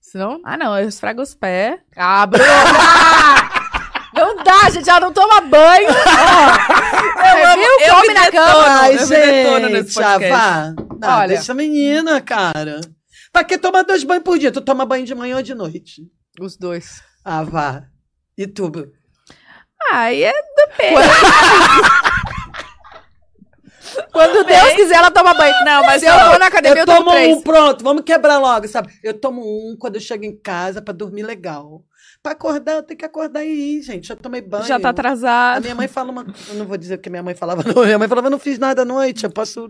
Senão.
Ah, não, eu esfrego os pés.
Ah, Bruna! Não dá, gente, ela não toma banho. Ó, viu?
eu
Come
me
na cama.
Ai,
eu
gente, ah, vá. Ah,
Olha.
Deixa a menina, cara. Pra que tomar dois banhos por dia? Tu toma banho de manhã ou de noite?
Os dois.
Ah, vá. E tu?
Aí é
Quando Deus quiser, ela toma banho.
Não, mas
Se eu for na academia, eu,
eu
tomo
tomo um, pronto, vamos quebrar logo, sabe? Eu tomo um quando eu chego em casa pra dormir legal. Pra acordar, eu tenho que acordar e ir, gente. Já tomei banho.
já tá
A
atrasado.
minha mãe fala uma. Eu não vou dizer o que minha mãe falava, não. Minha mãe falava, eu não fiz nada à noite, eu posso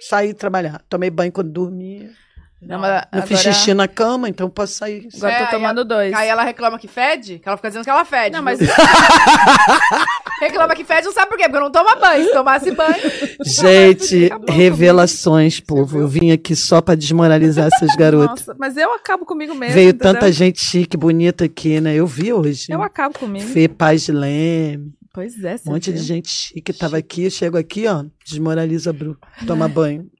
sair e trabalhar. Tomei banho quando dormia.
Não, mas
Não
agora,
fiz xixi na cama, então eu posso sair.
Agora
É,
tô
aí
tomando dois.
Aí ela reclama que fede, que ela fica dizendo que ela fede.
Não, mas
Reclama que fede, não sabe por quê? Porque eu não tomo banho. Se tomasse banho.
Gente, revelações, povo. Eu vim aqui só pra desmoralizar essas garotas.
Nossa, mas eu acabo comigo mesmo.
Veio
entendeu?
tanta gente chique, bonita aqui, né? Eu vi hoje.
Eu acabo comigo.
Fê Paz de Leme,
Pois é,
um monte de
gente.
gente chique tava aqui. Eu chego aqui, ó, desmoraliza Bru. Toma banho.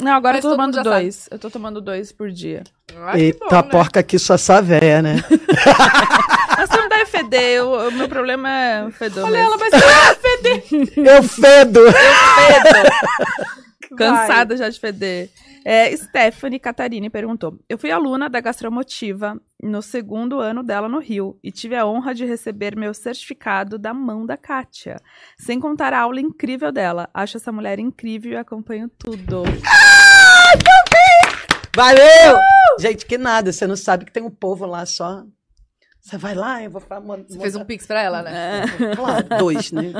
Não, agora
Mas
eu tô tomando
já sabe.
dois. Eu tô tomando dois por dia.
Ah,
Eita,
bom, né?
porca aqui só essa véia, né?
Mas você não deve feder. O, meu problema é fedor
Olha
mesmo.
ela, mas
Eu fedo!
Cansada já de feder. É, Stephanie Catarine perguntou: Eu fui aluna da Gastromotiva no segundo ano dela no Rio e tive a honra de receber meu certificado da mão da Kátia. Sem contar a aula incrível dela. Acho essa mulher incrível e acompanho tudo.
Valeu! Gente, que nada. Você não sabe que tem um povo lá só. Você vai lá, eu vou falar.
Você fez um pix pra ela, né?
Claro, dois, né?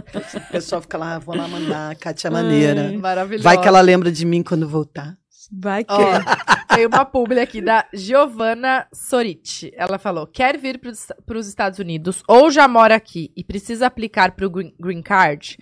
O pessoal fica lá, vou lá mandar, Kátia é maneira.
Maravilhosa.
Vai que ela lembra de mim quando voltar.
Vai que.
Ó, tem uma publi aqui da Giovanna Soriti. Ela falou: quer vir para os Estados Unidos ou já mora aqui e precisa aplicar para o green, green Card?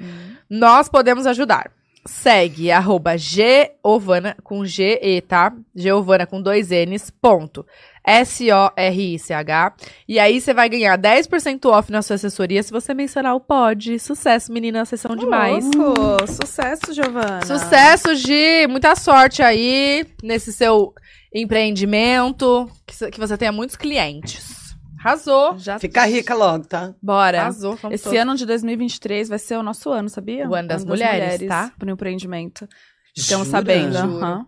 Nós podemos ajudar. Segue arroba Giovana com G-E, tá? Giovana com dois N's, ponto. S-O-R-I-C-H. E aí você vai ganhar 10% off na sua assessoria se você mencionar o pod. Sucesso, meninas, vocês são demais.
Louco. Sucesso, Giovana.
Sucesso, Gi! Muita sorte aí nesse seu empreendimento. Que, que você tenha muitos clientes. Arrasou!
Já
Fica rica logo, tá?
Bora.
Arrasou. vamos
Esse
todos.
ano de 2023 vai ser o nosso ano, sabia?
O ano das mulheres, tá?
Pro empreendimento. Estamos
Jura?
sabendo.
Juro.
aham.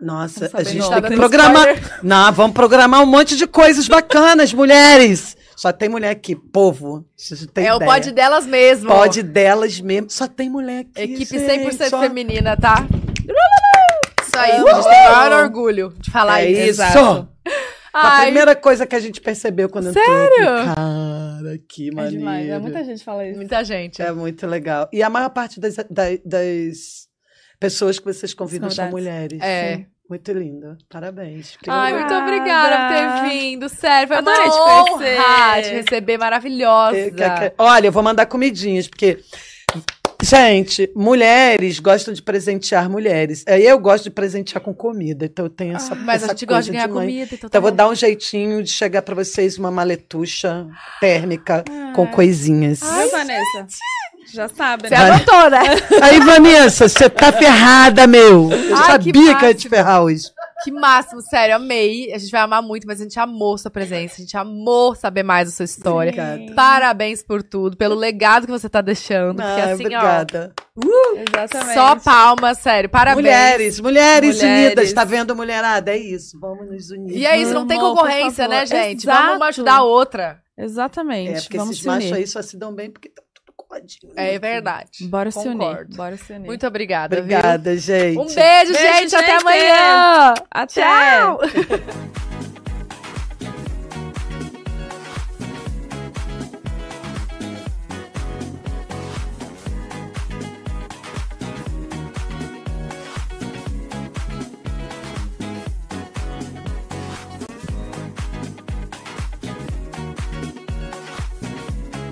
Nossa,
Estamos
a gente tem que
Tá
programar. Não, vamos programar um monte de coisas bacanas, mulheres. Só tem mulher aqui, povo.
É o
ideia.
pod delas mesmo.
Pod delas mesmo. Só tem mulher aqui.
Equipe
gente,
100%
só-
feminina, tá? Isso aí, a gente tem o maior orgulho de falar
É
isso.
isso. A
Ai,
primeira coisa que a gente percebeu quando entrou
Sério?
Cara, que
É
maneiro.
demais. É, muita gente fala isso.
muita gente.
É muito legal. E a maior parte das, da- das pessoas que vocês convidam são mulheres.
É.
Sim. Muito lindo. Parabéns.
Ai, muito obrigada por ter vindo. Sério, foi
Adorei
uma
te
honra
conhecer.
te receber. Maravilhosa.
É, Olha, eu vou mandar comidinhas, porque. Gente, mulheres gostam de presentear mulheres. Aí eu gosto de presentear com comida. Então eu tenho essa.
Ah, Mas a
essa
gente gosta de ganhar
mãe.
comida. Então,
Então
tá
eu vou dar um jeitinho de chegar pra vocês uma maletucha térmica com coisinhas.
Viu, Vanessa? Já sabe,
Você
né?
Vai.
anotou, né?
Aí, Vanessa, você tá ferrada, meu. Eu
Ai, que
sabia que eu ia te ferrar hoje.
Que máximo, sério, amei. A gente vai amar muito, mas a gente amou sua presença, a gente amou saber mais da sua história.
Obrigada.
Parabéns por tudo, pelo legado que você tá deixando. Porque
Ah,
assim,
obrigada.
ó,
Exatamente.
só palmas, sério. Parabéns.
Mulheres, mulheres,
Mulheres.
unidas, tá vendo, mulherada? É isso, vamos nos unir.
E é isso, não tem
Vamos,
concorrência, né, gente?
Exato.
Vamos uma ajudar a outra.
Exatamente.
É, porque
Vamos
esses machos aí só se dão bem porque tudo coladinho.
É verdade.
Bora se unir. Bora se unir.
Muito obrigada, viu?
Obrigada, gente.
Um beijo,
Beijo,
gente. Até
gente.
amanhã.
Até!
Tchau.